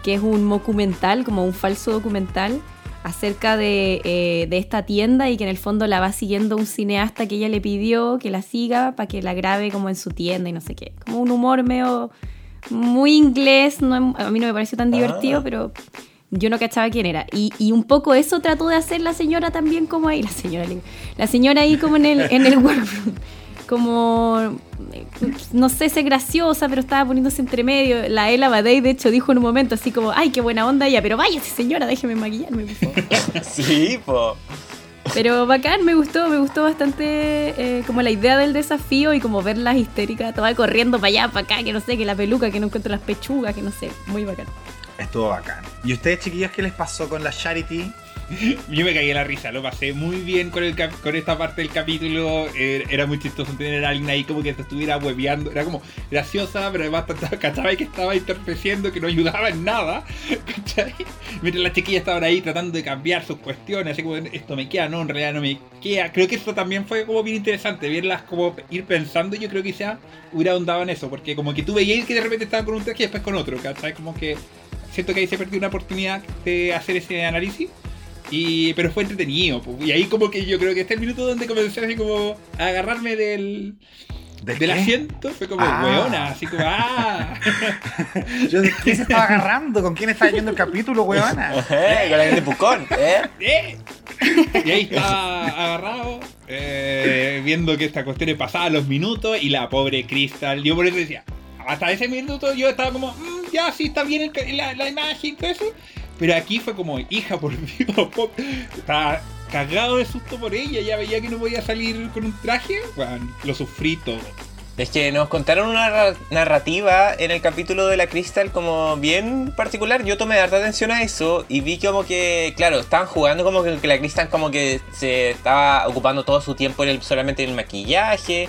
que es un documental, como un falso documental acerca de, eh, de esta tienda y que en el fondo la va siguiendo un cineasta que ella le pidió que la siga para que la grabe como en su tienda y no sé qué. Como un humor medio muy inglés, no, a mí no me pareció tan divertido, Ah. pero yo no cachaba quién era. Y, y un poco eso trató de hacer la señora también como ahí, la señora, la señora ahí como en el, en el workroom. Como, no sé, ser graciosa, pero estaba poniéndose entre medio. La Ella Badey, de hecho, dijo en un momento así como, ay, qué buena onda ella, pero váyase señora, déjeme maquillarme, por favor. Sí, po. Pero bacán, me gustó, me gustó bastante eh, como la idea del desafío y como verlas histéricas, todas corriendo para allá, para acá, que no sé, que la peluca, que no encuentro las pechugas, que no sé, muy bacán. Estuvo bacán. ¿Y ustedes, chiquillos, qué les pasó con la Charity? Yo me caí en la risa, lo pasé muy bien con, esta parte del capítulo. eh, era muy chistoso tener a alguien ahí como que te estuviera hueveando. Era como graciosa, pero además cachaba que estaba entorpeciendo, que no ayudaba en nada. Mientras las chiquillas estaban ahí tratando de cambiar sus cuestiones, así como esto me queda, no, en realidad no me queda. Creo que esto también fue como bien interesante, verlas como ir pensando. Yo creo que quizá hubiera ahondado en eso, porque como que tú veías que de repente estaban con un traje y después con otro, ¿cachai? Como que siento que ahí se perdió una oportunidad de hacer ese análisis. Y, pero fue entretenido, po. y ahí como que yo creo que este es el minuto donde comencé así como a agarrarme del, ¿De del asiento, fue como Ah. weona, así como ah. Yo, ¿De quién se estaba agarrando? ¿Con quién estaba yendo el capítulo, weona? Eh, con la gente de Pucón, ¿eh? ¿Eh? Y ahí estaba agarrado, eh, viendo que esta cuestión pasaba los minutos y la pobre Crystal, yo por eso decía, hasta ese minuto yo estaba como, "Mm, ya sí está bien el la, la imagen todo eso, pero aquí fue como, hija, por Dios, po- estaba cagado de susto por ella, ya veía que no podía salir con un traje, bueno, lo sufrí todo. Es que nos contaron una ra- narrativa en el capítulo de la Crystal como bien particular. Yo tomé harta atención a eso y vi como que, claro, estaban jugando como que la Crystal como que se estaba ocupando todo su tiempo en el, solamente en el maquillaje,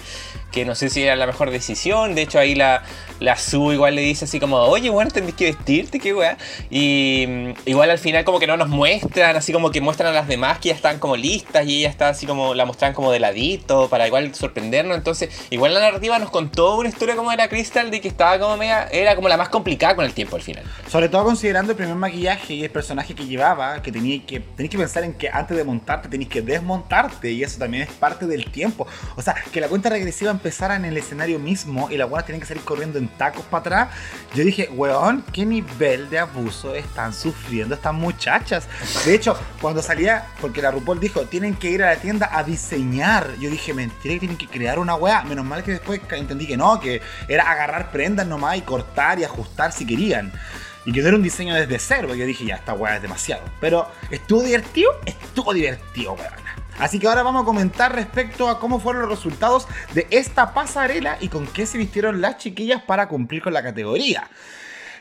que no sé si era la mejor decisión. De hecho ahí la, la Su igual le dice así como, oye, bueno, tenés que vestirte, qué weá. Y mm, igual al final como que no nos muestran, así como que muestran a las demás que ya están como listas y ella está así como, la muestran como de ladito para igual sorprendernos. Entonces, igual la narrativa nos contó una historia como de la Crystal de que estaba como media, era como la más complicada con el tiempo al final. Sobre todo considerando el primer maquillaje y el personaje que llevaba, que tenía que tenías que pensar en que antes de montarte tenías que desmontarte y eso también es parte del tiempo. O sea, que la cuenta regresiva empezara en el escenario mismo y las buenas tenían que salir corriendo en tacos para atrás. Yo dije, weón, ¿qué nivel de abuso están sufriendo estas muchachas? De hecho, cuando salía, porque la RuPaul dijo, tienen que ir a la tienda a diseñar. Yo dije, mentira que tienen que crear una weá. Menos mal que después entendí que no, que era agarrar prendas nomás y cortar y ajustar si querían. Y que era un diseño desde cero. porque Yo dije, ya, esta weá es demasiado. Pero, ¿estuvo divertido? Estuvo divertido, weón. Así que ahora vamos a comentar respecto a cómo fueron los resultados de esta pasarela y con qué se vistieron las chiquillas para cumplir con la categoría.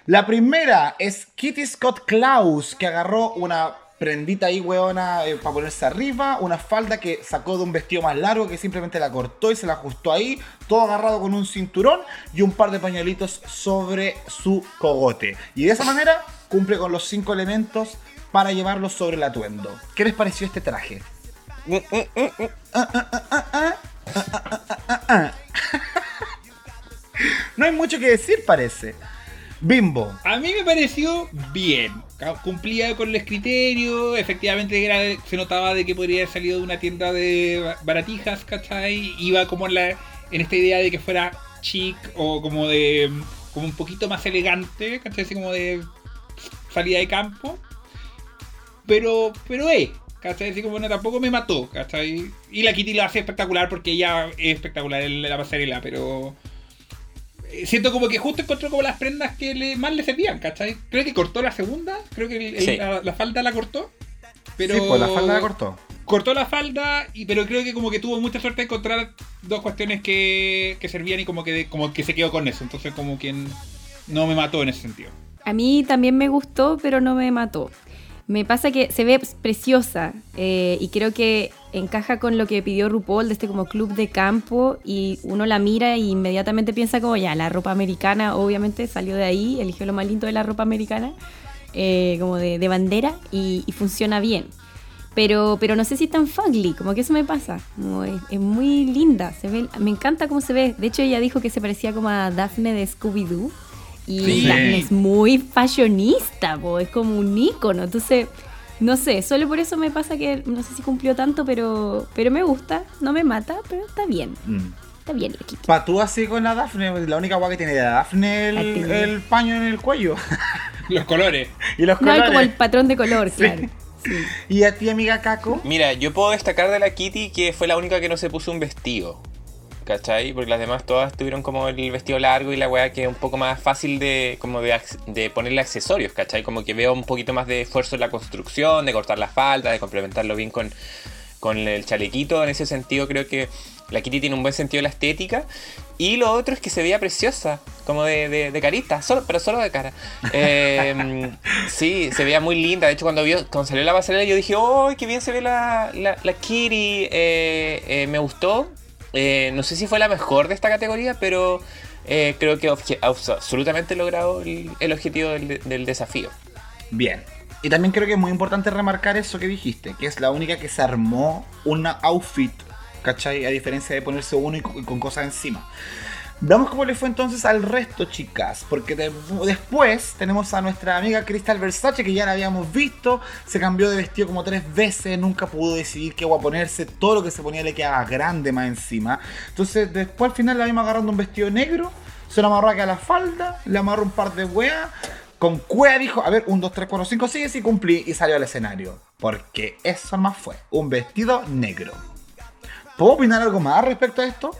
La primera es Kitty Scott Klaus, que agarró una prendita ahí, weona, eh, para ponerse arriba, una falda que sacó de un vestido más largo que simplemente la cortó y se la ajustó ahí, todo agarrado con un cinturón y un par de pañuelitos sobre su cogote. Y de esa manera cumple con los cinco elementos para llevarlos sobre el atuendo. ¿Qué les pareció este traje? No hay mucho que decir, parece. Bimbo. A mí me pareció bien. Cumplía con los criterios. Efectivamente era- se notaba de que podría haber salido de una tienda de ba- baratijas, ¿cachai? Iba como en, la, en esta idea de que fuera chic o como de. como un poquito más elegante, ¿cachai? Así como de salida de campo. Pero, pero eh, ¿cachai? Así como no, tampoco me mató, ¿cachai? Y la Kitty lo hace espectacular porque ella es espectacular en la pasarela, pero eh, siento como que justo encontró como las prendas que le, más le servían, ¿cachai? Creo que cortó la segunda, creo que el- el- Sí. la, la falda la cortó. Pero Sí, pues la falda la cortó. cortó la falda, y, pero creo que como que tuvo mucha suerte de encontrar dos cuestiones que, que servían y como que, como que se quedó con eso. Entonces como que no me mató en ese sentido. A mí también me gustó, pero no me mató. Me pasa que se ve preciosa eh, y creo que encaja con lo que pidió RuPaul de este como club de campo y uno la mira e inmediatamente piensa como ya, la ropa americana obviamente salió de ahí, eligió lo más lindo de la ropa americana, eh, como de, de bandera y, funciona bien. Pero, pero no sé si es tan fugly, como que eso me pasa. Es muy linda, se ve, me encanta cómo se ve. De hecho ella dijo que se parecía como a Daphne de Scooby-Doo. Y Sí. Daphne es muy fashionista, po, es como un ícono. Entonces, no sé, solo por eso me pasa que no sé si cumplió tanto, pero, pero me gusta, no me mata, pero está bien. Mm. Está bien la Kitty. Pa' tú así con la Daphne, la única guay que tiene de Daphne La el, el paño en el cuello. Los colores. y los No hay colores. como el patrón de color, claro. Sí. ¿Y a ti, amiga Caco? Mira, yo puedo destacar de la Kitty que fue la única que no se puso un vestido. ¿Cachai? Porque las demás todas tuvieron como el vestido largo y la weá que es un poco más fácil de, como de, ponerle accesorios, ¿cachai? Como que veo un poquito más de esfuerzo en la construcción, de cortar la falda, de complementarlo bien con, con el chalequito. En ese sentido, creo que la Kitty tiene un buen sentido de la estética. Y lo otro es que se veía preciosa, como de, de, de carita, solo, pero solo de cara. Eh, sí, se veía muy linda. De hecho, cuando, vio, cuando salió la pasarela, yo dije, ¡oh, qué bien se ve la, la, la Kitty! Eh, eh, me gustó. Eh, no sé si fue la mejor de esta categoría, pero eh, creo que absolutamente logrado el, objetivo del, desafío. Bien. Y también creo que es muy importante remarcar eso que dijiste, que es la única que se armó una outfit, ¿cachai? A diferencia de ponerse uno con, y con cosas encima. Veamos cómo le fue entonces al resto, chicas. Porque de- después tenemos a nuestra amiga Crystal Versace, que ya la habíamos visto. Se cambió de vestido como tres veces. Nunca pudo decidir qué iba a ponerse. Todo lo que se ponía le quedaba grande más encima. Entonces, después al final la vimos agarrando un vestido negro. Se lo amarró acá a la falda. Le amarró un par de weas. Con cuea dijo: A ver, un, dos, tres, cuatro, cinco, sí, sí cumplí. Y salió al escenario. Porque eso más fue. Un vestido negro. ¿Puedo opinar algo más respecto a esto?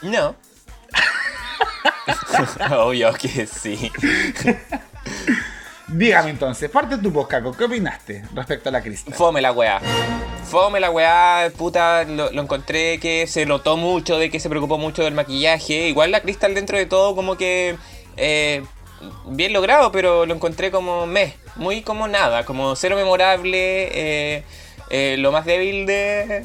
No. Obvio que sí. Dígame entonces, parte tu poscaco, ¿qué opinaste respecto a la Crystal? Fome la weá. Fome la weá, puta, lo, lo encontré que se notó mucho, de que se preocupó mucho del maquillaje. Igual la Crystal dentro de todo como que... eh, bien logrado, pero lo encontré como meh, muy como nada, como cero memorable, eh, eh, lo más débil de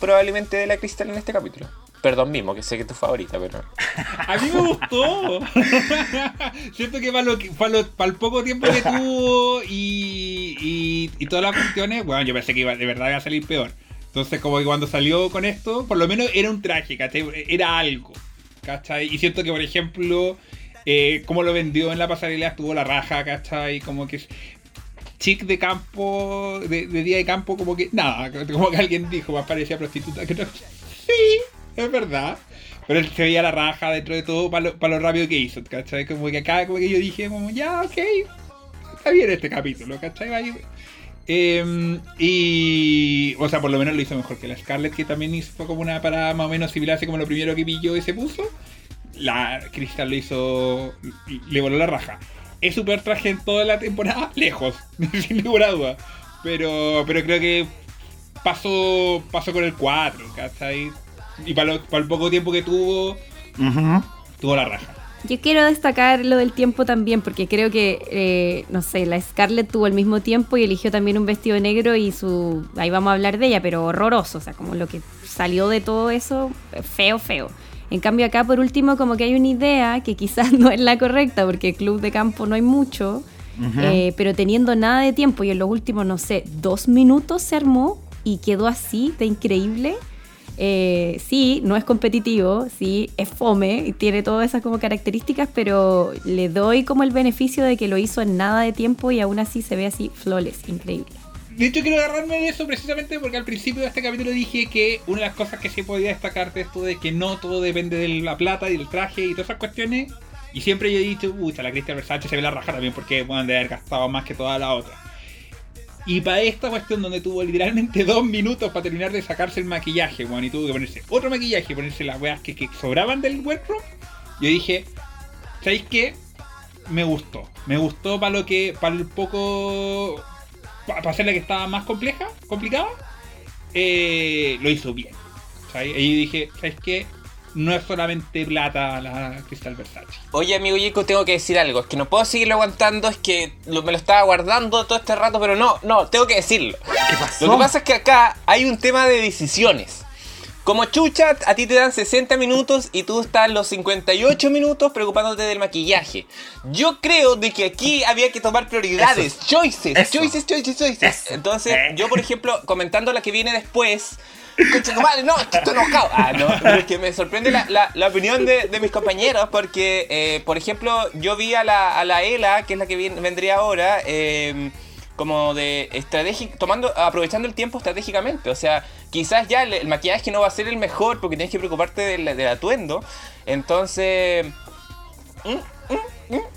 probablemente de la Crystal en este capítulo. Perdón mismo, que sé que es tu favorita, pero... A mí me gustó. Siento que para, el poco tiempo que tuvo y, y, todas las cuestiones, bueno, yo pensé que iba, de verdad iba a salir peor. Entonces, como que cuando salió con esto, por lo menos era un traje, ¿cachai? Era algo, ¿cachai? Y siento que, por ejemplo, eh, como lo vendió en la pasarela, estuvo la raja, ¿cachai? Como que chic de campo, de, día de campo, como que nada, como que alguien dijo, más parecía prostituta que cosa. Sí, es verdad. Pero él se veía la raja dentro de todo para lo, para lo rápido que hizo, ¿cachai? Como que acá, como que yo dije, como, ya, ok, está bien este capítulo, ¿cachai? Eh, y, o sea, por lo menos lo hizo mejor que la Scarlett, que también hizo como una parada más o menos similar, así como lo primero que pilló y se puso. La Crystal lo hizo, le voló la raja. Es super traje en toda la temporada, lejos, sin ninguna duda. Pero, pero creo que pasó, pasó con el 4, ¿cachai? Y para, lo- para el poco tiempo que tuvo, tuvo la raja. Yo quiero destacar lo del tiempo también, porque creo que, eh, no sé, la Scarlett tuvo el mismo tiempo y eligió también un vestido negro y su... Ahí vamos a hablar de ella, pero horroroso, o sea, como lo que salió de todo eso, feo, feo. En cambio acá, por último, como que hay una idea que quizás no es la correcta, porque club de campo no hay mucho, eh, pero teniendo nada de tiempo y en los últimos, no sé, dos minutos se armó y quedó así de increíble. Eh, sí, no es competitivo, sí, es fome tiene todas esas como características, pero le doy como el beneficio de que lo hizo en nada de tiempo y aún así se ve así flawless, increíble. De hecho, quiero agarrarme de eso precisamente porque al principio de este capítulo dije que una de las cosas que se podía destacar de esto de que no todo depende de la plata y del traje y todas esas cuestiones. Y siempre yo he dicho, pucha, la Cristian Versace se ve la raja también porque de haber gastado más que toda la otra. Y para esta cuestión donde tuvo literalmente dos minutos para terminar de sacarse el maquillaje, bueno, y tuvo que ponerse otro maquillaje ponerse las weas que, sobraban del workroom, yo dije, ¿sabéis qué? Me gustó. Me gustó para lo que, para el poco, para hacerla que estaba más compleja, complicada, eh, lo hizo bien. ¿sabes? Y dije, ¿sabes qué? No es solamente plata la Crystal Versace. Oye, amigo Yico, tengo que decir algo. Es que no puedo seguirlo aguantando. Es que lo- me lo estaba guardando todo este rato, pero no, no, tengo que decirlo. ¿Qué pasó? Lo que pasa es que acá hay un tema de decisiones. Como chucha, a ti te dan 60 minutos y tú estás los 58 minutos preocupándote del maquillaje. Yo creo de que aquí había que tomar prioridades, choices, Eso. choices, choices, choices. Eso. Entonces, yo por ejemplo, comentando la que viene después, Concha madre, no, estoy enojado. Ah, no, es que me sorprende la, la- opinión de, de mis compañeros porque, eh, por ejemplo, yo vi a la, a la Ela, que es la que vendría ahora, eh, como de estratégico, tomando, aprovechando el tiempo estratégicamente. O sea, quizás ya el, el maquillaje no va a ser el mejor porque tienes que preocuparte del, del atuendo. Entonces... mm, ¿Mm?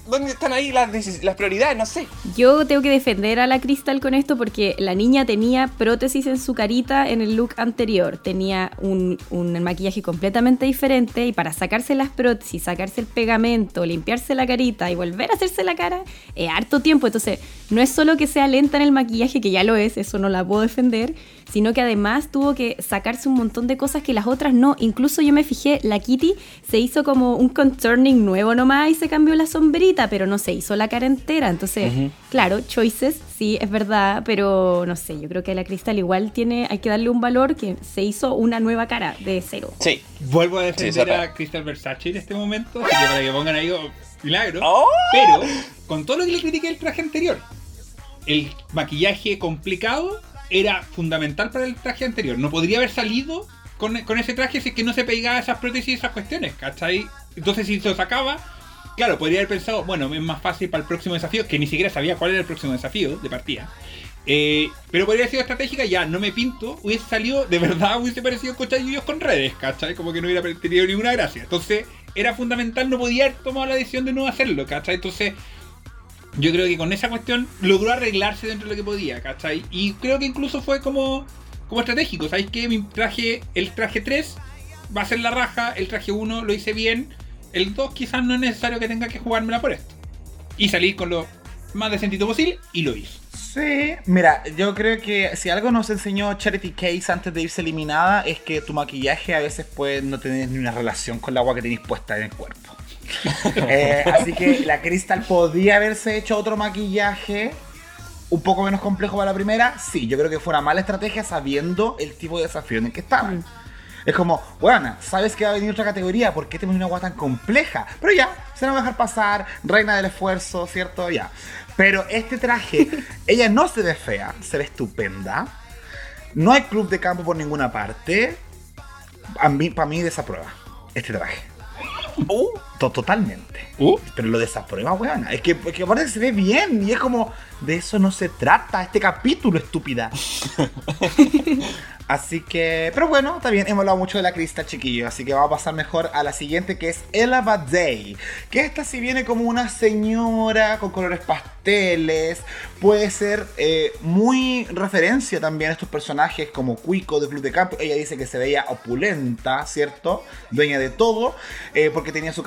¿Dónde están ahí las, prioridades? No sé. Yo tengo que defender a la Crystal con esto porque la niña tenía prótesis en su carita en el look anterior. Tenía un, maquillaje completamente diferente y para sacarse las prótesis, sacarse el pegamento, limpiarse la carita y volver a hacerse la cara, es harto tiempo. Entonces, no es solo que sea lenta en el maquillaje, que ya lo es, eso no la puedo defender, sino que además tuvo que sacarse un montón de cosas que las otras no. Incluso yo me fijé, la Kitty se hizo como un conturning nuevo nomás y se cambió la sombrita, pero no se hizo la cara entera. Entonces, Ujú. claro, choices, sí, es verdad, pero no sé, yo creo que a la Crystal igual tiene, hay que darle un valor que se hizo una nueva cara de cero. Sí. Vuelvo a Sí, defender eso a Crystal Versace en este momento, así que para que pongan ahí oh, milagro. ¡Oh! Pero, con todo lo que le critiqué el traje anterior, el maquillaje complicado era fundamental para el traje anterior. No podría haber salido con, con ese traje si es que no se pegaba esas prótesis y esas cuestiones, ¿cachai? Entonces, si se lo sacaba, claro, podría haber pensado, bueno, es más fácil para el próximo desafío, que ni siquiera sabía cuál era el próximo desafío de partida. Eh, pero podría haber sido estratégica, ya no me pinto, hubiese salido, de verdad hubiese parecido cochayullos con redes, ¿cachai? Como que no hubiera tenido ninguna gracia. Entonces, era fundamental, no podía haber tomado la decisión de no hacerlo, ¿cachai? Entonces, yo creo que con esa cuestión logró arreglarse dentro de lo que podía, ¿cachai? Y creo que incluso fue como, como estratégico, ¿sabéis que Mi traje, el traje 3 va a ser la raja, el traje 1 lo hice bien, el 2 quizás no es necesario que tenga que jugármela por esto. Y salir con lo más decentito posible y lo hizo. Sí, mira, yo creo que si algo nos enseñó Charity Case antes de irse eliminada es que tu maquillaje a veces puede no tener ni una relación con el agua que tienes puesta en el cuerpo. Eh, así que la Crystal podía haberse hecho otro maquillaje un poco menos complejo para la primera. Sí, yo creo que fue una mala estrategia sabiendo el tipo de desafío en el que estaban. Es como, bueno, sabes que va a venir otra categoría, ¿por qué te pones una agua tan compleja? Pero ya, se la va a dejar pasar, reina del esfuerzo, ¿cierto? Ya. Pero este traje, ella no se ve fea, se ve estupenda. No hay club de campo por ninguna parte. A mí, para mí desaprueba este traje. Uh, To- Totalmente. Uh, Pero lo desaprueba, weón. Es que, es que aparte se ve bien y es como, de eso no se trata este capítulo, estúpida. Así que, pero bueno, está bien, hemos hablado mucho de la crista, chiquillo. Así que vamos a pasar mejor a la siguiente que es Ella Day. Que esta si viene como una señora con colores pasteles. Puede ser eh, muy referencia también a estos personajes como Cuico de Club de Campo. Ella dice que se veía opulenta, ¿cierto? Dueña de todo. eh, porque tenía su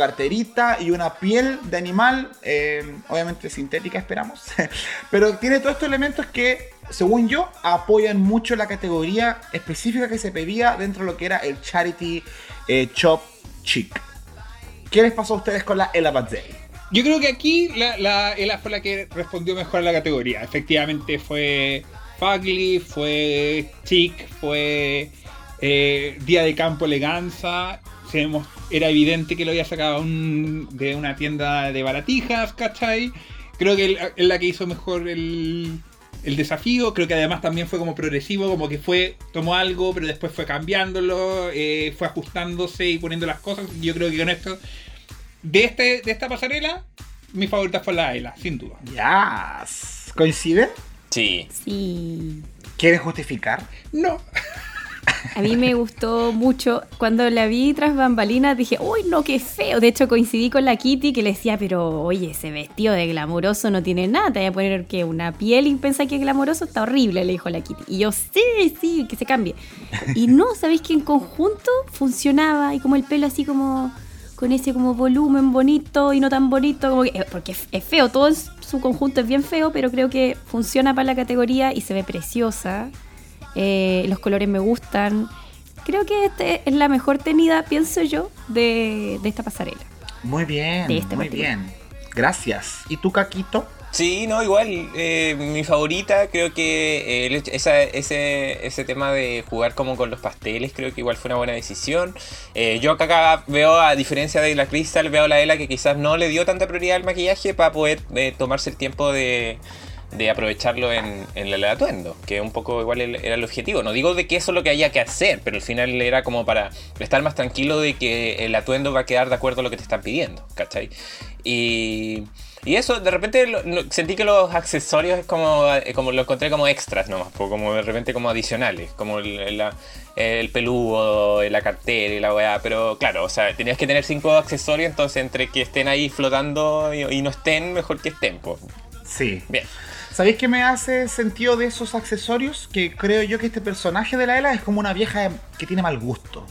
y una piel de animal. eh, obviamente sintética, esperamos. pero tiene todos estos elementos que según yo, apoyan mucho la categoría específica que se pedía dentro de lo que era el Charity eh, Chop Chic. ¿Qué les pasó a ustedes con la Ella Day? Yo creo que aquí la, la Ela fue la que respondió mejor a la categoría. Efectivamente fue Fugly, fue Chic, fue eh, Día de Campo Eleganza. Se era evidente que lo había sacado un- de una tienda de baratijas, ¿cachai? Creo que es la que hizo mejor el, el desafío. Creo que además también fue como progresivo, como que fue, tomó algo, pero después fue cambiándolo, eh, fue ajustándose y poniendo las cosas. Yo creo que con esto de, este, de esta pasarela, mi favorita fue la Ela, sin duda. Yes. ¿Coinciden? sí. Sí. ¿Quieren justificar? No. A mí me gustó mucho. Cuando la vi tras bambalinas dije, uy, no, qué feo. De hecho, coincidí con la Kitty que le decía, pero oye, ese vestido de glamuroso no tiene nada. Te voy a poner que una piel y pensás que es glamuroso está horrible, le dijo la Kitty. Y yo, sí, sí, que se cambie. Y no, ¿sabéis que en conjunto funcionaba? Y como el pelo así como con ese como volumen bonito y no tan bonito, eh, porque es- feo, todo su conjunto es bien feo, pero creo que funciona para la categoría y se ve preciosa. Eh, los colores me gustan. Creo que este es la mejor tenida, pienso yo, de, de esta pasarela. Muy bien, De este muy particular. bien. Gracias. ¿Y tú, Caquito? Sí, no, igual, eh, mi favorita creo que eh, esa- ese, ese tema de jugar como con los pasteles creo que igual fue una buena decisión. Eh, yo acá veo, a diferencia de la Crystal, veo a la Ela que quizás no le dio tanta prioridad al maquillaje para poder eh, tomarse el tiempo de, de aprovecharlo en, en el atuendo, que un poco igual era el objetivo. No digo de que eso es lo que haya que hacer, pero al final era como para estar más tranquilo de que el atuendo va a quedar de acuerdo a lo que te están pidiendo, ¿cachai? Y Y eso, de repente lo- sentí que los accesorios es como, eh, como lo encontré como extras nomás, como de repente como adicionales, como el, la- el peludo, la cartera y la weá. Pero claro, o sea, tenías que tener cinco accesorios, entonces entre que estén ahí flotando y, y no estén, mejor que estén. po. Sí. Bien. ¿Sabéis qué me hace sentido de esos accesorios? Que creo yo que este personaje de la Ela es como una vieja que tiene mal gusto.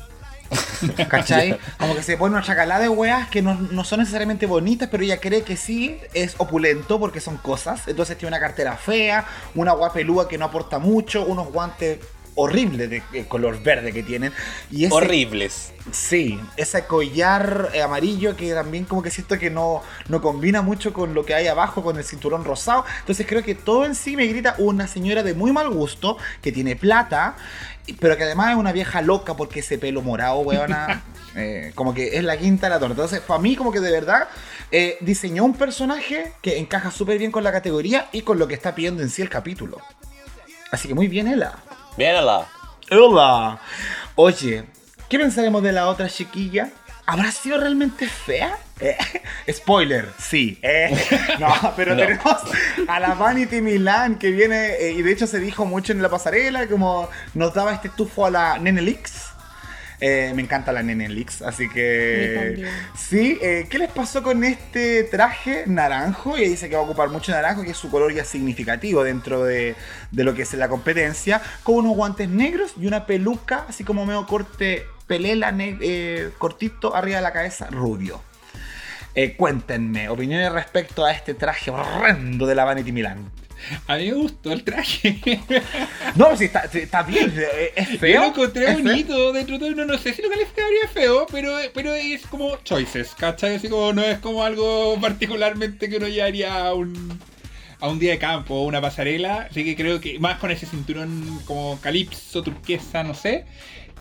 ¿Cachai? Como que se pone una chacalada de weas que no, no son necesariamente bonitas, pero ella cree que sí es opulento porque son cosas. Entonces tiene una cartera fea, una gua pelúa que no aporta mucho, unos guantes horribles de, de color verde que tienen. Y ese, Horribles. Sí, ese collar eh, amarillo que también como que siento que no, no combina mucho con lo que hay abajo, con el cinturón rosado. Entonces creo que todo en sí me grita una señora de muy mal gusto, que tiene plata, pero que además es una vieja loca porque ese pelo morado, weona, eh, como que es la quinta de la torta. Entonces, para mí como que de verdad eh, diseñó un personaje que encaja súper bien con la categoría y con lo que está pidiendo en sí el capítulo. Así que muy bien, Ela. Véanla. Hola. Oye, ¿qué pensaremos de la otra chiquilla? ¿Habrá sido realmente fea? Eh, spoiler, sí. Eh, no, pero No. tenemos a la Vanity Milan que viene, eh, y de hecho se dijo mucho en la pasarela, como nos daba este tufo a la Nene Leaks. Eh, me encanta la Nene Leaks, así que... Sí, eh, ¿qué les pasó con este traje naranjo? Y dice que va a ocupar mucho naranjo, que es su color ya significativo dentro de, de lo que es la competencia, con unos guantes negros y una peluca, así como medio corte pelela, eh, cortito arriba de la cabeza, rubio. Eh, cuéntenme, opiniones respecto a este traje horrendo de la Vanity Milan. A mí me gustó el traje. No, sí, está, sí, está bien, eh, es feo. Yo lo encontré feo. bonito dentro de todo. No, no sé si lo calificaría feo, pero, pero es como choices, ¿cachai? Así como no es como algo particularmente que uno llevaría a un, a un día de campo o una pasarela. Así que creo que más con ese cinturón como calipso, turquesa, no sé.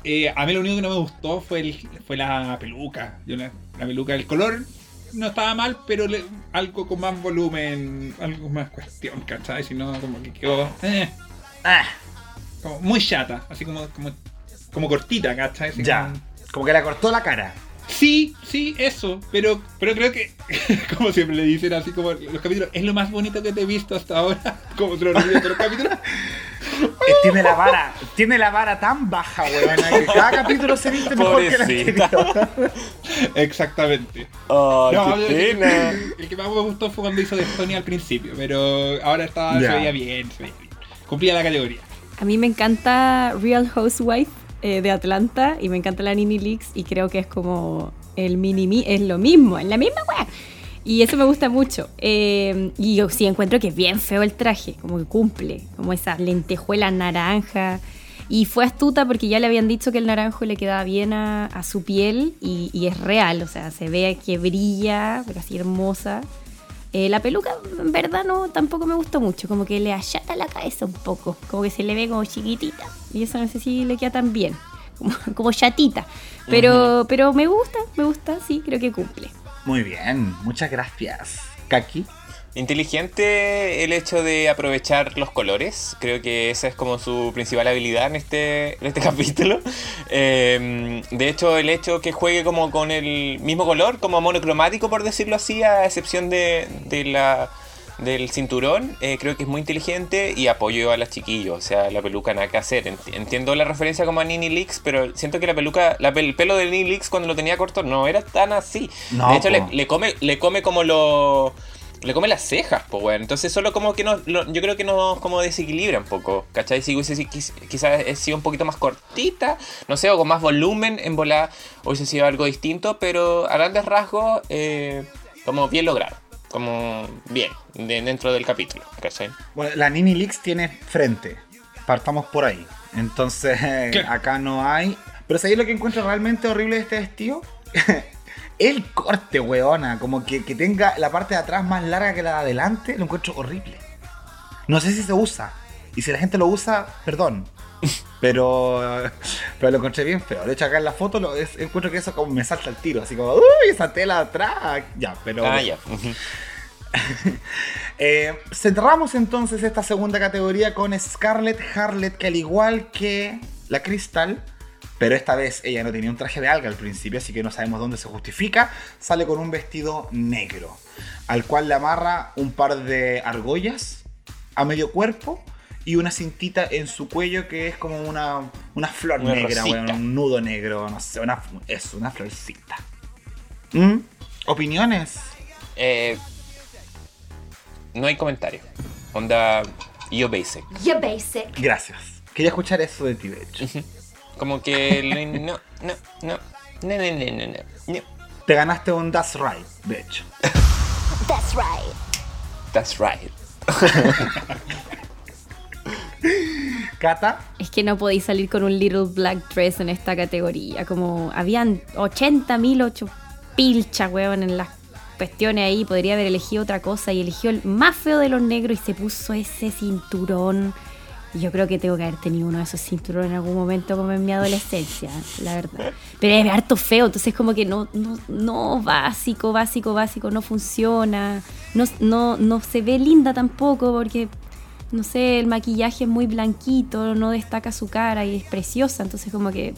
Eh, a mí lo único que no me gustó fue, el, fue la peluca. Yo la, la peluca, el color no estaba mal, pero le- algo con más volumen, algo más cuestión, ¿cachai? Si no, como que quedó... eh, Ah, como muy chata, así como, como, como cortita, ¿cachai? Así ya, como- como que le cortó la cara. Sí, sí, eso, pero, pero creo que, como siempre le dicen, así como los capítulos, es lo más bonito que te he visto hasta ahora, como se lo capítulos. Eh, tiene la vara, tiene la vara tan baja, weona, que cada capítulo se viste mejor que el Pobrecita. anterior. Exactamente. Oh, No, qué el, pena. el- el que más me gustó fue cuando hizo de Sony al principio, pero ahora estaba, se veía bien, se veía bien. Cumplía la categoría. A mí me encanta Real Housewife eh, de Atlanta y me encanta la Nini Leaks y creo que es como el mini mi, es lo mismo, es la misma weá. Y eso me gusta mucho. Eh, y yo sí encuentro que es bien feo el traje, como que cumple, como esa lentejuela naranja. Y fue astuta porque ya le habían dicho que el naranjo le quedaba bien a, a su piel y, y es real, o sea, se ve que brilla, pero así hermosa. Eh, la peluca, en verdad, no tampoco me gustó mucho. Como que le achata la cabeza un poco. Como que se le ve como chiquitita. Y eso no sé si le queda tan bien. Como, como chatita. Pero, pero me gusta, me gusta, sí, creo que cumple. Muy bien, muchas gracias. Kaki. Inteligente el hecho de aprovechar los colores. Creo que esa es como su principal habilidad en este, en este capítulo. Eh, de hecho, el hecho que juegue como con el mismo color, como monocromático, por decirlo así, a excepción de, de la del cinturón, eh, creo que es muy inteligente y apoyo a las chiquillos, o sea, la peluca nada que hacer. Ent- Entiendo la referencia como a Nini Leaks, pero siento que la peluca, la el pelo de Nini Leaks cuando lo tenía corto no era tan así. No, de hecho, le, come, le come como lo. Le come las cejas, pues bueno. Entonces solo como que nos, lo- yo creo que nos como desequilibra un poco. ¿Cachai? Si hubiese quizás sido un poquito más cortita, no sé, o con más volumen, en bola hubiese sido algo distinto, pero a grandes rasgos, eh, como bien logrado. Como bien, de- dentro del capítulo, ¿cachai? Bueno, la Nini Leaks tiene frente. Partamos por ahí. Entonces, acá no hay. Pero ¿sabéis lo que encuentro realmente horrible de este vestido? El corte, weona. Como que, que tenga la parte de atrás más larga que la de adelante, lo encuentro horrible. No sé si se usa. Y si la gente lo usa, perdón. Pero, pero lo encontré bien feo. De hecho, acá en la foto lo, es- encuentro que eso como me salta el tiro. Así como, uy, esa tela atrás. Ya, pero. Ah, ya. Eh, cerramos entonces esta segunda categoría con Scarlett Harlet, que al igual que la Crystal, Pero esta vez ella no tenía un traje de alga al principio, así que no sabemos dónde se justifica. Sale con un vestido negro, al cual le amarra un par de argollas a medio cuerpo y una cintita en su cuello que es como una, una flor negra, bueno, un nudo negro, no sé, una, es una florcita. ¿Mm? ¿Opiniones? Eh, no hay comentario. Onda, yo basic. Yo basic. Gracias. Quería escuchar eso de ti, de hecho. Como que no, no, no, no, no, no, no, no. Te ganaste un That's Right, de hecho. That's Right. That's Right. Cata, Es que no podéis salir con un little black dress en esta categoría. Como habían 80 mil ocho pilchas, weón, en las cuestiones ahí. Podría haber elegido otra cosa y eligió el más feo de los negros y se puso ese cinturón. Yo creo que tengo que haber tenido uno de esos cinturones en algún momento como en mi adolescencia, la verdad. Pero es harto feo, entonces como que no, no, no, básico, básico, básico, no funciona. No, no, no se ve linda tampoco porque no sé, el maquillaje es muy blanquito, no destaca su cara y es preciosa, entonces como que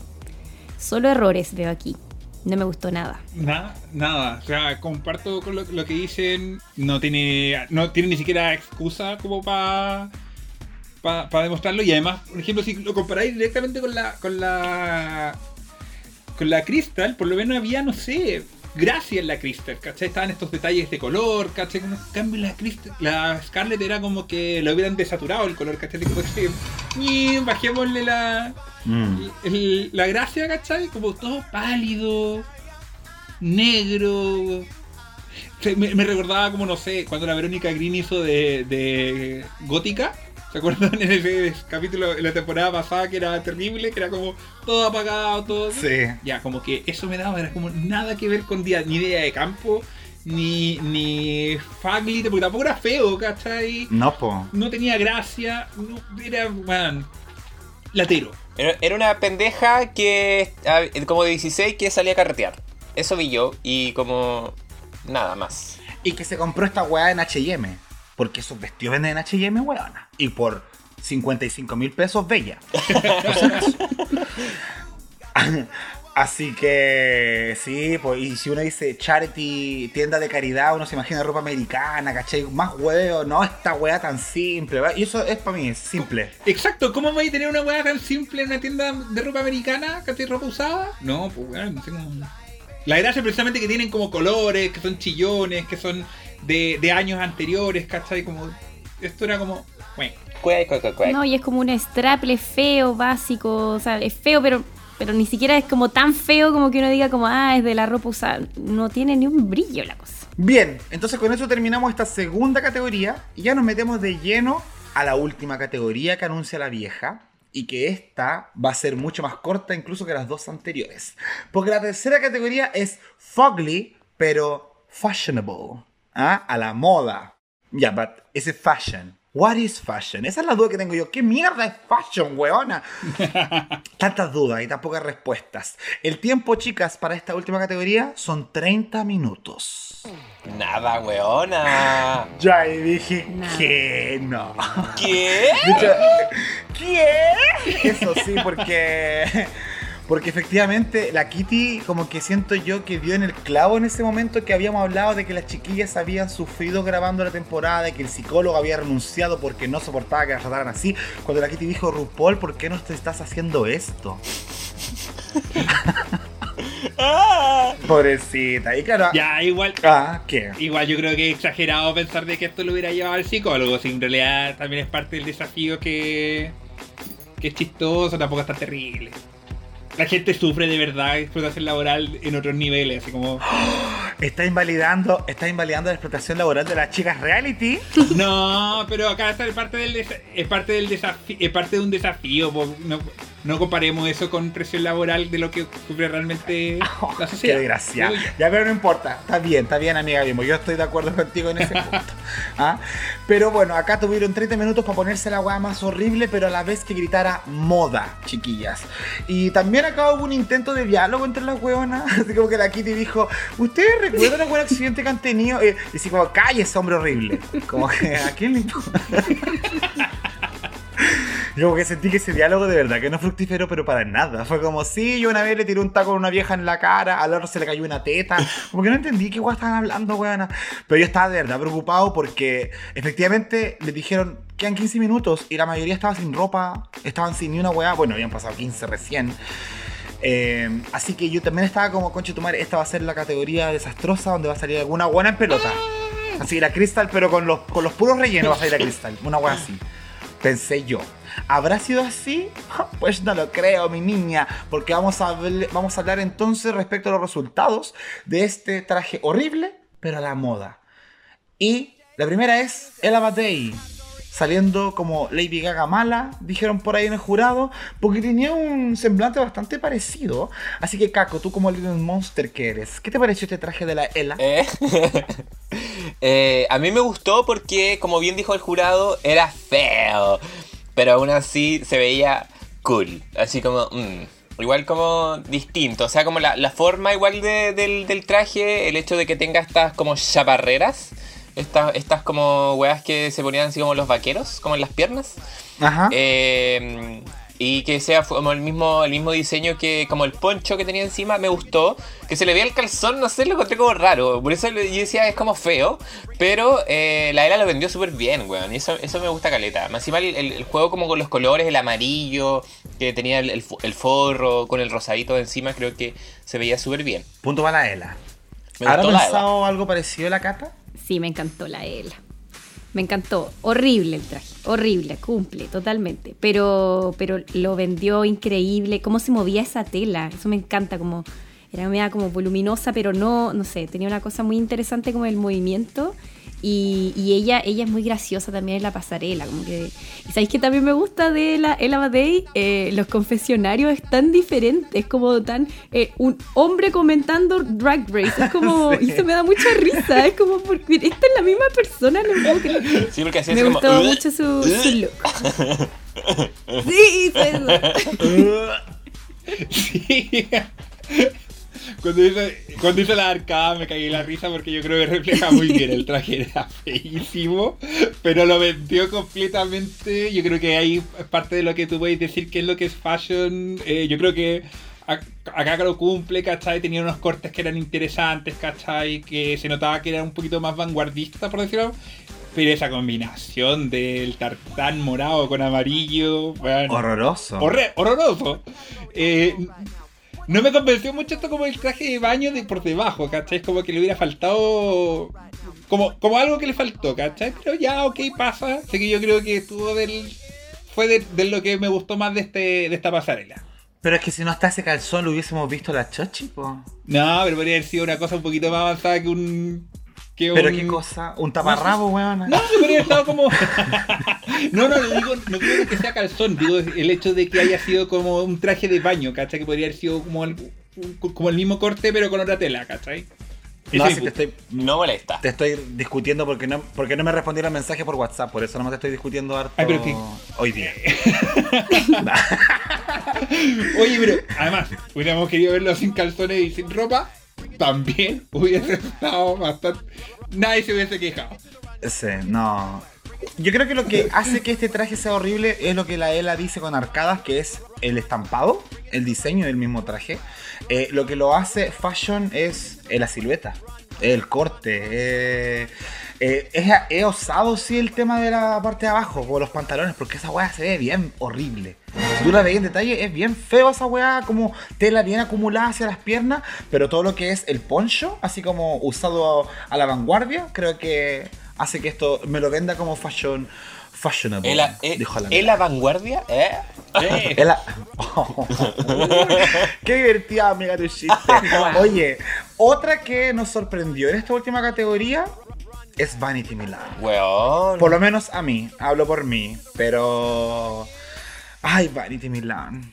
solo errores veo aquí. No me gustó nada. Nada, nada. O sea, comparto con lo, que dicen. No tiene, no tiene ni siquiera excusa como para para demostrarlo. Y además, por ejemplo, si lo comparáis directamente con la con la con la Crystal, por lo menos había, no sé, gracia en la Crystal, ¿cachai? Estaban estos detalles de color, ¿cachai? En cambio, la, Crystal, la Scarlet era como que lo hubieran desaturado el color, ¿cachai? Como que, "Ñi, bajémosle la, mm, el- la gracia, ¿cachai? Como todo pálido, negro. Me, me recordaba como, no sé, cuando la Verónica Green hizo de, de Gótica. ¿Se acuerdan en ese capítulo de la temporada pasada que era terrible? Que era como todo apagado, todo. sí. Ya, como que eso me daba, era como nada que ver con día, ni idea de campo, ni, ni faglite, porque tampoco era feo, ¿cachai? No, po. No tenía gracia, no, era, man, latero. Era, era una pendeja que, como de 16, que salía a carretear. Eso vi yo y como nada más. Y que se compró esta weá en HM. Porque esos vestidos venden en HM, weona. Y por 55 mil pesos, bella. Así que sí, pues, y si uno dice charity, tienda de caridad, uno se imagina ropa americana, ¿cachai? Más huevo, no esta weá tan simple, ¿verdad? Y eso es para mí, es simple. Exacto, ¿cómo vais a tener una hueá tan simple en una tienda de ropa americana? ¿Cachai? ¿Ropa usada? No, pues weón, no sé cómo. La gracia precisamente que tienen como colores, que son chillones, que son de, de años anteriores, ¿cachai? Como. Esto era como. Bueno. No, y es como un straple feo, básico, o sea, es feo, pero, pero ni siquiera es como tan feo como que uno diga como, ah, es de la ropa usada. No tiene ni un brillo la cosa. Bien, entonces con eso terminamos esta segunda categoría y ya nos metemos de lleno a la última categoría que anuncia la vieja y que esta va a ser mucho más corta incluso que las dos anteriores. Porque la tercera categoría es fugly, pero fashionable, ¿ah? a la moda. Ya, but is it fashion? What is fashion? Esa es la duda que tengo yo. ¿Qué mierda es fashion, weona? Tantas dudas y tan pocas respuestas. El tiempo, chicas, para esta última categoría son 30 minutos. Nada, weona. Ya ahí dije Nada. que no. ¿Qué? ¿Qué? Eso sí, porque. Porque efectivamente la Kitty, como que siento yo que dio en el clavo en ese momento que habíamos hablado de que las chiquillas habían sufrido grabando la temporada, de que el psicólogo había renunciado porque no soportaba que las trataran así. Cuando la Kitty dijo, RuPaul, ¿por qué no te estás haciendo esto? Pobrecita. Y claro. ya, igual. Ah, ¿qué? Igual yo creo que es exagerado pensar de que esto lo hubiera llevado al psicólogo, si en realidad también es parte del desafío que, que es chistoso, tampoco es tan terrible. La gente sufre de verdad explotación laboral en otros niveles, así como... Está invalidando, está invalidando la explotación laboral de las chicas reality. No, pero acá está es parte del es parte del desafío, es parte de un desafío. No, no comparemos eso con presión laboral de lo que sufre realmente la Qué desgracia. Ya, pero no importa. Está bien, está bien, amiga Bimbo. Yo estoy de acuerdo contigo en ese punto. ¿Ah? Pero bueno, acá tuvieron 30 minutos para ponerse la weá más horrible, pero a la vez que gritara moda, chiquillas. Y también acá hubo un intento de diálogo entre las weonas. Así como que la Kitty dijo: ¿Ustedes recuerdan algún accidente que han tenido? Y así como, cállese, hombre horrible. Como que, ¿a quién le importa? Yo que sentí que ese diálogo de verdad que no fructífero, pero para nada. Fue como, sí, yo una vez le tiré un taco a una vieja en la cara, al otro se le cayó una teta. Como que no entendí qué guay estaban hablando, weona. Pero yo estaba de verdad preocupado porque efectivamente les dijeron, quedan 15 minutos y la mayoría estaba sin ropa, estaban sin ni una weá. Bueno, habían pasado 15 recién. Eh, así que yo también estaba como, conche tu madre, esta va a ser la categoría desastrosa donde va a salir alguna buena en pelota. Así la Crystal, pero con los, con los puros rellenos va a salir la Crystal. Una buena así. Pensé yo. ¿Habrá sido así? Pues no lo creo, mi niña. Porque vamos a, vamos a hablar entonces respecto a los resultados de este traje horrible, pero a la moda. Y la primera es Ella Batey. Saliendo como Lady Gaga mala, dijeron por ahí en el jurado, porque tenía un semblante bastante parecido. Así que, Caco, tú como Little Monster que eres, ¿qué te pareció este traje de la Ella? Eh, eh, a mí me gustó porque, como bien dijo el jurado, era feo. Pero aún así se veía cool. Así como, mm, igual como distinto. O sea, como la, la forma igual de- del, del traje, el hecho de que tenga estas como chaparreras. Estas, estas como weas que se ponían así como los vaqueros, como en las piernas. Ajá. Eh, y que sea como el mismo, el mismo diseño que como el poncho que tenía encima, me gustó. Que se le veía el calzón, no sé, lo encontré como raro. Por eso yo decía, es como feo. Pero eh, la era lo vendió súper bien, weón. Y eso, eso me gusta caleta. Más encima el, el- el juego como con los colores, el amarillo, que tenía el, el fo- el forro con el rosadito encima, creo que se veía súper bien. Punto para la Ella. Me ¿Habrá pensado algo parecido a la Cata? Sí, me encantó la Ela. Me encantó. Horrible el traje. Horrible, cumple, totalmente. Pero, pero lo vendió increíble. Cómo se movía esa tela. Eso me encanta. Como, era media como voluminosa, pero no, no sé, tenía una cosa muy interesante como el movimiento. Y, y ella, ella es muy graciosa también en la pasarela. Como que, y sabéis que también me gusta de la Ella Badey, Eh, los confesionarios es tan diferente, es como tan eh, un hombre comentando Drag Race, es como, y eso me da mucha risa, es como porque esta es la misma persona, no puedo creer. Sí, porque así Me como... gustó mucho su, su look. Sí, eso. Sí. Cuando hizo, cuando hizo la arcada me caí en la risa porque yo creo que refleja muy bien. El traje era feísimo, pero lo vendió completamente. Yo creo que ahí es parte de lo que tú puedes decir que es lo que es fashion. Eh, yo creo que ac- acá lo cumple, ¿cachai? Tenía unos cortes que eran interesantes, ¿cachai? Que se notaba que era un poquito más vanguardista, por decirlo. Pero esa combinación del tartán morado con amarillo, bueno, Horroroso. Horre- horroroso. Eh, no me convenció mucho esto como el traje de baño de por debajo, ¿cachai? Es como que le hubiera faltado. Como, como algo que le faltó, ¿cachai? Pero ya, ok, pasa. Así que yo creo que estuvo del. Fue de, de lo que me gustó más de, este, de esta pasarela. Pero es que si no está ese calzón, lo hubiésemos visto la chochi, po. No, pero podría haber sido una cosa un poquito más avanzada que un. Que Pero un- qué cosa, un taparrabo, weón. No, podría haber estado como. no, no, no digo, no digo que sea calzón, digo el hecho de que haya sido como un traje de baño, ¿cachai? Que podría haber sido como el, como el mismo corte, pero con otra tela, ¿cachai? No, si te estoy, No molesta. te estoy discutiendo porque no, porque no me respondieron el mensaje por WhatsApp, por eso no te estoy discutiendo harto Ay, pero que- hoy día. Oye, pero además, hubiéramos querido verlo sin calzones y sin ropa, también hubiese estado bastante. Nadie se hubiese quejado. Sí, no. Yo creo que lo que hace que este traje sea horrible es lo que la Ela dice con arcadas, que es el estampado, el diseño del mismo traje. Eh, lo que lo hace fashion es eh, la silueta, el corte. eh, eh, es, osado, sí, el tema de la parte de abajo, como los pantalones, porque esa weá se ve bien horrible. Si tú la ves en detalle, es bien feo esa weá, como tela bien acumulada hacia las piernas, pero todo lo que es el poncho, así como usado a la vanguardia, creo que hace que esto me lo venda como fashion fashionable. ¿Es la, es- dijo la vanguardia? ¿Eh? Eh, Qué divertida, amiga, tu chiste. Oye, otra que nos sorprendió en esta última categoría es Vanity Milan. Weón. Por lo menos a mí, hablo por mí, pero... Ay, Vanity Milan.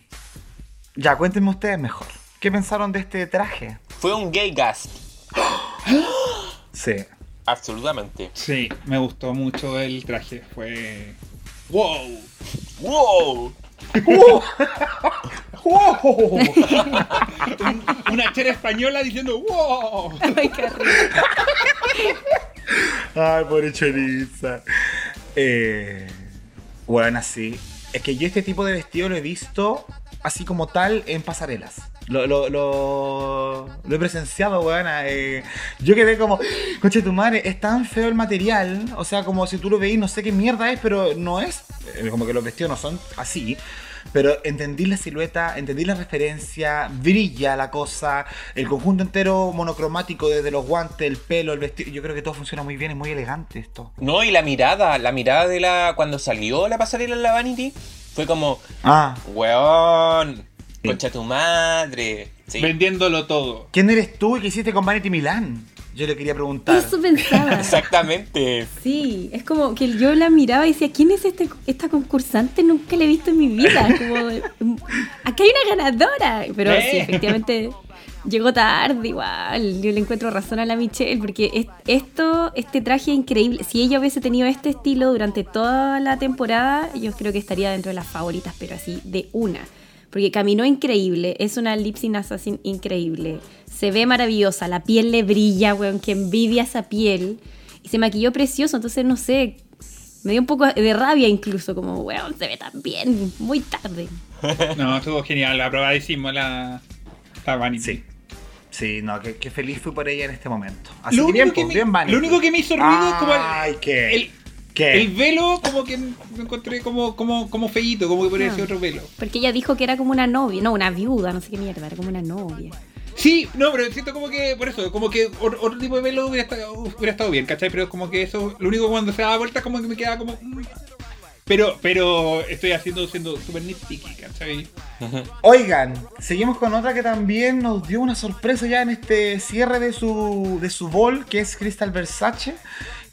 Ya, cuéntenme ustedes mejor. ¿Qué pensaron de este traje? Fue un gay gas. Sí. Absolutamente. sí, me gustó mucho el traje. Fue. ¡Wow! ¡Wow! Una chera española diciendo ¡Wow! Ay, qué rico. Ay, pobre choriza. Eh, bueno, así. Es que yo este tipo de vestido lo he visto así como tal en pasarelas. Lo, lo, lo, he presenciado, weón. eh, yo quedé como, coche tu madre, es tan feo el material. O sea, como si tú lo veís, no sé qué mierda es, pero no es. eh, Como que los vestidos no son así. Pero entendí la silueta, entendí la referencia, brilla la cosa, el conjunto entero monocromático desde los guantes, el pelo, el vestido. Yo creo que todo funciona muy bien, es muy elegante esto. No, y la mirada, la mirada de la. cuando salió la pasarela en la Vanity, fue como, Ah, weón, Sí. concha tu madre. Sí. Vendiéndolo todo. ¿quién eres tú y qué hiciste con Vanity Milan? Yo le quería preguntar. Eso pensaba. Exactamente. Sí, es como que yo la miraba y decía, ¿quién es este, esta concursante? Nunca la he visto en mi vida. Como, mm, aquí hay una ganadora. Pero Eh. sí, efectivamente llegó tarde igual. Yo le encuentro razón a la Michelle porque es- esto, este traje increíble. Si ella hubiese tenido este estilo durante toda la temporada, yo creo que estaría dentro de las favoritas, pero así de una. Porque caminó increíble, es una lip sync assassin increíble. Se ve maravillosa, la piel le brilla, weón, que envidia esa piel. Y se maquilló precioso, entonces no sé, me dio un poco de rabia incluso, como, weón, se ve tan bien, muy tarde. No, estuvo genial. Aprobadísimo la, la Vanity. Sí. Sí, no, que, que feliz fui por ella en este momento. Así Lo que bien, único, que pues, me, bien Vanity. lo único que me hizo ruido es como el, Ay, ¿qué? el, ¿Qué? el velo, como que lo encontré como, como, como feíto, como que parecía Ah. otro velo. Porque ella dijo que era como una novia, no, una viuda, no sé qué mierda, era como una novia. Sí, no, pero siento como que, por eso, como que otro, otro tipo de velo hubiera estado, hubiera estado bien, ¿cachai? Pero como que eso, lo único cuando se daba vuelta como que me quedaba como... mm. Pero, pero estoy haciendo, siendo súper nitpicky, ¿cachai? Oigan, seguimos con otra que también nos dio una sorpresa ya en este cierre de su, de su bol, que es Crystal Versace.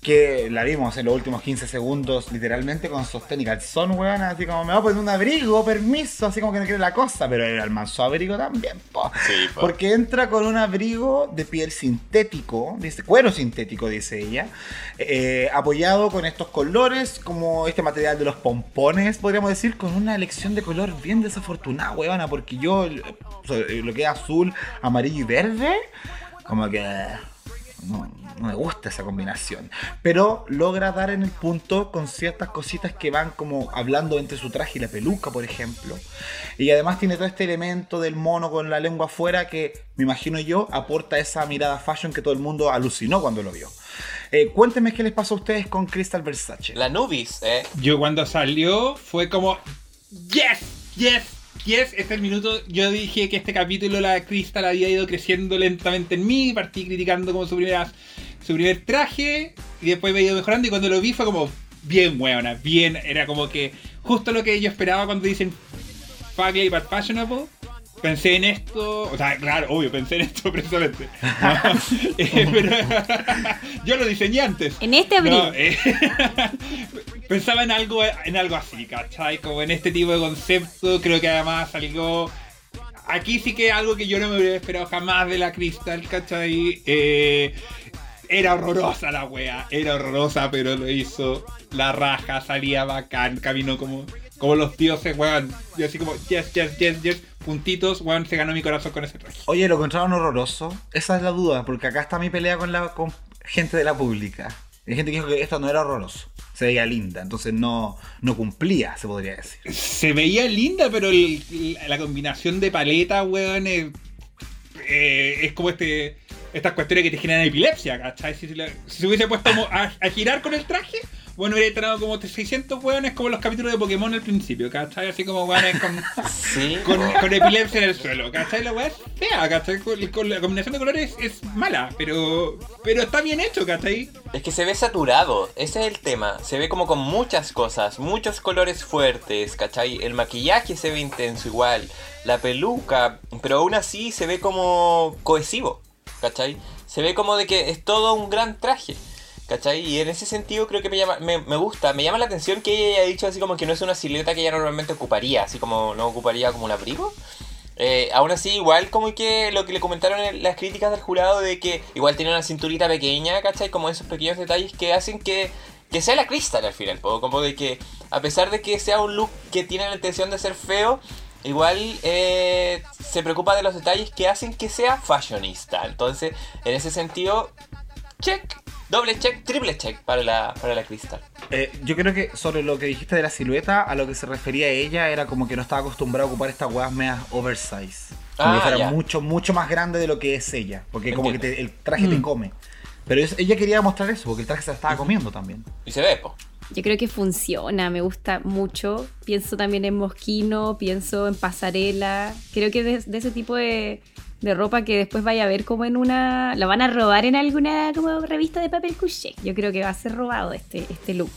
Que la vimos en los últimos 15 segundos, literalmente con sostén y calzón, weón. Así como me va a poner un abrigo, permiso, así como que no quiere la cosa, pero el almanzó abrigo también, po. Sí, po. Porque entra con un abrigo de piel sintético, dice, cuero sintético, dice ella, eh, apoyado con estos colores, como este material de los pompones, podríamos decir, con una elección de color bien desafortunada, weona, porque yo, eh, lo que es azul, amarillo y verde, como que no, no me gusta esa combinación. Pero logra dar en el punto con ciertas cositas que van como hablando entre su traje y la peluca, por ejemplo. Y además tiene todo este elemento del mono con la lengua afuera que, me imagino yo, aporta esa mirada fashion que todo el mundo alucinó cuando lo vio. Eh, cuéntenme qué les pasó a ustedes con Crystal Versace. La Nubis, ¿eh? Yo cuando salió fue como, yes, yes, yes, este es el minuto. Yo dije que este capítulo la Crystal había ido creciendo lentamente en mí, partí criticando como su, primera, su primer traje y después me ido mejorando y cuando lo vi fue como, bien buena, bien, era como que justo lo que yo esperaba cuando dicen Fugly but fashionable. Pensé en esto, o sea, claro, obvio, pensé en esto precisamente. ¿no? Eh, pero yo lo diseñé antes. En este abril. No, eh, pensaba en algo, en algo así, ¿cachai? Como en este tipo de concepto, creo que además algo... Aquí sí que algo que yo no me hubiera esperado jamás de la Crystal, ¿cachai? Eh, era horrorosa la wea, era horrorosa, pero lo hizo. La raja salía bacán, caminó como, como los dioses, weón. Y así como, yes, yes, yes, yes, puntitos, weón, se ganó mi corazón con ese traje. Oye, ¿lo encontraron horroroso? Esa es la duda, porque acá está mi pelea con la con gente de la pública. Hay gente que dijo que esto no era horroroso, se veía linda, entonces no, no cumplía, se podría decir. Se veía linda, pero el- la combinación de paleta, weón, es, eh, es como este estas cuestiones que te generan epilepsia, ¿cachai? Si, si se hubiese puesto como a, a girar con el traje, bueno, hubiera entrado como 600 weones como los capítulos de Pokémon al principio, ¿cachai? Así como weones con, Sí. con, con epilepsia en el suelo, ¿cachai? La weá es fea, ¿cachai? Con, con la combinación de colores es mala, pero, pero está bien hecho, ¿cachai? Es que se ve saturado, ese es el tema. Se ve como con muchas cosas, muchos colores fuertes, ¿cachai? El maquillaje se ve intenso igual, la peluca, pero aún así se ve como cohesivo, ¿cachai? Se ve como de que es todo un gran traje, ¿cachai? Y en ese sentido creo que me, llama, me, me gusta, me llama la atención que ella haya dicho así como que no es una silueta que ella normalmente ocuparía, así como no ocuparía como un abrigo. Eh, aún así, igual como que lo que le comentaron en las críticas del jurado de que igual tiene una cinturita pequeña, ¿cachai? Como esos pequeños detalles que hacen que, que sea la Crystal al final, como de que a pesar de que sea un look que tiene la intención de ser feo, igual eh, se preocupa de los detalles que hacen que sea fashionista. Entonces, en ese sentido, check. Doble check, triple check para la, para la Crystal. Eh, yo creo que sobre lo que dijiste de la silueta, a lo que se refería ella era como que no estaba acostumbrada a ocupar estas weas medias oversize. Como Ah, que fuera ya. mucho, mucho más grande de lo que es ella. Porque como que te- el traje te come. Pero ella quería mostrar eso, porque el traje se la estaba comiendo también. Y se ve, po. Yo creo que funciona, me gusta mucho. Pienso también en Mosquino, pienso en pasarela. Creo que de, de ese tipo de, de ropa que después vaya a ver como en una... La van a robar en alguna como revista de papel couché. Yo creo que va a ser robado este, este look.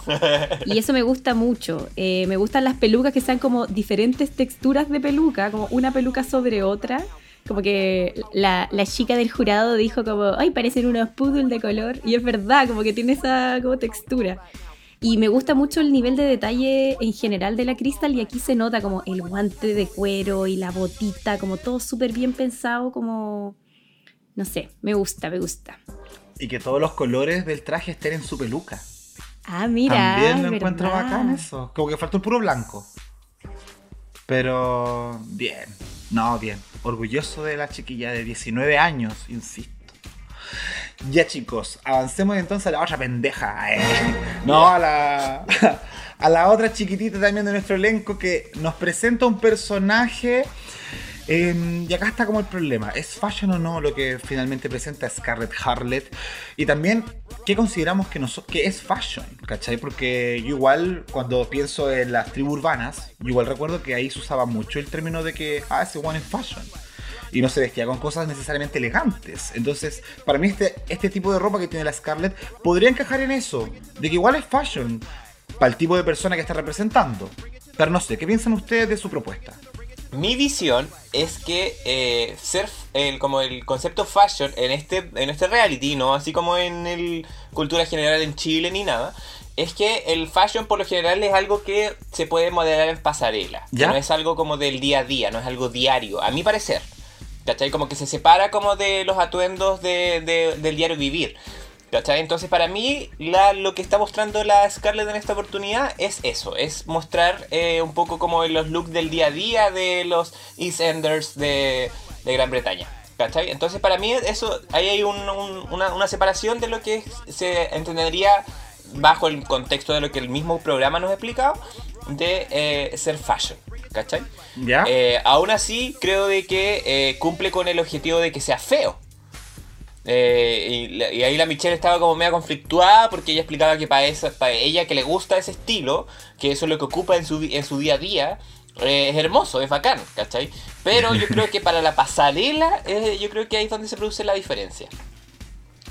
Y eso me gusta mucho. Eh, me gustan las pelucas que sean como diferentes texturas de peluca, como una peluca sobre otra. Como que la, la chica del jurado dijo como, ay, parecen unos poodles de color. Y es verdad, como que tiene esa como textura. Y me gusta mucho el nivel de detalle en general de la Crystal y aquí se nota como el guante de cuero y la botita, como todo súper bien pensado, como... No sé, me gusta, me gusta. Y que todos los colores del traje estén en su peluca. Ah, mira. También lo encuentro bacán eso. Como que falta un puro blanco. Pero bien. No, bien. Orgulloso de la chiquilla de 19 años, insisto. Ya chicos, avancemos entonces a la otra pendeja. eh. No, a la, a la otra chiquitita también de nuestro elenco que nos presenta un personaje. eh, y acá está como el problema. ¿Es fashion o no lo que finalmente presenta Scarlett Harlett? Y también, ¿qué consideramos que, que es fashion? ¿Cachai? Porque yo igual, cuando pienso en las tribus urbanas, yo igual recuerdo que ahí se usaba mucho el término de que, ah, ese one es fashion y no se vestía con cosas necesariamente elegantes. Entonces, para mí este, este tipo de ropa que tiene la Scarlett podría encajar en eso, de que igual es fashion para el tipo de persona que está representando. Pero no sé, ¿qué piensan ustedes de su propuesta? Mi visión es que eh, ser el, como el concepto fashion en este, en este reality, no así como en el cultura general en Chile ni nada, es que el fashion por lo general es algo que se puede modelar en pasarela. ¿Ya? no es algo como del día a día, no es algo diario, a mi parecer. ¿Cachai? Como que se separa como de los atuendos de- de- del diario vivir. ¿Cachai? Entonces para mí la- lo que está mostrando la Scarlett en esta oportunidad es eso, es mostrar eh, un poco como los looks del día a día de los East Enders de, de Gran Bretaña. ¿Cachai? Entonces para mí eso, ahí hay un- un- una, una separación de lo que se entendería bajo el contexto de lo que el mismo programa nos ha explicado de eh, ser fashion. ¿Cachai? ¿Ya? Eh, aún así, creo de que eh, cumple con el objetivo de que sea feo. Eh, y, ahí la Michelle estaba como media conflictuada porque ella explicaba que para, esa, para ella que le gusta ese estilo, que eso es lo que ocupa en su, en su día a día, eh, es hermoso, es bacán, ¿cachai? Pero yo creo que para la pasarela, eh, yo creo que ahí es donde se produce la diferencia.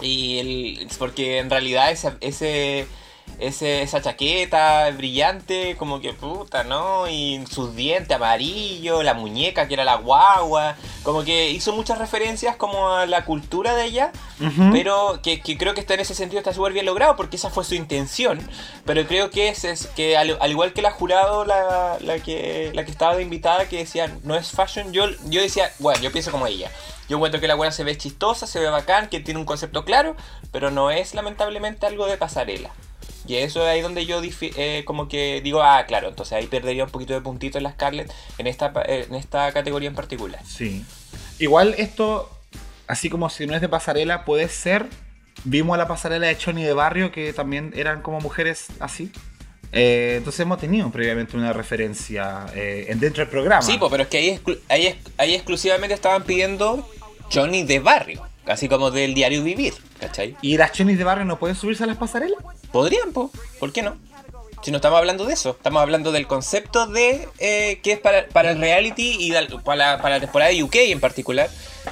Y el, porque en realidad ese, ese, ese- esa chaqueta brillante, como que puta, ¿no? Y sus dientes amarillos, la muñeca que era la guagua, como que hizo muchas referencias como a la cultura de ella, pero que, que creo que está en ese sentido está súper bien logrado porque esa fue su intención. Pero creo que es, es que al, al igual que la jurado, la, la que, la que estaba de invitada, que decía no es fashion, yo, yo decía, bueno, yo pienso como ella. Yo encuentro que la buena se ve chistosa, se ve bacán, que tiene un concepto claro, pero no es lamentablemente algo de pasarela. Y eso es ahí donde yo eh, como que digo, ah, claro, entonces ahí perdería un poquito de puntito en la Scarlett en esta, pa- en esta categoría en particular. Sí. Igual esto, así como si no es de pasarela, puede ser. Vimos a la pasarela de Choni de Barrio, que también eran como mujeres así. Eh, entonces hemos tenido previamente una referencia eh, en- dentro del programa. Sí, pero es que ahí, exclu- ahí, ex- ahí exclusivamente estaban pidiendo Johnny de barrio, así como del diario vivir, ¿cachai? ¿Y las Chonis de Barrio no pueden subirse a las pasarelas? Podrían, po, ¿por qué no? Si no estamos hablando de eso, estamos hablando del concepto de eh, que es para, para el reality y para, la- para la temporada de UK en particular,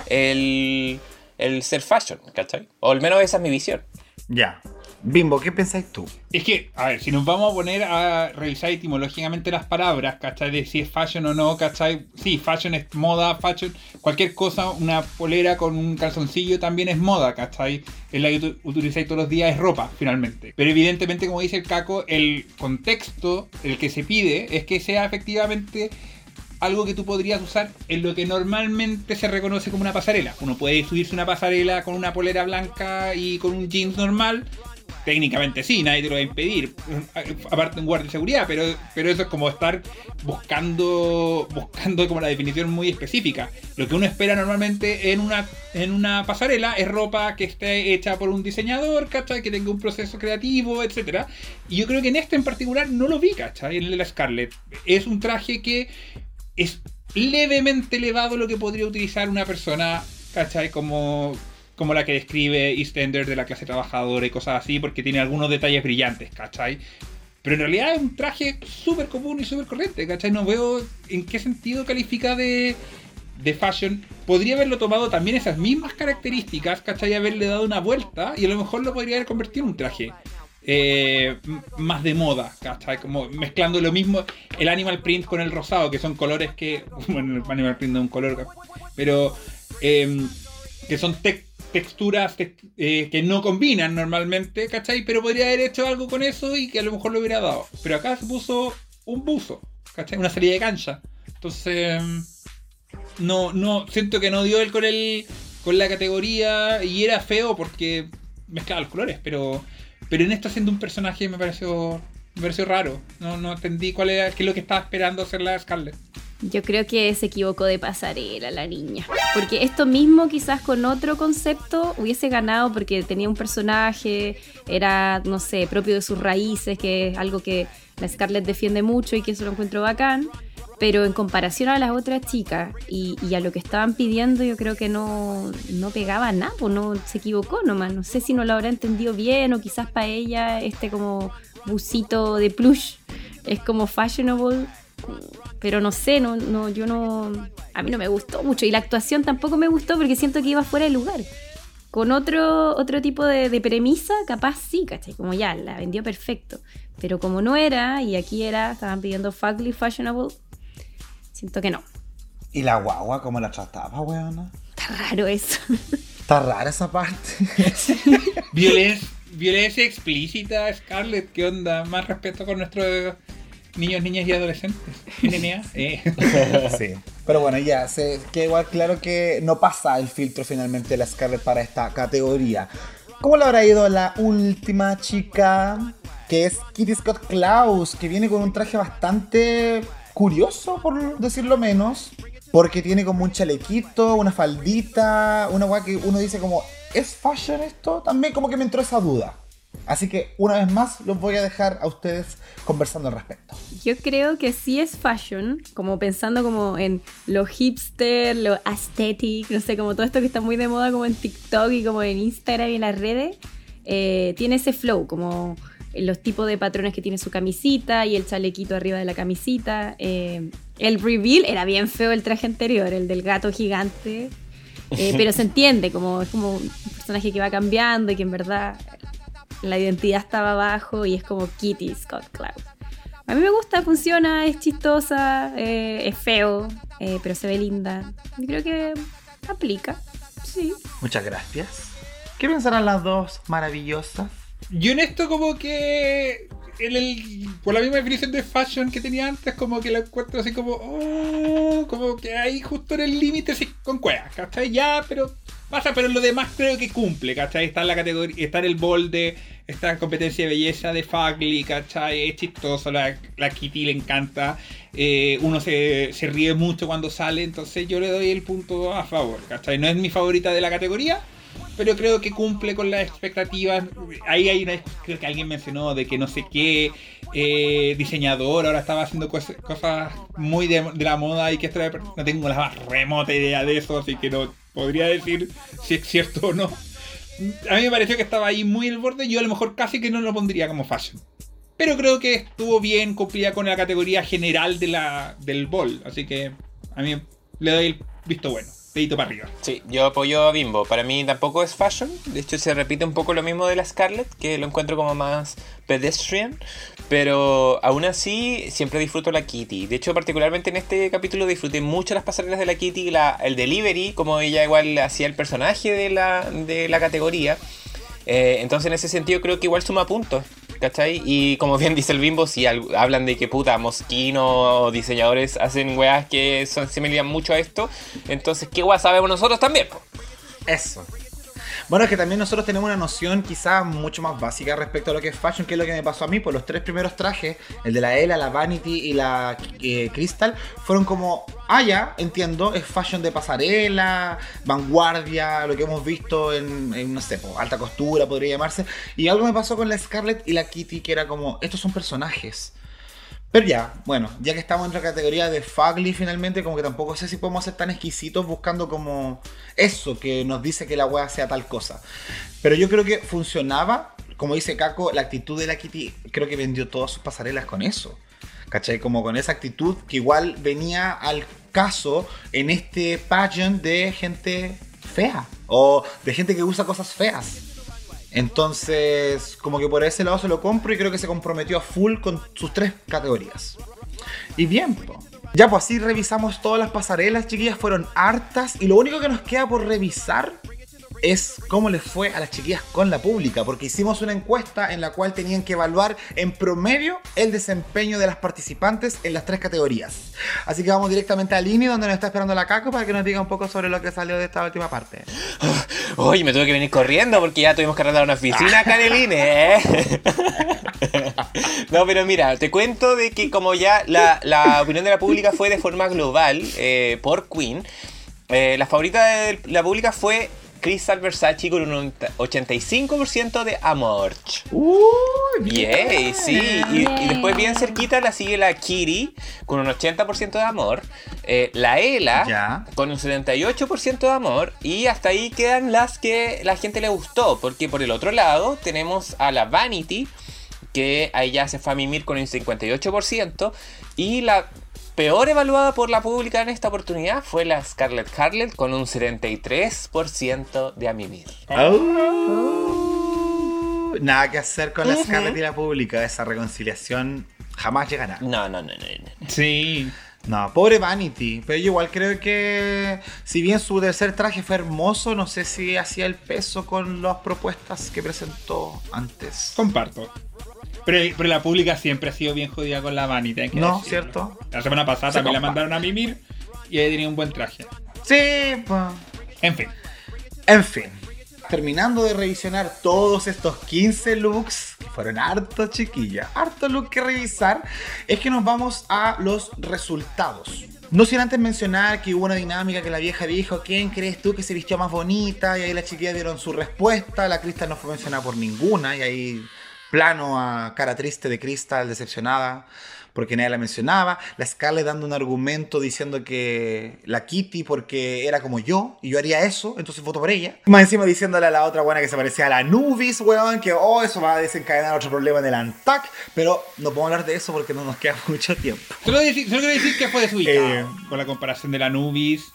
el, el ser fashion, ¿cachai? O al menos esa es mi visión. Ya. Bimbo, ¿qué pensáis tú? Es que, a ver, si nos vamos a poner a revisar etimológicamente las palabras, ¿cachai? De si es fashion o no, ¿cachai? Sí, fashion es moda, fashion, cualquier cosa, una polera con un calzoncillo también es moda, ¿cachai? Es la que utilizáis todos los días, es ropa, finalmente. Pero evidentemente, como dice el Caco, el contexto, el que se pide, es que sea efectivamente algo que tú podrías usar en lo que normalmente se reconoce como una pasarela. Uno puede subirse una pasarela con una polera blanca y con un jeans normal, técnicamente sí, nadie te lo va a impedir. Aparte un guardia de seguridad, pero, pero eso es como estar buscando buscando como la definición muy específica. Lo que uno espera normalmente en una, en una pasarela es ropa que esté hecha por un diseñador, ¿cachai? Que tenga un proceso creativo, etcétera. Y yo creo que en este en particular no lo vi, ¿cachai? En el de la Scarlett. Es un traje que es levemente elevado lo que podría utilizar una persona, ¿cachai? Como como la que describe EastEnders de la clase trabajadora y cosas así, porque tiene algunos detalles brillantes, ¿cachai? Pero en realidad es un traje súper común y súper corriente, ¿cachai? No veo en qué sentido califica de, de fashion. Podría haberlo tomado también esas mismas características, ¿cachai? Haberle dado una vuelta y a lo mejor lo podría haber convertido en un traje. eh, más de moda, ¿cachai? Como mezclando lo mismo, el animal print con el rosado, que son colores que. Bueno, el animal print no es un color, pero. em, que son texturas tex- eh, que no combinan normalmente, ¿cachai? Pero podría haber hecho algo con eso y que a lo mejor lo hubiera dado. Pero acá se puso un buzo, ¿cachai? Una salida de cancha. Entonces, no, no, siento que no dio él con el, con la categoría y era feo porque mezclaba los colores, pero, pero en esto siendo un personaje me pareció, me pareció raro. No, no entendí cuál era, qué es lo que estaba esperando hacer la Scarlett. Yo creo que se equivocó de pasarela la niña. Porque esto mismo quizás con otro concepto hubiese ganado porque tenía un personaje, era, no sé, propio de sus raíces, que es algo que la Scarlett defiende mucho y que eso lo encuentro bacán. Pero en comparación a las otras chicas y, a lo que estaban pidiendo, yo creo que no, no pegaba nada, pues no se equivocó nomás. No sé si no lo habrá entendido bien o quizás para ella este como busito de plush es como fashionable pero no sé, no, no, yo no. A mí no me gustó mucho. Y la actuación tampoco me gustó porque siento que iba fuera de lugar. Con otro, otro tipo de, de premisa, capaz sí, ¿cachai? Como ya, la vendió perfecto. Pero como no era, y aquí era, estaban pidiendo fugly, fashionable, siento que no. ¿Y la guagua cómo la trataba, weona? Está raro eso. Está rara esa parte. Violencia, violencia explícita, Scarlett, ¿qué onda? Más respeto con nuestros niños, niñas y adolescentes. NNA. Eh. sí. Pero bueno, ya, se queda igual claro que no pasa el filtro finalmente de la Scarlett para esta categoría. ¿Cómo le habrá ido la última chica? Que es Kitty Scott Klaus, que viene con un traje bastante curioso, por decirlo menos. Porque tiene como un chalequito, una faldita, una weá que uno dice como, ¿es fashion esto? También como que me entró esa duda. Así que una vez más los voy a dejar a ustedes conversando al respecto. Yo creo que sí es fashion, como pensando como en lo hipster, lo aesthetic, no sé, como todo esto que está muy de moda como en TikTok y como en Instagram y en las redes, eh, tiene ese flow, como los tipos de patrones que tiene su camisita y el chalequito arriba de la camisita. eh, el reveal era bien feo el traje anterior, el del gato gigante, eh, pero se entiende, como es como un personaje que va cambiando y que en verdad la identidad estaba abajo y es como Kitty Scott Cloud. A mí me gusta, funciona, es chistosa, eh, es feo, eh, pero se ve linda. Yo creo que aplica, sí. Muchas gracias. ¿Qué pensarán las dos maravillosas? Yo en esto como que el, el- por la misma definición de fashion que tenía antes, como que la encuentro así como, oh, como que ahí justo en el límite así con cuevas, ¿cachai? Ya, pero pasa, pero lo demás creo que cumple, ¿cachai? Está en la categoría, está en el molde, está en competencia de belleza de Fugly, ¿cachai? Es chistoso, la, la Kitty le encanta, eh, uno se, se ríe mucho cuando sale, entonces yo le doy el punto a favor, ¿cachai? No es mi favorita de la categoría, pero creo que cumple con las expectativas. Ahí hay una, creo que alguien mencionó de que no sé qué eh, diseñador ahora estaba haciendo cos- cosas muy de, de la moda y que no tengo la más remota idea de eso, así que no podría decir si es cierto o no. A mí me pareció que estaba ahí muy el borde, yo a lo mejor casi que no lo pondría como fashion. Pero creo que estuvo bien, cumplía con la categoría general de la, del bol, así que a mí le doy el visto bueno, dedito para arriba. Sí, yo apoyo a Bimbo. Para mí tampoco es fashion. De hecho, se repite un poco lo mismo de la Scarlett, que lo encuentro como más pedestrian. Pero aún así, siempre disfruto la Kitty. De hecho, particularmente en este capítulo disfruté mucho las pasarelas de la Kitty, la, el delivery, como ella igual hacía el personaje de la, de la categoría. Eh, entonces, en ese sentido, creo que igual suma puntos. ¿Cachai? Y como bien dice el Bimbo, si hablan de que puta, Mosquino diseñadores hacen weas que son, lían mucho a esto, entonces, ¿qué weas sabemos nosotros también? Eso. Bueno, es que también nosotros tenemos una noción quizás mucho más básica respecto a lo que es fashion, que es lo que me pasó a mí. Por los tres primeros trajes, el de la Ella, la Vanity y la eh, Crystal, fueron como, ah, ya, entiendo, es fashion de pasarela, vanguardia, lo que hemos visto en, no sé, po, alta costura podría llamarse. Y algo me pasó con la Scarlett y la Kitty, que era como, estos son personajes. Pero ya, bueno, ya que estamos en la categoría de Fugly finalmente, como que tampoco sé si podemos ser tan exquisitos buscando como eso que nos dice que la wea sea tal cosa. Pero yo creo que funcionaba, como dice Kako, la actitud de la Kitty, creo que vendió todas sus pasarelas con eso. ¿Cachai? Como con esa actitud que igual venía al caso en este pageant de gente fea o de gente que usa cosas feas. Entonces, como que por ese lado se lo compro y creo que se comprometió a full con sus tres categorías. Y bien. Ya, pues así revisamos todas las pasarelas, chiquillas, fueron hartas. Y lo único que nos queda por revisar es cómo les fue a las chiquillas con la pública, porque hicimos una encuesta en la cual tenían que evaluar en promedio el desempeño de las participantes en las tres categorías. Así que vamos directamente a Lini, donde nos está esperando la Caco, para que nos diga un poco sobre lo que salió de esta última parte. Oye, me tuve que venir corriendo porque ya tuvimos que arreglar una oficina acá en el INE, ¿eh? No, pero mira, te cuento de que como ya la, la opinión de la pública fue de forma global eh, por Queen, eh, la favorita de la pública fue Crystal Versace con un 85% de amor. Uy, Yay, sí. Y, y después bien cerquita la sigue la Kiri con un 80% de amor. eh, la Ela Ya. con un 78% de amor. Y hasta ahí quedan las que la gente le gustó. Porque por el otro lado tenemos a la Vanity. Que ahí ya se fue a mimir con un 58%. Y la peor evaluada por la pública en esta oportunidad fue la Scarlett Harlet con un 73% de a mimir. Oh. Nada que hacer con la Scarlett y la pública. Esa reconciliación jamás llegará. No, no, no, no. no. Sí. No, pobre Vanity. Pero yo igual creo que, si bien su tercer traje fue hermoso, no sé si hacía el peso con las propuestas que presentó antes. Comparto. Pero, pero la pública siempre ha sido bien jodida con la que No, decirlo. ¿cierto? La semana pasada Se también la mandaron a mimir y ella tenía un buen traje. Sí, pues. En fin. En fin. Terminando de revisionar todos estos 15 looks, que fueron hartos chiquillas, hartos looks que revisar, es que nos vamos a los resultados. No sin antes mencionar que hubo una dinámica que la vieja dijo, ¿quién crees tú que se vistió más bonita? Y ahí las chiquillas dieron su respuesta, la Crystal no fue mencionada por ninguna, y ahí plano a cara triste de Crystal, decepcionada, porque nadie la mencionaba. La Scarlett dando un argumento diciendo que la Kitty porque era como yo, y yo haría eso, entonces voto por ella. Más encima diciéndole a la otra buena que se parecía a la Nubis, weón, que oh, eso va a desencadenar otro problema en el Antac, pero no podemos hablar de eso porque no nos queda mucho tiempo. Solo, decir, solo quiero decir que fue desubicado Eh. con la comparación de la Nubis.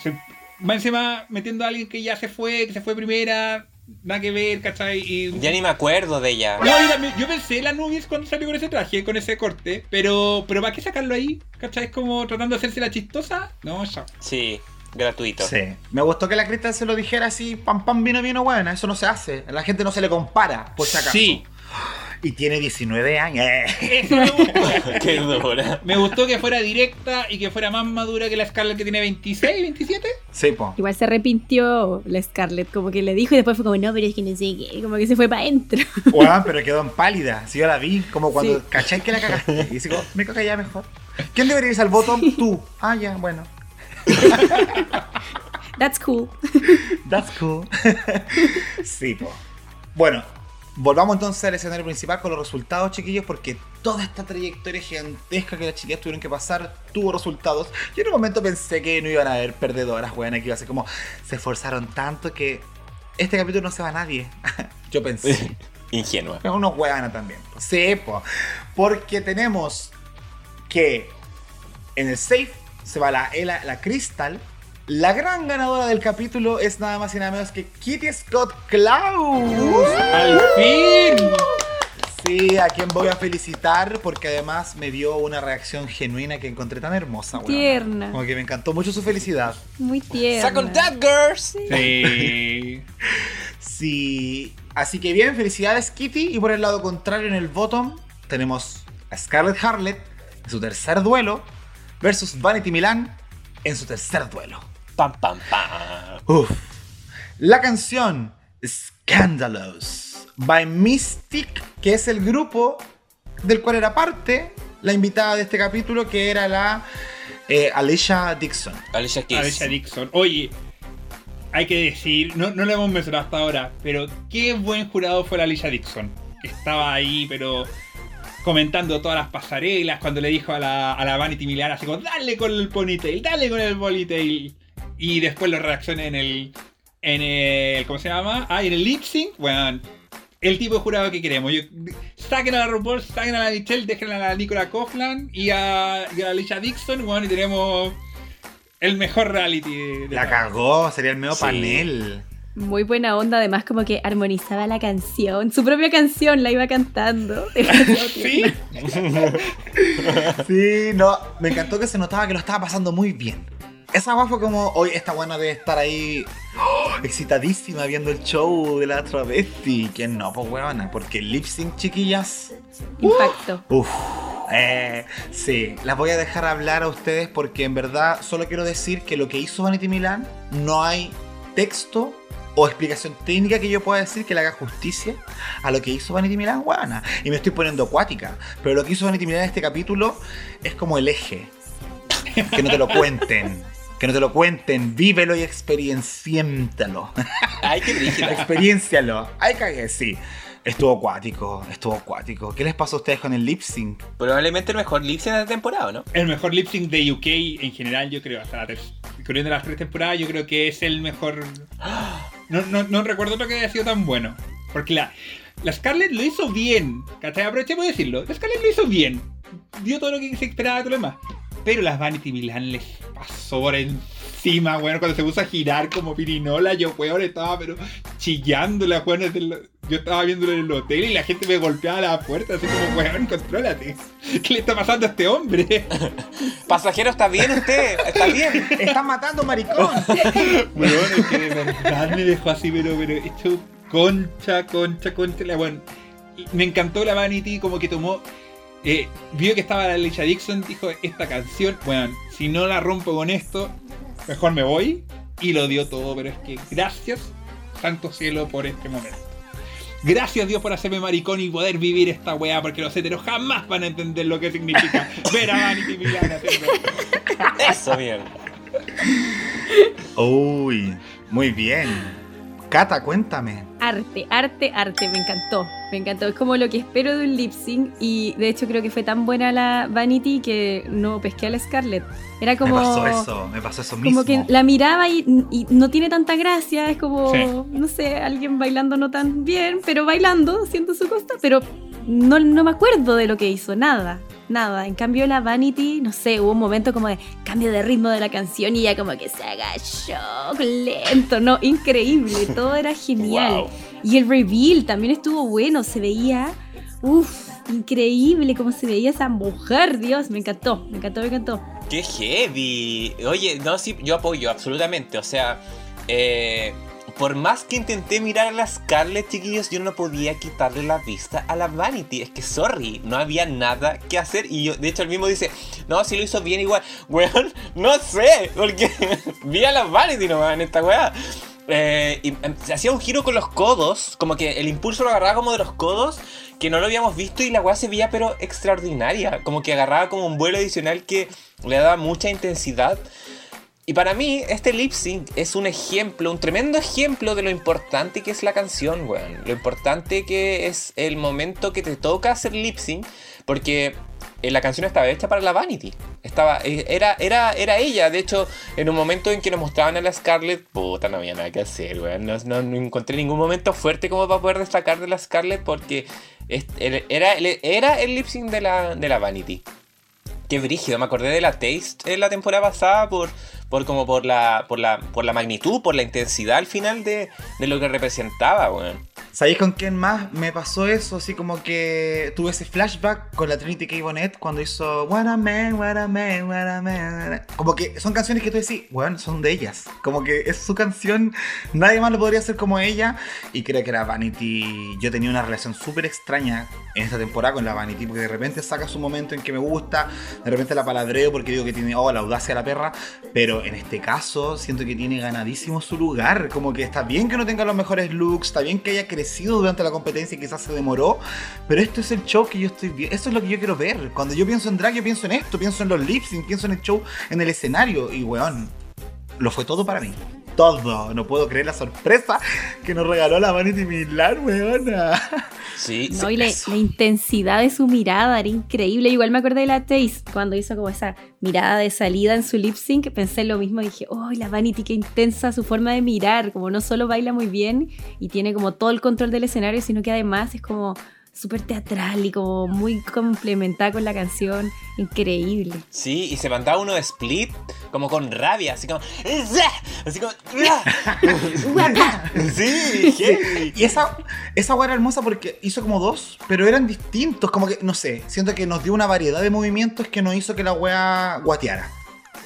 Se- más encima metiendo a alguien que ya se fue, que se fue primera, nada que ver, ¿cachai? Y, Ya ni me acuerdo de ella. No, mira, yo pensé en la Nubis cuando salió con ese traje, con ese corte, pero, pero ¿para qué sacarlo ahí? ¿Cachai? Es como tratando de hacerse la chistosa. No, ya. Sí, gratuito. Sí. Me gustó que la Crystal se lo dijera así, pam pam, vino, vino, buena. Eso no se hace. A la gente no se le compara, por si acaso. Sí. Y tiene 19 años. Eh. Eso me gustó. Qué dura. Me gustó que fuera directa y que fuera más madura que la Scarlett que tiene 26, 27. Sí, po. Igual se arrepintió la Scarlett, como que le dijo y después fue como, no, pero es que no sé qué, como que se fue para adentro. Weón, pero quedó en pálida. Si yo la vi, como cuando Sí. cachai que la cagaste. Y digo, me caga ya mejor. ¿Quién debería irse al botón? Tú. Ah, ya, bueno. That's cool. That's cool. sí, po. Bueno, volvamos entonces al escenario principal con los resultados, chiquillos, porque toda esta trayectoria gigantesca que las chiquillas tuvieron que pasar tuvo resultados. Yo en un momento pensé que no iban a haber perdedoras, weón, que iba a ser como se esforzaron tanto que este capítulo no se va a nadie. Yo pensé. Ingenua. Pero unos huevanas también. Sí, po. Porque tenemos que en el safe se va la Ela, la Crystal. La gran ganadora del capítulo es nada más y nada menos que Kitty Scott Klaus. ¡Al fin! Sí, a quien voy a felicitar porque además me dio una reacción genuina que encontré tan hermosa. weona. Tierna. Como que me encantó mucho su felicidad. Muy tierna. ¡Sack on that, girls! Sí. Sí. Así que bien, felicidades Kitty. Y por el lado contrario, en el bottom, tenemos a Scarlett Harlet en su tercer duelo versus Vanity Milan en su tercer duelo. Pam, pam, pam. Uf. La canción Scandalous by Mystic, que es el grupo del cual era parte la invitada de este capítulo, que era la eh, Alicia Dixon. Alicia Keys. Alicia Dixon. Oye, hay que decir, no, no lo hemos mencionado hasta ahora, pero qué buen jurado fue la Alicia Dixon. Estaba ahí, pero comentando todas las pasarelas, cuando le dijo a la, a la Vanity Milan, así como, dale con el ponytail, dale con el ponytail. Y después lo reacciona en el, en el, ¿cómo se llama? Ah, en el lip sync, bueno, el tipo de jurado que queremos. Yo- saquen a la RuPaul, saquen a la Michelle, dejen a la Nicola Coughlin y a, y a la Alicia Dixon, bueno, y tenemos el mejor reality de, de La cagó, sería el medio Sí. panel. Muy buena onda, además como que armonizaba la canción, su propia canción la iba cantando. Sí, Sí, no, me encantó que se notaba que lo estaba pasando muy bien. Esa guapa fue como, hoy esta buena debe estar ahí oh, excitadísima viendo el show de la travesti. ¿Quién no? Pues huevona, porque lip sync, chiquillas. Impacto. Uf, eh, sí, las voy a dejar hablar a ustedes porque en verdad solo quiero decir que lo que hizo Vanity Milan no hay texto o explicación técnica que yo pueda decir que le haga justicia a lo que hizo Vanity Milan, guana. Y me estoy poniendo acuática, pero lo que hizo Vanity Milan en este capítulo es como el eje. Que no te lo cuenten. Que no te lo cuenten, vívelo y experienciéntalo. Ay, qué brígida. Experiencialo. Ay, cagué, sí. Estuvo acuático, estuvo acuático. ¿Qué les pasó a ustedes con el lip sync? Probablemente el mejor lip sync de la temporada, ¿no? el mejor lip sync de UK en general, yo creo, hasta la ter- incluyendo las tres temporadas, yo creo que es el mejor. No, no, no recuerdo otro que haya sido tan bueno. Porque la, la Scarlett lo hizo bien. ¿Cachai? Aprovechemos de decirlo. La Scarlett lo hizo bien. Dio todo lo que se esperaba de todo lo demás. Pero las Vanity Milan les pasó por encima, weón. Cuando se puso a girar como pirinola, yo, weón, estaba pero chillando la weón. desde el- Yo estaba viéndolo en el hotel y la gente me golpeaba la puerta, así como, weón, contrólate. ¿Qué le está pasando a este hombre? Pasajero, ¿está bien usted? ¿Está bien? ¡Están matando maricón! Bueno, es que de verdad me dejó así, pero, pero hecho concha, concha, concha. La, bueno, me encantó la Vanity, como que tomó. Eh, vio que estaba la Alicia Dixon, dijo: Esta canción, bueno, si no la rompo con esto, mejor me voy. Y lo dio todo, pero es que gracias, santo cielo, por este momento. Gracias Dios por hacerme maricón y poder vivir esta weá, porque los heteros jamás van a entender lo que significa ver a Vanity Milan haciendo Eso, bien. Uy, muy bien. Cata, cuéntame. Arte, arte, arte, me encantó. Me encantó. Es como lo que espero de un lip sync. Y de hecho creo que fue tan buena la Vanity que no pesqué a la Scarlett. Era como. Me pasó eso, me pasó eso mismo. Como que la miraba y, y no tiene tanta gracia, es como, Sí. no sé, alguien bailando no tan bien, pero bailando, siento su costa, pero no, no me acuerdo de lo que hizo, nada, nada. En cambio la Vanity, no sé, hubo un momento como de cambio de ritmo de la canción y ya como que se agachó, lento, no, increíble, todo era genial. Wow. Y el reveal también estuvo bueno, se veía, uff, increíble cómo se veía esa mujer, Dios, me encantó, me encantó, me encantó. ¡Qué heavy! Oye, no, sí, yo apoyo, absolutamente. O sea, eh, por más que intenté mirar a la Scarlett, chiquillos, yo no podía quitarle la vista a la Vanity. Es que, sorry, no había nada que hacer. Y yo, de hecho, el mismo dice, no, si lo hizo bien igual. Weón, no sé, porque vi a la Vanity nomás en esta weá. Eh, em, se hacía un giro con los codos, como que el impulso lo agarraba como de los codos, que no lo habíamos visto y la weá se veía pero extraordinaria, como que agarraba como un vuelo adicional que le daba mucha intensidad. Y para mí, este lip sync es un ejemplo, un tremendo ejemplo de lo importante que es la canción, weón. Lo importante que es el momento que te toca hacer lip sync, porque eh, la canción estaba hecha para la Vanity. Estaba, eh, era, era, era ella. De hecho, en un momento en que nos mostraban a la Scarlett, puta, no había nada que hacer, weón. No, no- no encontré ningún momento fuerte como para poder destacar de la Scarlett, porque era, era el lip sync de la, de la Vanity. Qué brígido, me acordé de la Taste en la temporada pasada por, por como por la, por la, por la magnitud, por la intensidad al final de, de lo que representaba, weón. ¿Sabéis con quién más me pasó eso? Así como que tuve ese flashback con la Trinity K. Bonnet cuando hizo What a man, what a man, what a man. Como que son canciones que tú decís, bueno, son de ellas. Como que es su canción, nadie más lo podría hacer como ella. Y creo que la Vanity, yo tenía una relación súper extraña en esta temporada con la Vanity, porque de repente saca su momento en que me gusta, de repente la paladreo porque digo que tiene, oh, la audacia de la perra. Pero en este caso siento que tiene ganadísimo su lugar. Como que está bien que no tenga los mejores looks, está bien que haya crecido durante la competencia y quizás se demoró. Pero esto es el show que yo estoy viendo. Esto es lo que yo quiero ver. Cuando yo pienso en drag, yo pienso en esto, pienso en los lip pienso en el show, en el escenario. Y weón, lo fue todo para mí. Todo. No puedo creer la sorpresa que nos regaló la Vanity Milan, weona. Sí, No, sí, y la, la intensidad de su mirada era increíble. Igual me acordé de la Taze cuando hizo como esa mirada de salida en su lip sync. Pensé lo mismo. Dije, oh, la Vanity, qué intensa su forma de mirar. Como no solo baila muy bien y tiene como todo el control del escenario, sino que además es como súper teatral y como muy complementada con la canción. Increíble. Sí, y se mandaba uno de split como con rabia, así como. Así como. Sí. Y esa, esa era hermosa porque hizo como dos, pero eran distintos. Como que, no sé, siento que nos dio una variedad de movimientos que nos hizo que la weá guateara.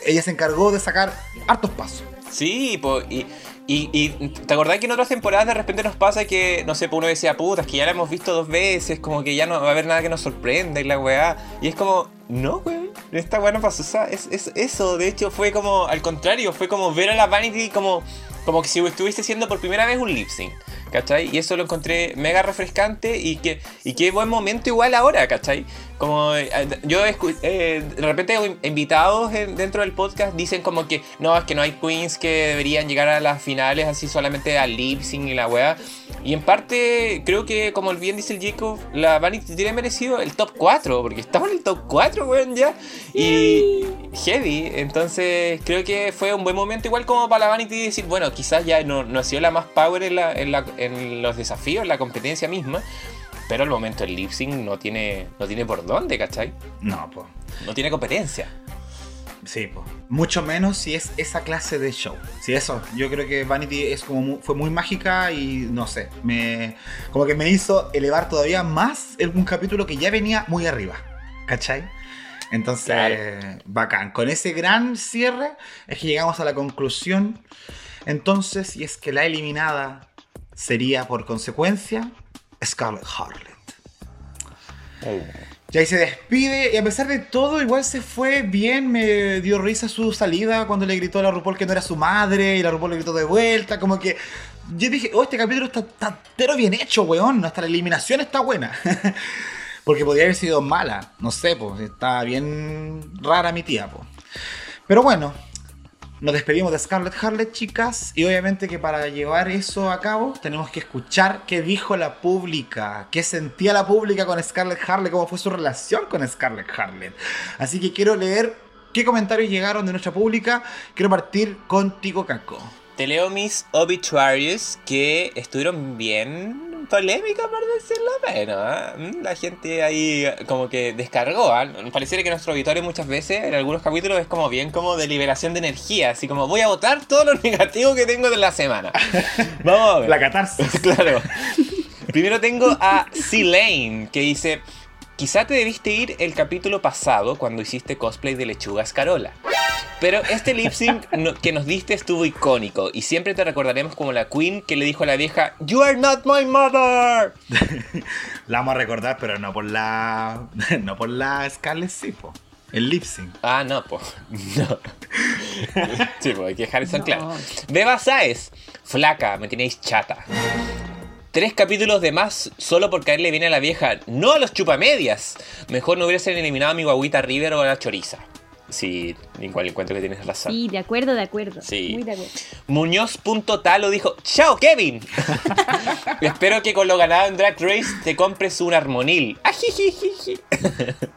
Ella se encargó de sacar hartos pasos. Sí, po, y, y, y ¿te acordás que en otras temporadas de repente nos pasa que, no sé, pues uno decía, puta, es que ya la hemos visto dos veces, como que ya no va a haber nada que nos sorprenda y la weá. Y es como, no, weón, esta weá no pasó. O sea, es, es- eso, de hecho, fue como, al contrario, fue como ver a la Vanity como, como que si estuviese haciendo por primera vez un lip sync. ¿Cachai? Y eso lo encontré mega refrescante y que y qué buen momento igual ahora, ¿cachai? Como eh, yo eh, de repente invitados en- dentro del podcast dicen como que no, es que no hay queens que deberían llegar a las finales así solamente al lip sync y la weá. Y en parte creo que como bien dice el Jacob, la Vanity tiene merecido el top 4, porque estamos en el top 4, weón, ya. Y heavy, entonces creo que fue un buen momento igual como para la Vanity decir, bueno, quizás ya no, no ha sido la más power en, la- en la- en los desafíos, en la competencia misma. Pero el momento del lip sync no tiene, no tiene por dónde, ¿cachai? No, pues. No tiene competencia. Sí, pues. Mucho menos si es esa clase de show. Si eso, yo creo que Vanity es como mu- fue muy mágica y no sé, me como que me hizo elevar todavía más el- un capítulo que ya venía muy arriba. ¿Cachai? Entonces, Claro. bacán. Con ese gran cierre es que llegamos a la conclusión. Entonces, y es que la eliminada sería por consecuencia Scarlett Harlot. Y ahí se despide y a pesar de todo igual se fue bien, me dio risa su salida cuando le gritó a la RuPaul que no era su madre y la RuPaul le gritó de vuelta, como que yo dije, oh, este capítulo está, está entero bien hecho, weón, hasta la eliminación está buena. Porque podría haber sido mala, no sé, pues está bien rara mi tía, pues. Pero bueno, nos despedimos de Scarlett Harlot, chicas, y obviamente que para llevar eso a cabo tenemos que escuchar qué dijo la pública, qué sentía la pública con Scarlett Harlot, cómo fue su relación con Scarlett Harlot. Así que quiero leer qué comentarios llegaron de nuestra pública. Quiero partir contigo, Caco. Te leo mis obituaries que estuvieron bien polémicas, por decirlo menos. ¿eh? Mm, La gente ahí eh, como que descargó. ¿ah? Pareciera que nuestro obituario muchas veces, en algunos capítulos, es como bien como de liberación de energía. Así como voy a votar todo lo negativo que tengo de la semana. Vamos a ver. La catarsis. Claro. Primero tengo a C-Lane, que dice: Quizá te debiste ir el capítulo pasado cuando hiciste cosplay de lechuga escarola. Pero este lip sync no- que nos diste estuvo icónico y siempre te recordaremos como la queen que le dijo a la vieja: You are not my mother. La vamos a recordar, pero no por la. No por la Scarlett, sí, po. El lip sync. Ah, no, pues. No. Sí, pues hay que dejar eso en No. claro. Beba Saez, flaca, me tenéis chata. Tres capítulos de más solo por caerle bien a la vieja, no a los chupamedias. Mejor no hubiesen eliminado a mi guaguita River o a la choriza. Sí, igual encuentro que tienes razón. Sí, de acuerdo, de acuerdo. Sí. Muy de acuerdo. Muñoz.talo dijo, ¡Chao, Kevin! Espero que con lo ganado en Drag Race te compres un armonil. Ajijijiji.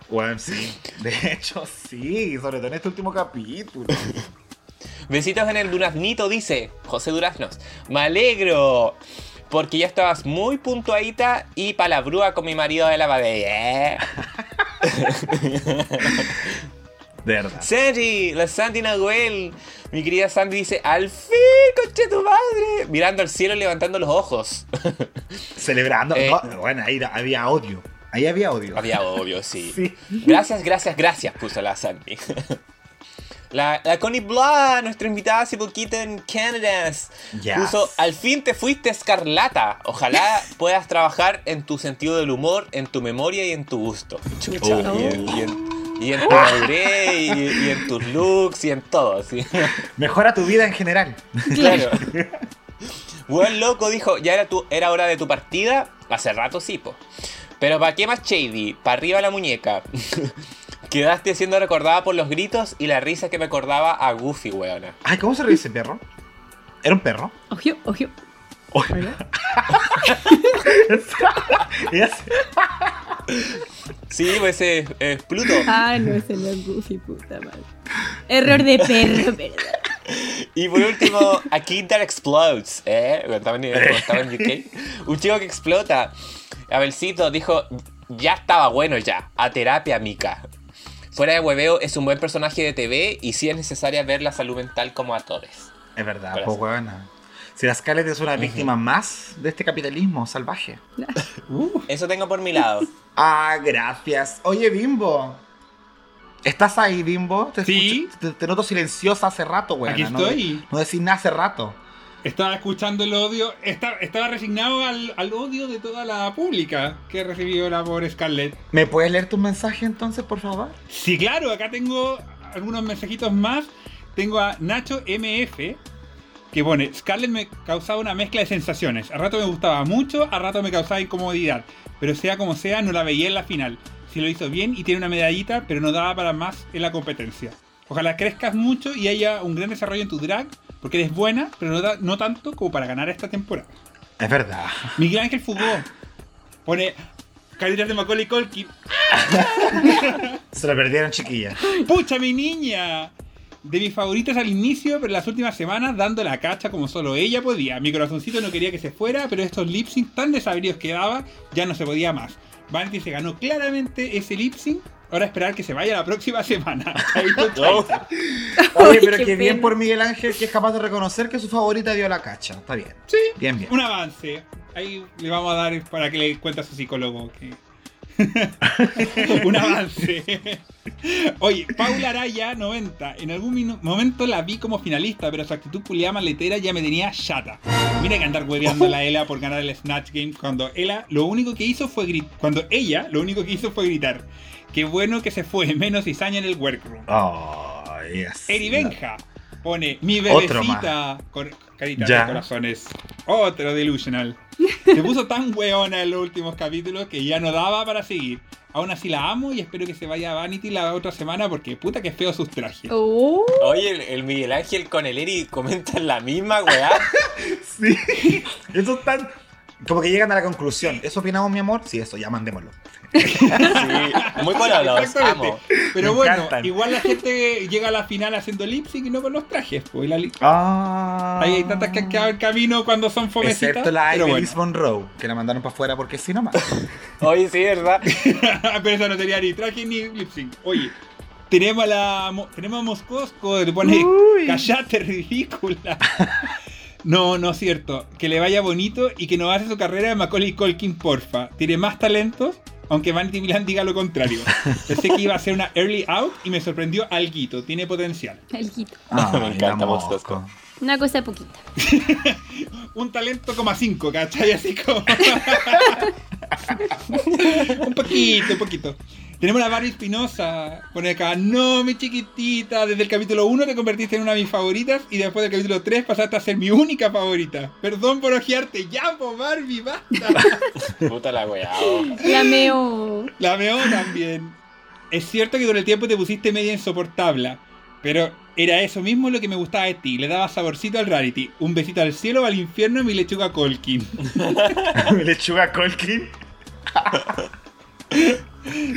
Bueno, sí. De hecho, sí. Sobre todo en este último capítulo. Besitos en el Duraznito, dice José Duraznos. Me alegro. Porque ya estabas muy puntuadita y palabrúa con mi marido de la badella. De verdad. Sandy, la Sandy Nahuel. Mi querida Sandy dice, al fin, conche tu madre. Mirando al cielo y levantando los ojos. Celebrando. Eh. No, bueno, ahí había odio. Ahí había odio. Había sí. Sí. Gracias, gracias, gracias, puso la Sandy. La, la Connie Blah, nuestra invitada hace poquito en Canadá, Yes. puso, al fin te fuiste escarlata. Ojalá puedas trabajar en tu sentido del humor, en tu memoria y en tu gusto. Chucha, Oh. y, en, y en- Y en tu madurez, y, y en tus looks, y en todo, sí. Mejora tu vida en general. Claro. Buen loco dijo, ya era, tu, era hora de tu partida. Hace rato sí, po. Pero ¿para qué más shady? Para arriba la muñeca. Quedaste siendo recordada por los gritos y la risa que me acordaba a Goofy, weona. Ay, ¿cómo se ríe ese perro? ¿Era un perro? Ojo, ojo. Se- Sí, pues es, es Pluto. Ah, no, ese no es Goofy, puta madre. Error de perro, perdón. Y por último, a Kid That Explodes, ¿eh? Cuando estaba en, cuando estaba en UK. Un chico que explota. Abelcito dijo, ya estaba bueno ya, a terapia, mica. Fuera de hueveo, es un buen personaje de TV y sí es necesaria ver la salud mental como a todos. Es verdad, pues huevona. Si la Scarlett es una víctima más de este capitalismo salvaje. Eso tengo por mi lado. Ah, gracias. Oye, Bimbo. ¿Estás ahí, Bimbo? Te, Sí. escucho- te, te noto silenciosa hace rato, güey. Aquí no, estoy. No decís nada hace rato. Estaba escuchando el odio, esta- estaba resignado al, al odio de toda la pública que recibió la por Scarlett. ¿Me puedes leer tus mensajes entonces, por favor? Sí, claro, acá tengo algunos mensajitos más. Tengo a Nacho MF, que pone, Scarlett me causaba una mezcla de sensaciones. A rato me gustaba mucho, a rato me causaba incomodidad. Pero sea como sea, no la veía en la final. Si lo hizo bien y tiene una medallita, pero no daba para más en la competencia. Ojalá crezcas mucho y haya un gran desarrollo en tu drag, porque eres buena, pero no, tanto como para ganar esta temporada. Es verdad. Miguel Ángel Fugó pone caritas de Macaulay Culkin. Se lo perdieron, chiquilla. ¡Pucha, mi niña! De mis favoritas al inicio, pero en las últimas semanas dando la cacha como solo ella podía. Mi corazoncito no quería que se fuera, pero estos lip sync tan desabridos que daba, ya no se podía más. Vanity se ganó claramente ese lip sync. Ahora esperar que se vaya la próxima semana. Chaito. Oye, pero qué qué bien por Miguel Ángel que es capaz de reconocer que su favorita dio la cacha. Está bien. Sí, Bien, bien. un avance. Ahí le vamos a dar para que le cuente a su psicólogo que. un avance. Oye, Paula Araya, 90. En algún momento la vi como finalista, pero su actitud culiada maletera ya me tenía chata. Mira que andar hueveando a la Ela por ganar el Snatch Game cuando Ela lo único que hizo fue gritar. Cuando ella lo único que hizo fue gritar. Qué bueno que se fue, menos cizaña en el workroom. Oh, yes. Eri Benja pone mi bebecita con caritas Ya. de corazones. Otro delusional. Se puso tan weona en los últimos capítulos que ya no daba para seguir. Aún así la amo y espero que se vaya a Vanity la otra semana porque puta que feo sus trajes. Oh, Oye, el, el Miguel Ángel con el Eri comentan la misma weá. Sí. Eso tan. Como que llegan a la conclusión. ¿Eso opinamos, mi amor? Sí, eso, ya mandémoslo. Sí, muy buenos los amo. Pero Me bueno, encantan. igual la gente llega a la final haciendo lip sync y no con los trajes. Pues, la Ah. Ahí hay tantas que han quedado en camino cuando son fomecitas. Excepto la pero Ibelis Monroe, que la mandaron para afuera porque sí nomás. Oye, sí, ¿verdad? pero esa no tenía ni traje ni lip sync. Oye, tenemos a la mo- tenemos a Moscosco, le pone Uy. callate ridícula. No, no es cierto. Que le vaya bonito y que no hace su carrera de Macaulay Culkin, porfa. Tiene más talentos, aunque Vanity Milan diga lo contrario. Pensé que iba a ser una early out y me sorprendió alguito. Tiene potencial. el hito. Ah, Me encanta Moscosco. Una cosa poquita. Un talento como 5, ¿cachai? Así como. un poquito, un poquito. Tenemos a Barbie Espinosa. Pone acá, no, mi chiquitita. Desde el capítulo 1 te convertiste en una de mis favoritas y después del capítulo 3 pasaste a ser mi única favorita. Perdón por ojearte. Ya, po, Barbie, basta. Puta la weá. oh. La meo. La veo también. Es cierto que con el tiempo te pusiste media insoportable, pero era eso mismo lo que me gustaba de ti. Le daba saborcito al rarity. Un besito al cielo o al infierno, mi lechuga Colkin. Lechuga Colkin.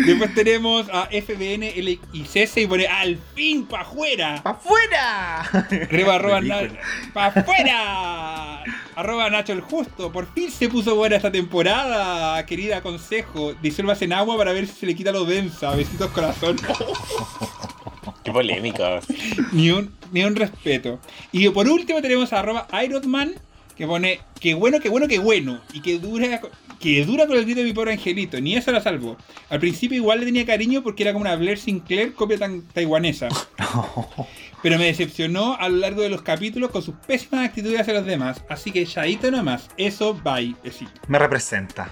Después tenemos a FBN LICS y pone al fin pa' afuera. ¡Pa' afuera! Reba arroba pa' afuera. Arroba Nacho el Justo. Por fin se puso buena esta temporada, querida consejo. Disuelvas en agua para ver si se le quita lo densa. Besitos corazón. Qué polémicos. ni, un, ni un respeto. Y por último tenemos a arroba Ironman que pone que bueno, que bueno, que bueno. Y que dura, que dura con el grito de mi pobre angelito. Ni eso la salvó. Al principio igual le tenía cariño porque era como una Blair Sinclair copia tan taiwanesa. Pero me decepcionó a lo largo de los capítulos con sus pésimas actitudes hacia los demás. Así que Shaito nomás. Eso, bye. Besito. Me representa.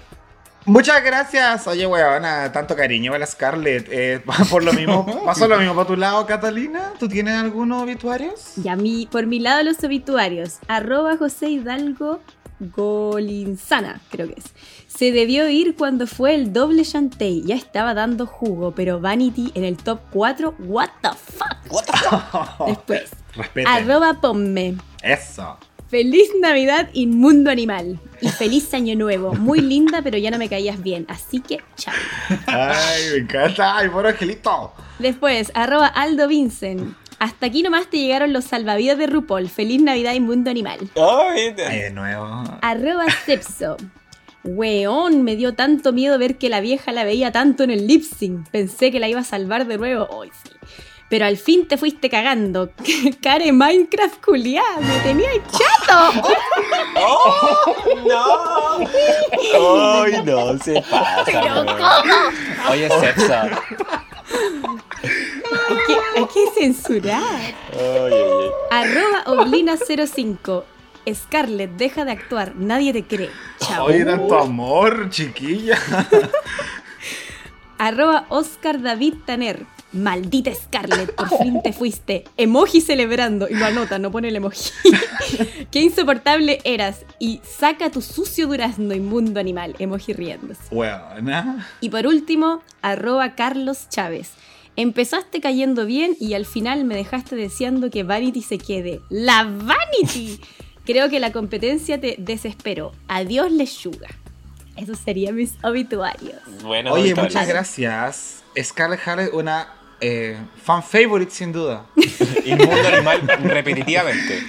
Muchas gracias. Oye, weona, tanto cariño para la Scarlett. Eh, por lo mismo, pasó lo mismo por tu lado, Catalina. ¿Tú tienes algunos obituarios? Y a mí, por mi lado, los obituarios. Arroba José Hidalgo Golinzana, creo que es. Se debió ir cuando fue el doble Shantae. Ya estaba dando jugo, pero Vanity en el top 4. What the fuck. What the fuck? Después. Arroba Ponme. Eso. Feliz Navidad, inmundo animal. Y feliz año nuevo. Muy linda, pero ya no me caías bien. Así que, chao. Ay, me encanta. Ay, bueno, Angelito. Después, arroba Aldo Vincent. Hasta aquí nomás te llegaron los salvavidas de RuPaul. Feliz Navidad, inmundo animal. Ay, de nuevo. Arroba Sepso. Weón, me dio tanto miedo ver que la vieja la veía tanto en el lip sync. Pensé que la iba a salvar de nuevo. Hoy sí. Pero al fin te fuiste cagando. Care Minecraft culiada, me tenía chato. ¡Oh! ¡No! ¡Ay, no! Se pasa. Pero weón. ¿cómo? Oye, Sepsa. Hay que, hay que censurar. Arroba Oblina05. Scarlett, deja de actuar. Nadie te cree. Chao. Oye, tanto amor, chiquilla. Arroba Oscar David Taner. Maldita Scarlett, por fin te fuiste. Emoji celebrando. Y lo anota, no pone el emoji. Qué insoportable eras. Y saca tu sucio durazno, inmundo animal. Emoji riéndose. Weona. Y por último, arroba Carlos Chávez. Empezaste cayendo bien y al final me dejaste deseando que Vanity se quede. ¡La Vanity! Creo que la competencia te desesperó. Adiós, lechuga. Esos serían mis obituarios. Bueno, Oye, muchas gracias. Scarlett Harley, una eh, fan favorite sin duda. Inmundo animal repetitivamente.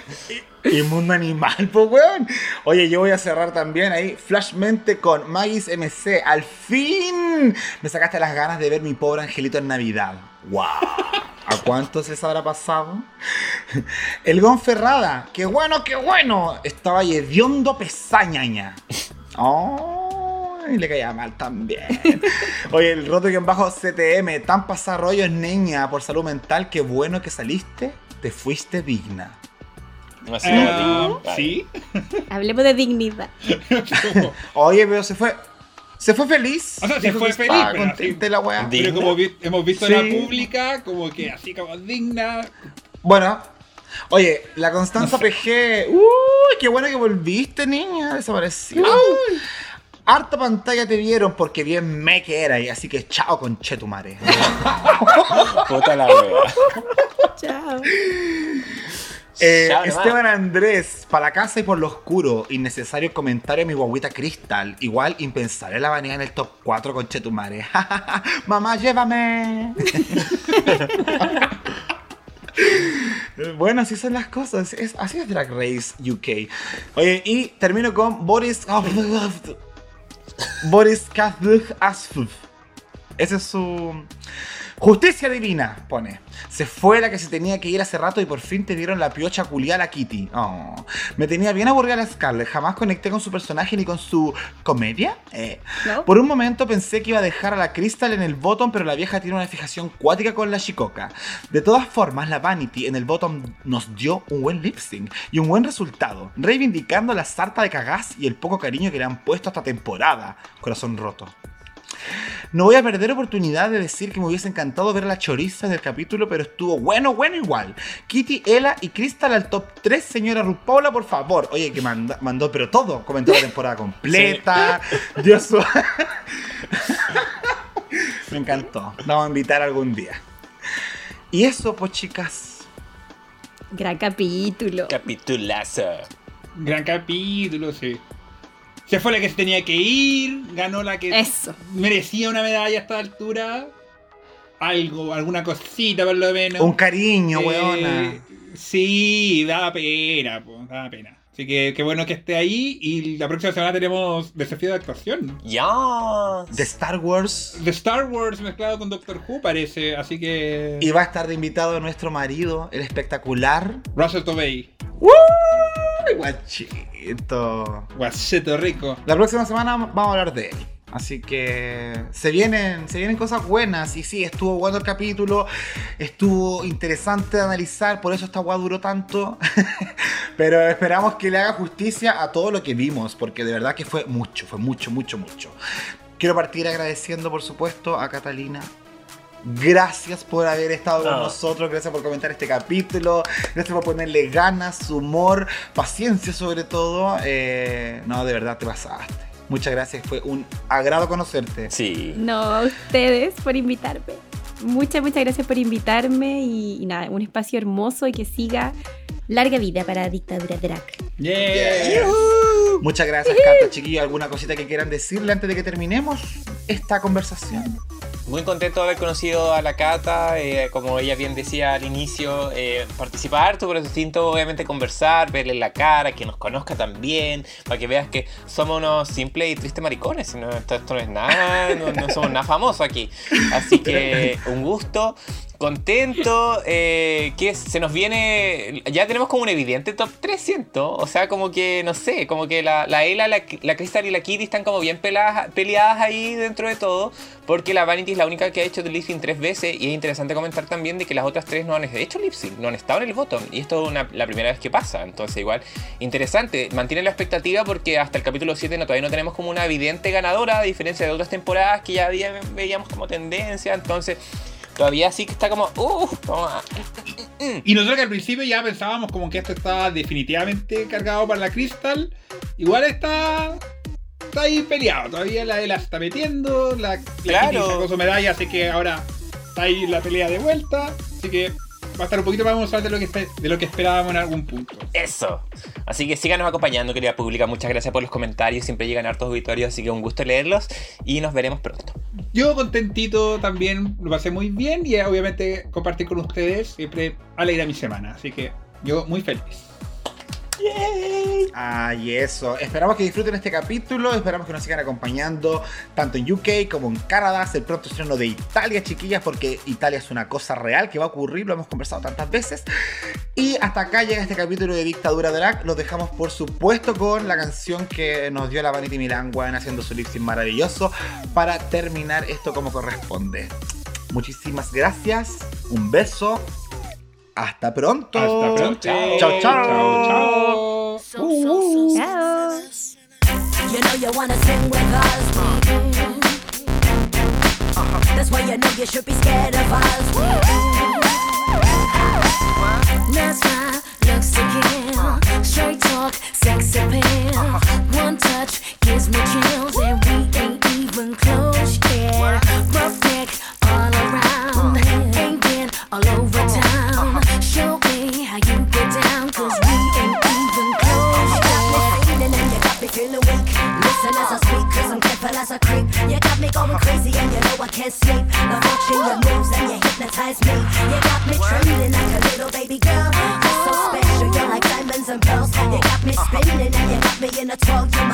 Inmundo animal, pues weón. Oye, yo voy a cerrar también ahí flashmente con Magis MC. Al fin me sacaste las ganas de ver mi pobre angelito en Navidad. ¡Wow! ¿A cuántos les habrá pasado? El Gon Ferrada. ¡Qué bueno, qué bueno! Estaba hediondo pesañaña. ¡Oh! Y le caía mal también. Oye, el roto que en bajo CTM, tan pasarrollos, niña, por salud mental, qué bueno que saliste, te fuiste digna. Así como Ay. ¿Sí? Hablemos de dignidad. Oye, pero se fue. Se fue feliz. O sea, se fue feliz, pero así- la weá. Di- Pero como vi- hemos visto Sí. en la pública, como que así como digna. Bueno. Oye, la Constanza PG. Uy, qué bueno que volviste, niña. Desapareció. Harta pantalla te vieron porque bien me que era. Y así que chao con Chetumare. Puta la wea. Chao. Eh. Esteban Andrés, para la casa y por lo oscuro. Innecesario comentario de mi guaguita Crystal. Igual impensable la vanidad en el top 4 con Chetumare. Mamá, llévame. Bueno, así son las cosas. Es, así es Drag Race UK. Oye, y termino con Boris. Boris Asfuf. Ese es su. Justicia divina, pone. Se fue la que se tenía que ir hace rato y por fin te dieron la piocha culiada a Kitty. Oh. Me tenía bien aburrida la Scarlett. Jamás conecté con su personaje ni con su comedia. Eh. ¿No? Por un momento pensé que iba a dejar a la Crystal en el bottom, pero la vieja tiene una fijación cuática con la chicoca. De todas formas, la Vanity en el bottom nos dio un buen lip sync y un buen resultado, reivindicando la sarta de cagás y el poco cariño que le han puesto esta temporada. Corazón roto. No voy a perder oportunidad de decir que me hubiese encantado ver a la choriza del capítulo, pero estuvo bueno, bueno igual. Kitty, Ella y Crystal al top 3, señora Rupaula, por favor. Oye, que manda- mandó, pero todo. Comentó la temporada completa. Dio su... me encantó. La vamos a invitar algún día. Y eso, pues, chicas. Gran capítulo. Capitulazo. Gran capítulo, sí. Se fue la que se tenía que ir, ganó la que Eso. merecía una medalla a esta altura. Algo, alguna cosita por lo menos. Un cariño, Eh, weona. Sí, daba pena, po, daba pena. Así que qué bueno que esté ahí y la próxima semana tenemos desafío de actuación. Ya. De Star Wars. De Star Wars mezclado con Doctor Who parece, así que... Y va a estar de invitado nuestro marido, el espectacular. Russell Tovey, ¡Uy, guachito! guacheto rico. La próxima semana vamos a hablar de él. Así que se vienen, se vienen cosas buenas. Y sí, estuvo bueno el capítulo. Estuvo interesante de analizar. Por eso esta guay duró tanto. Pero esperamos que le haga justicia a todo lo que vimos. Porque de verdad que fue mucho, fue mucho, mucho, mucho. Quiero partir agradeciendo, por supuesto, a Catalina. Gracias por haber estado con No. nosotros, gracias por comentar este capítulo, gracias por ponerle ganas, humor, paciencia sobre todo. Eh, no, de verdad te pasaste. Muchas gracias, fue un agrado conocerte. Sí. No, a ustedes por invitarme. Muchas, muchas gracias por invitarme y, y nada, un espacio hermoso y que siga larga vida para Dictadura Drag. Yeah. Muchas gracias, Cata, chiquillo. ¿Alguna cosita que quieran decirle antes de que terminemos esta conversación? Muy contento de haber conocido a la Cata, eh, como ella bien decía al inicio, eh, participar harto, pero es distinto obviamente conversar, verle la cara, que nos conozca también, para que veas que somos unos simples y tristes maricones, esto, esto no es nada, no, no somos nada famosos aquí. Así que un gusto, contento, eh, que se nos viene, ya tenemos como un evidente top 300, o sea, como que, no sé, como que la, la Ela, la, la Crystal y la Kitty están como bien peladas- peleadas ahí dentro de todo, porque la Vanity es la única que ha hecho el lip sync tres veces y es interesante comentar también de que las otras tres no han hecho lip sync, no han estado en el bottom y esto es la primera vez que pasa, entonces igual interesante, mantiene la expectativa porque hasta el capítulo 7 no, todavía no tenemos como una evidente ganadora, a diferencia de otras temporadas que ya veíamos como tendencia, entonces todavía sí que está como, uh, vamos a- Y nosotros que al principio ya pensábamos como que esto estaba definitivamente cargado para la Crystal. Igual está. Está ahí peleado. Todavía la se está metiendo. La, la Claro. Sacó su medalla, así que ahora está ahí la pelea de vuelta. Así que va a estar un poquito más emocional de lo que, de lo que esperábamos en algún punto. Eso. Así que síganos acompañando, querida pública. Muchas gracias por los comentarios. Siempre llegan hartos auditorios, así que un gusto leerlos. Y nos veremos pronto. Yo contentito también, lo pasé muy bien y eh, obviamente compartir con ustedes siempre alegra mi semana. Así que yo muy feliz. Ay, eso. Esperamos que disfruten este capítulo. Esperamos que nos sigan acompañando tanto en UK como en Canadá. El pronto estreno de Italia, chiquillas, porque Italia es una cosa real que va a ocurrir. Lo hemos conversado tantas veces. Y hasta acá llega este capítulo de Dictadura Drag. Los dejamos, por supuesto, con la canción que nos dio la Vanity Milangua haciendo su lip maravilloso para terminar esto como corresponde. Muchísimas gracias. Un beso. Hasta pronto. Hasta pronto. Chao, chao. Chao, chao. So, so, so, Chao. Uh. You know you wanna sing with us. That's why you know you should be scared of us. That's my looks to kill. Straight talk, sex appeal. One touch gives me chills, and we ain't even close a creep. You got me going crazy and you know I can't sleep. The watching your moves and you hypnotize me. You got me trembling like a little baby girl. You're so special, you're like diamonds and pearls. You got me spinning and you got me in a 12 year